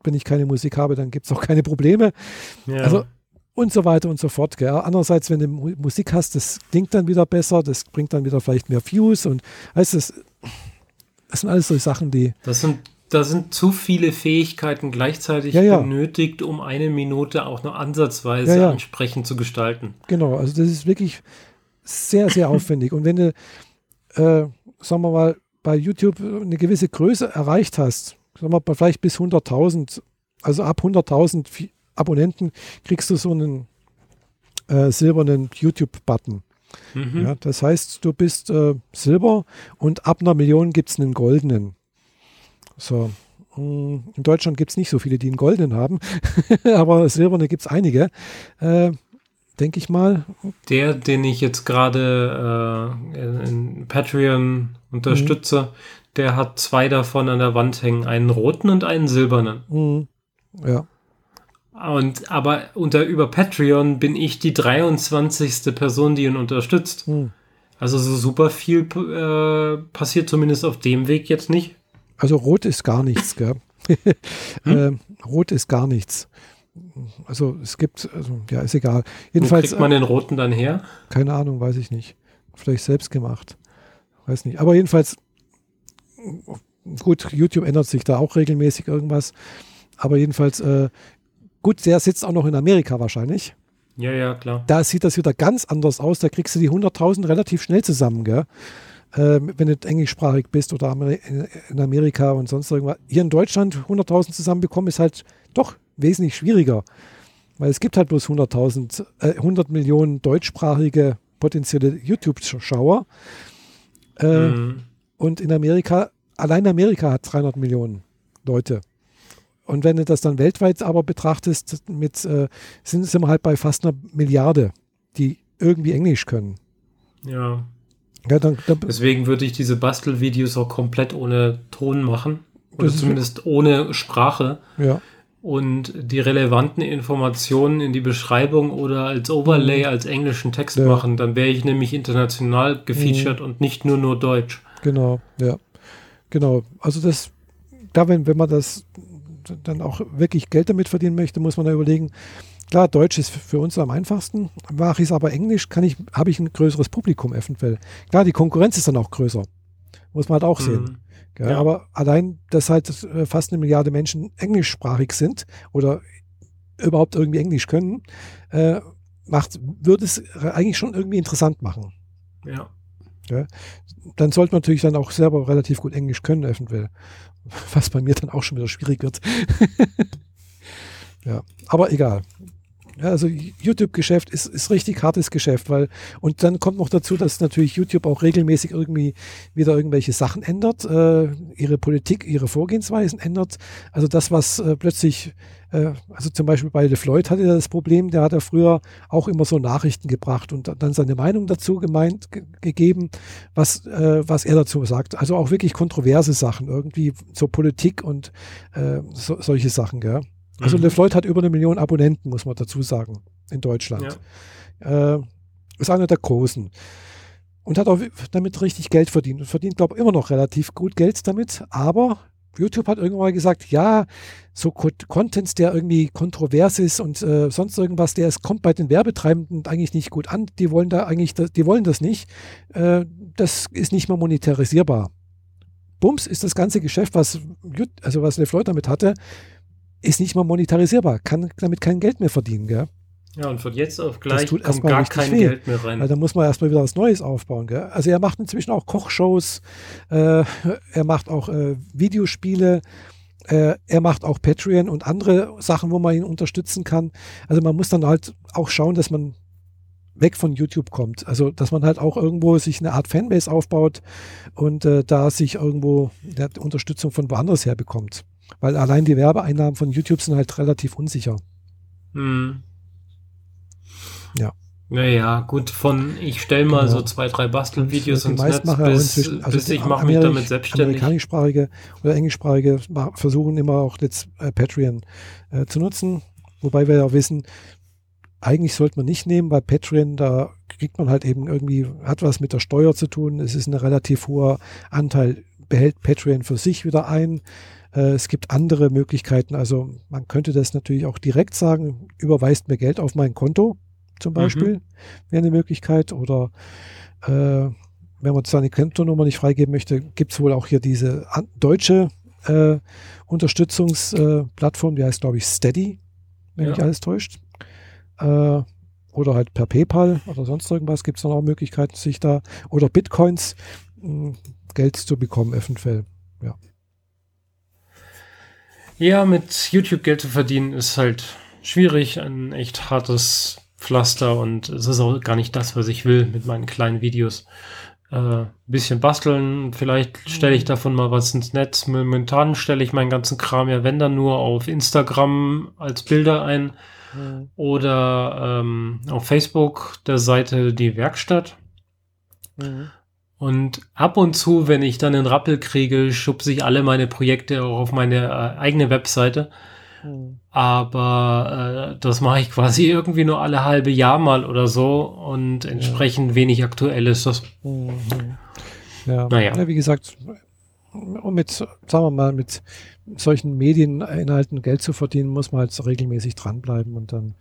Speaker 1: wenn ich keine Musik habe, dann gibt es auch keine Probleme. Ja. Also und so weiter und so fort. Gell. Andererseits, wenn du Musik hast, das klingt dann wieder besser, das bringt dann wieder vielleicht mehr Views und heißt das, das sind alles so Sachen, die.
Speaker 2: Das sind, da sind zu viele Fähigkeiten gleichzeitig
Speaker 1: ja, ja.
Speaker 2: benötigt, um eine Minute auch nur ansatzweise ja, ansprechend zu gestalten.
Speaker 1: Genau, also das ist wirklich sehr, sehr aufwendig. Und wenn du, äh, sagen wir mal, bei YouTube eine gewisse Größe erreicht hast, sagen wir mal, vielleicht bis 100.000, also ab 100.000 Abonnenten kriegst du so einen äh, silbernen YouTube-Button. Mhm. Ja, das heißt, du bist äh, Silber und ab einer Million gibt es einen goldenen. So. Mm, in Deutschland gibt es nicht so viele, die einen goldenen haben, aber silberne gibt es einige. Äh, denke ich mal.
Speaker 2: Der, den ich jetzt gerade äh, in Patreon unterstütze, mhm. der hat zwei davon an der Wand hängen, einen roten und einen silbernen.
Speaker 1: Mhm. Ja.
Speaker 2: Und aber unter über Patreon bin ich die 23. Person, die ihn unterstützt. Mhm. Also so super viel äh, passiert zumindest auf dem Weg jetzt nicht.
Speaker 1: Also rot ist gar nichts, gell? hm? äh, rot ist gar nichts. Also es gibt, also ja, ist egal. Jedenfalls. Wo
Speaker 2: kriegt man den roten dann her?
Speaker 1: Keine Ahnung, weiß ich nicht. Vielleicht selbst gemacht. Weiß nicht. Aber jedenfalls, gut, YouTube ändert sich da auch regelmäßig irgendwas. Aber jedenfalls, äh, gut, der sitzt auch noch in Amerika wahrscheinlich.
Speaker 2: Ja, ja, klar.
Speaker 1: Da sieht das wieder ganz anders aus. Da kriegst du die 100.000 relativ schnell zusammen, gell? Äh, wenn du englischsprachig bist oder in Amerika und sonst irgendwas. Hier in Deutschland 100.000 zusammenbekommen ist halt doch wesentlich schwieriger. Weil es gibt halt bloß 100.000, äh, 100 Millionen deutschsprachige potenzielle YouTube-Schauer. Äh, mhm. Und in Amerika, allein Amerika hat 300 Millionen Leute. Und wenn du das dann weltweit aber betrachtest, mit, äh, sind, sind wir halt bei fast einer Milliarde, die irgendwie Englisch können.
Speaker 2: Ja. Ja dann, dann, Deswegen würde ich diese Bastelvideos auch komplett ohne Ton machen. Oder zumindest ohne Sprache.
Speaker 1: Ja
Speaker 2: und die relevanten Informationen in die Beschreibung oder als Overlay, mhm. als englischen Text ja. machen. Dann wäre ich nämlich international gefeatured mhm. und nicht nur nur Deutsch.
Speaker 1: Genau, ja. Genau. Also das, da wenn, wenn man das dann auch wirklich Geld damit verdienen möchte, muss man da überlegen, klar, Deutsch ist für uns am einfachsten. Mache ich es aber Englisch, kann ich, habe ich ein größeres Publikum eventuell. Klar, die Konkurrenz ist dann auch größer. Muss man halt auch sehen.
Speaker 2: Mhm.
Speaker 1: Gell?
Speaker 2: Ja.
Speaker 1: Aber allein, dass halt äh, fast eine Milliarde Menschen englischsprachig sind oder überhaupt irgendwie Englisch können, äh, macht, würde es eigentlich schon irgendwie interessant machen.
Speaker 2: Ja.
Speaker 1: Dann sollte man natürlich dann auch selber relativ gut Englisch können, eventuell. Was bei mir dann auch schon wieder schwierig wird. ja, aber egal. Also YouTube-Geschäft ist, ist richtig hartes Geschäft, weil und dann kommt noch dazu, dass natürlich YouTube auch regelmäßig irgendwie wieder irgendwelche Sachen ändert, äh, ihre Politik, ihre Vorgehensweisen ändert. Also das, was äh, plötzlich, äh, also zum Beispiel bei LeFloid hatte er das Problem, der hat ja früher auch immer so Nachrichten gebracht und dann seine Meinung dazu gemeint, ge gegeben, was, äh, was er dazu sagt. Also auch wirklich kontroverse Sachen, irgendwie so Politik und äh, so, solche Sachen, gell? Also
Speaker 2: Mhm.
Speaker 1: LeFloid hat über eine Million Abonnenten, muss man dazu sagen, in Deutschland. Äh, ist einer der großen. Und hat auch damit richtig Geld verdient. Und verdient, glaube ich, immer noch relativ gut Geld damit. Aber YouTube hat irgendwann mal gesagt, ja, so Co Contents, der irgendwie kontrovers ist und äh, sonst irgendwas, der es kommt bei den Werbetreibenden eigentlich nicht gut an. Die wollen da eigentlich, das, die wollen das nicht. Äh, das ist nicht mehr monetarisierbar. Bums ist das ganze Geschäft, was, also was LeFloid damit hatte, ist nicht mehr monetarisierbar, kann damit kein Geld mehr verdienen, gell?
Speaker 2: Ja, und von jetzt auf gleich
Speaker 1: tut
Speaker 2: kommt gar kein
Speaker 1: weh.
Speaker 2: Geld mehr rein.
Speaker 1: Weil da muss man erstmal wieder was Neues aufbauen. Gell? Also er macht inzwischen auch Kochshows, äh, er macht auch äh, Videospiele, äh, er macht auch Patreon und andere Sachen, wo man ihn unterstützen kann. Also man muss dann halt auch schauen, dass man weg von YouTube kommt. Also dass man halt auch irgendwo sich eine Art Fanbase aufbaut und äh, da sich irgendwo der Unterstützung von woanders her bekommt. Weil allein die Werbeeinnahmen von YouTube sind halt relativ unsicher.
Speaker 2: Hm.
Speaker 1: Ja.
Speaker 2: Naja, gut, von ich stelle mal
Speaker 1: Genau.
Speaker 2: so zwei, drei Bastelvideos ins Netz, bis,
Speaker 1: inzwischen, also
Speaker 2: bis ich mache mich damit selbstständig.
Speaker 1: Amerikanischsprachige oder englischsprachige versuchen immer auch jetzt äh, Patreon äh, zu nutzen. Wobei wir ja wissen, eigentlich sollte man nicht nehmen, weil Patreon, da kriegt man halt eben irgendwie, hat was mit der Steuer zu tun. Es ist ein relativ hoher Anteil, behält Patreon für sich wieder ein. Äh, es gibt andere Möglichkeiten. Also man könnte das natürlich auch direkt sagen, überweist mir Geld auf mein Konto zum Beispiel, wäre eine Möglichkeit. Oder äh, wenn man seine Kontonummer nicht freigeben möchte, gibt es wohl auch hier diese deutsche äh, Unterstützungsplattform, die heißt, glaube ich, Steady, wenn
Speaker 2: Ja.
Speaker 1: mich alles täuscht. Äh, oder halt per PayPal oder sonst irgendwas gibt es dann auch Möglichkeiten, sich da oder Bitcoins mh, Geld zu bekommen, eventuell.
Speaker 2: Ja, mit YouTube Geld zu verdienen ist halt schwierig, ein echt hartes Pflaster und es ist auch gar nicht das, was ich will mit meinen kleinen Videos. Äh, bisschen basteln, vielleicht stelle ich davon mal was ins Netz. Momentan stelle ich meinen ganzen Kram ja, wenn dann nur auf Instagram als Bilder ein oder ähm, auf Facebook der Seite Die Werkstatt. Und ab und zu, wenn ich dann einen Rappel kriege, schubse ich alle meine Projekte auch auf meine äh, eigene Webseite. Aber äh, das mache ich quasi irgendwie nur alle halbe Jahr mal oder so und entsprechend wenig aktuell ist das.
Speaker 1: Mhm. Ja,
Speaker 2: Naja.
Speaker 1: ja, wie gesagt, mit, sagen wir mal, mit solchen Medieninhalten Geld zu verdienen, muss man halt regelmäßig dranbleiben und dann,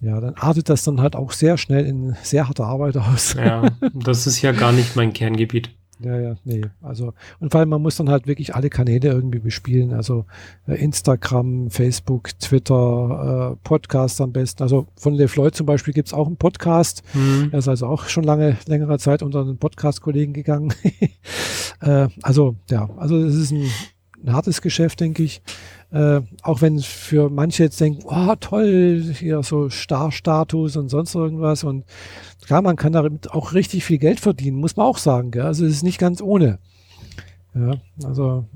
Speaker 1: ja, dann artet das dann halt auch sehr schnell in sehr harte Arbeit aus.
Speaker 2: Ja, das ist ja gar nicht mein Kerngebiet.
Speaker 1: Ja, ja, nee. Also, und vor allem, man muss dann halt wirklich alle Kanäle irgendwie bespielen. Also äh, Instagram, Facebook, Twitter, äh, Podcast am besten. Also von LeFloid zum Beispiel gibt's auch einen Podcast.
Speaker 2: Hm.
Speaker 1: Er ist also auch schon lange, längere Zeit unter den Podcast-Kollegen gegangen. äh, also, ja, also es ist ein, ein hartes Geschäft, denke ich. Äh, auch wenn für manche jetzt denken, oh toll, hier so Star-Status und sonst irgendwas. Und klar, man kann damit auch richtig viel Geld verdienen, muss man auch sagen. Gell? Also es ist nicht ganz ohne. Ja, also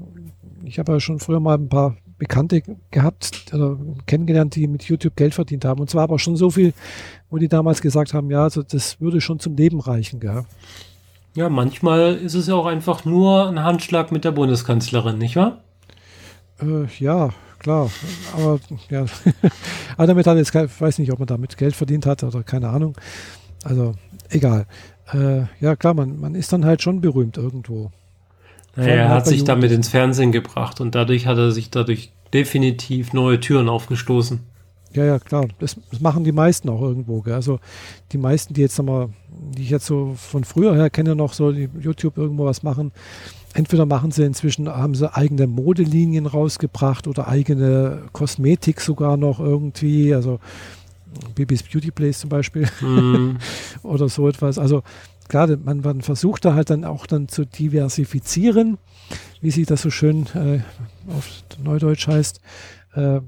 Speaker 1: ich habe ja schon früher mal ein paar Bekannte gehabt oder kennengelernt, die mit YouTube Geld verdient haben. Und zwar aber schon so viel, wo die damals gesagt haben, ja, also das würde schon zum Leben reichen. Gell?
Speaker 2: Ja, manchmal ist es ja auch einfach nur ein Handschlag mit der Bundeskanzlerin, nicht wahr?
Speaker 1: Äh, ja, klar. Aber ja, aber damit hat jetzt ich weiß nicht, ob man damit Geld verdient hat oder keine Ahnung. Also egal. Äh, ja, klar, man, man ist dann halt schon berühmt irgendwo.
Speaker 2: Naja, er
Speaker 1: halt
Speaker 2: hat sich damit ins Fernsehen gebracht und dadurch hat er sich dadurch definitiv neue Türen aufgestoßen.
Speaker 1: Ja, ja, klar. Das, das machen die meisten auch irgendwo. Gell? Also die meisten, die jetzt nochmal, die ich jetzt so von früher her kenne, noch so die YouTube irgendwo was machen, entweder machen sie inzwischen, haben sie eigene Modelinien rausgebracht oder eigene Kosmetik sogar noch irgendwie, also Bibis Beauty Place zum Beispiel mm. oder so etwas. Also klar, man, man, versucht da halt dann auch dann zu diversifizieren, wie sich das so schön äh, auf Neudeutsch heißt. Äh,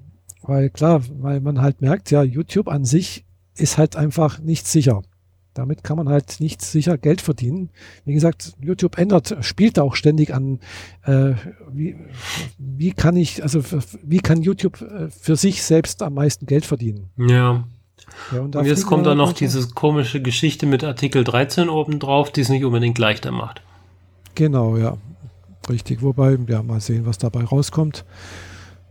Speaker 1: weil klar, weil man halt merkt, ja, YouTube an sich ist halt einfach nicht sicher. Damit kann man halt nicht sicher Geld verdienen. Wie gesagt, YouTube ändert, spielt auch ständig an, äh, wie, wie kann ich, also wie kann YouTube äh, für sich selbst am meisten Geld verdienen?
Speaker 2: Ja. ja und, und jetzt kommt da noch diese komische Geschichte mit Artikel 13 oben drauf, die es nicht unbedingt leichter macht.
Speaker 1: Genau, ja. Richtig. Wobei, ja, mal sehen, was dabei rauskommt.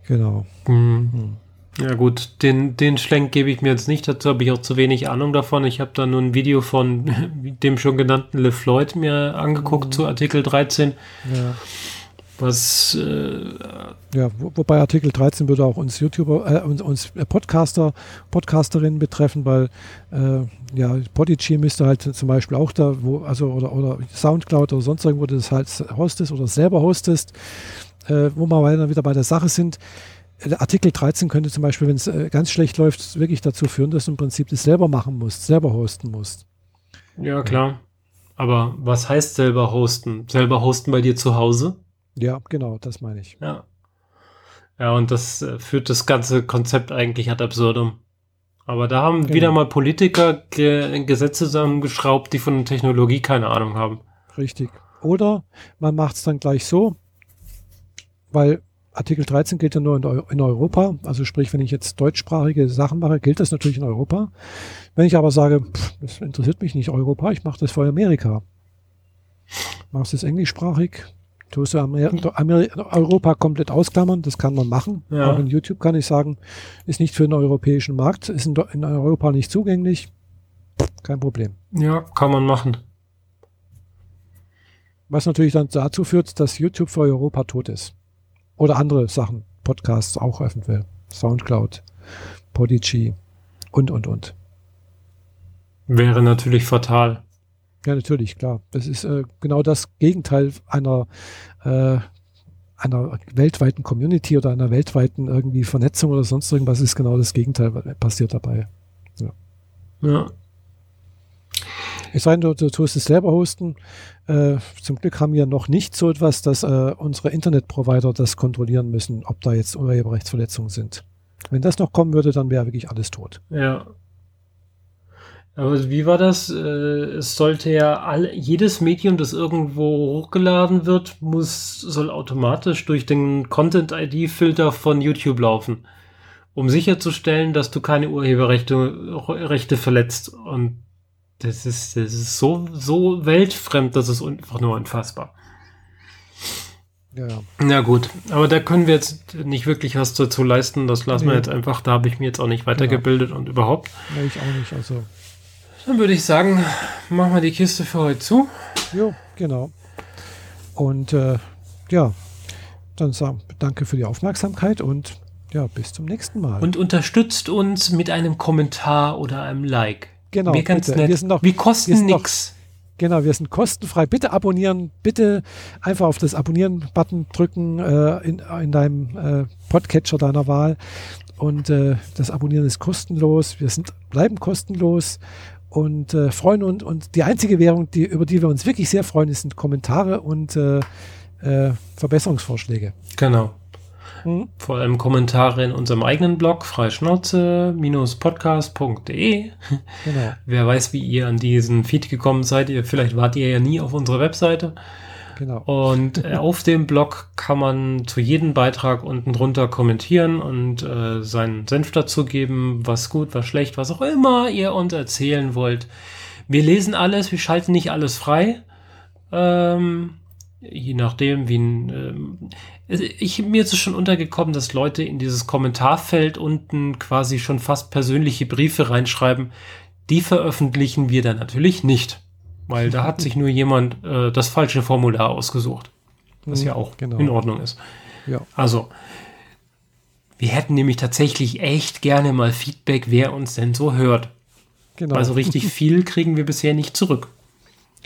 Speaker 1: Genau. Mhm.
Speaker 2: Ja gut, den, den Schlenk gebe ich mir jetzt nicht, dazu habe ich auch zu wenig Ahnung davon. Ich habe da nur ein Video von dem schon genannten LeFloid mir angeguckt mhm. zu Artikel 13. Ja. Was äh,
Speaker 1: ja, wo, wobei Artikel 13 würde auch uns YouTuber, äh, uns, uns Podcaster, Podcasterinnen betreffen, weil äh, ja, Podigy müsste halt zum Beispiel auch da, wo, also oder, oder Soundcloud oder sonst irgendwo das halt hostest oder selber hostest, äh, wo wir dann wieder bei der Sache sind Artikel 13 könnte zum Beispiel, wenn es äh, ganz schlecht läuft, wirklich dazu führen, dass du im Prinzip das selber machen musst, selber hosten musst.
Speaker 2: Ja, klar. Aber was heißt selber hosten? Selber hosten bei dir zu Hause?
Speaker 1: Ja, genau, das meine ich.
Speaker 2: Ja. Ja, und das äh, führt das ganze Konzept eigentlich ad absurdum. Aber da haben genau. wieder mal Politiker ge Gesetze zusammengeschraubt, die von Technologie keine Ahnung haben.
Speaker 1: Richtig. Oder man macht es dann gleich so, weil Artikel 13 gilt ja nur in, in, Europa. Also sprich, wenn ich jetzt deutschsprachige Sachen mache, gilt das natürlich in Europa. Wenn ich aber sage, pff, das interessiert mich nicht Europa, ich mache das für Amerika. Machst du es englischsprachig, tust du Amer Amer Europa komplett ausklammern, das kann man machen. Ja. Auch in YouTube kann ich sagen, ist nicht für den europäischen Markt, ist in, in Europa nicht zugänglich. Kein Problem.
Speaker 2: Ja, kann man machen.
Speaker 1: Was natürlich dann dazu führt, dass YouTube für Europa tot ist. Oder andere Sachen, Podcasts auch eventuell. Soundcloud, Podigy und, und, und.
Speaker 2: Wäre natürlich fatal.
Speaker 1: Ja, natürlich, klar. Das ist äh, genau das Gegenteil einer, äh, einer weltweiten Community oder einer weltweiten irgendwie Vernetzung oder sonst irgendwas ist genau das Gegenteil passiert dabei. Ja. ja. Es sei denn, du, du tust es selber hosten. Äh, zum Glück haben wir noch nicht so etwas, dass äh, unsere Internetprovider das kontrollieren müssen, ob da jetzt Urheberrechtsverletzungen sind. Wenn das noch kommen würde, dann wäre wirklich alles tot.
Speaker 2: Ja. Aber wie war das? Äh, es sollte ja all, jedes Medium, das irgendwo hochgeladen wird, muss, soll automatisch durch den Content-ID-Filter von YouTube laufen, um sicherzustellen, dass du keine Urheberrechte Rechte verletzt. Und das ist, das ist so, so weltfremd, das ist einfach nur unfassbar. Ja. Na gut, aber da können wir jetzt nicht wirklich was dazu leisten. Das lassen nee. wir jetzt einfach. Da habe ich mir jetzt auch nicht weitergebildet ja. und überhaupt.
Speaker 1: Nee, ich auch nicht. Also.
Speaker 2: Dann würde ich sagen, machen wir die Kiste für heute zu.
Speaker 1: Jo, genau. Und äh, ja, dann sagen danke für die Aufmerksamkeit und ja, bis zum nächsten Mal.
Speaker 2: Und unterstützt uns mit einem Kommentar oder einem Like.
Speaker 1: Genau.
Speaker 2: Wir, ganz nett. wir, sind noch, wir kosten nichts.
Speaker 1: Genau, wir sind kostenfrei. Bitte abonnieren, bitte einfach auf das Abonnieren-Button drücken äh, in, in deinem äh, Podcatcher deiner Wahl. Und äh, das Abonnieren ist kostenlos. Wir sind, bleiben kostenlos und äh, freuen uns. Und die einzige Währung, die, über die wir uns wirklich sehr freuen, sind Kommentare und äh, äh, Verbesserungsvorschläge.
Speaker 2: Genau. Mhm. Vor allem Kommentare in unserem eigenen Blog, freischnauze-podcast.de. Genau. Wer weiß, wie ihr an diesen Feed gekommen seid. Ihr, vielleicht wart ihr ja nie auf unserer Webseite. Genau. Und äh, auf dem Blog kann man zu jedem Beitrag unten drunter kommentieren und äh, seinen Senf dazugeben, was gut, was schlecht, was auch immer ihr uns erzählen wollt. Wir lesen alles, wir schalten nicht alles frei. Ähm, je nachdem, wie ein, ähm, ich, mir ist es schon untergekommen, dass Leute in dieses Kommentarfeld unten quasi schon fast persönliche Briefe reinschreiben. Die veröffentlichen wir dann natürlich nicht, weil da hat sich nur jemand äh, das falsche Formular ausgesucht, was ja mhm, auch genau. in Ordnung ist. Ja. Also, Wir hätten nämlich tatsächlich echt gerne mal Feedback, wer uns denn so hört. Genau. Also richtig viel kriegen wir bisher nicht zurück.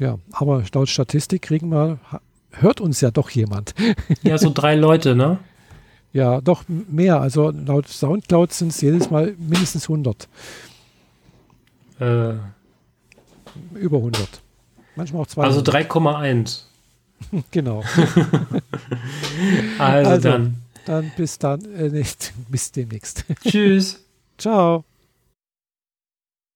Speaker 1: Ja, aber laut Statistik kriegen wir, hört uns ja doch jemand.
Speaker 2: Ja, so drei Leute, ne?
Speaker 1: Ja, doch mehr. Also laut Soundcloud sind es jedes Mal mindestens 100. Äh. Über 100. Manchmal auch 200.
Speaker 2: Also 3,1.
Speaker 1: genau.
Speaker 2: also, also, dann.
Speaker 1: Dann bis dann, äh, nicht, bis demnächst.
Speaker 2: Tschüss.
Speaker 1: Ciao.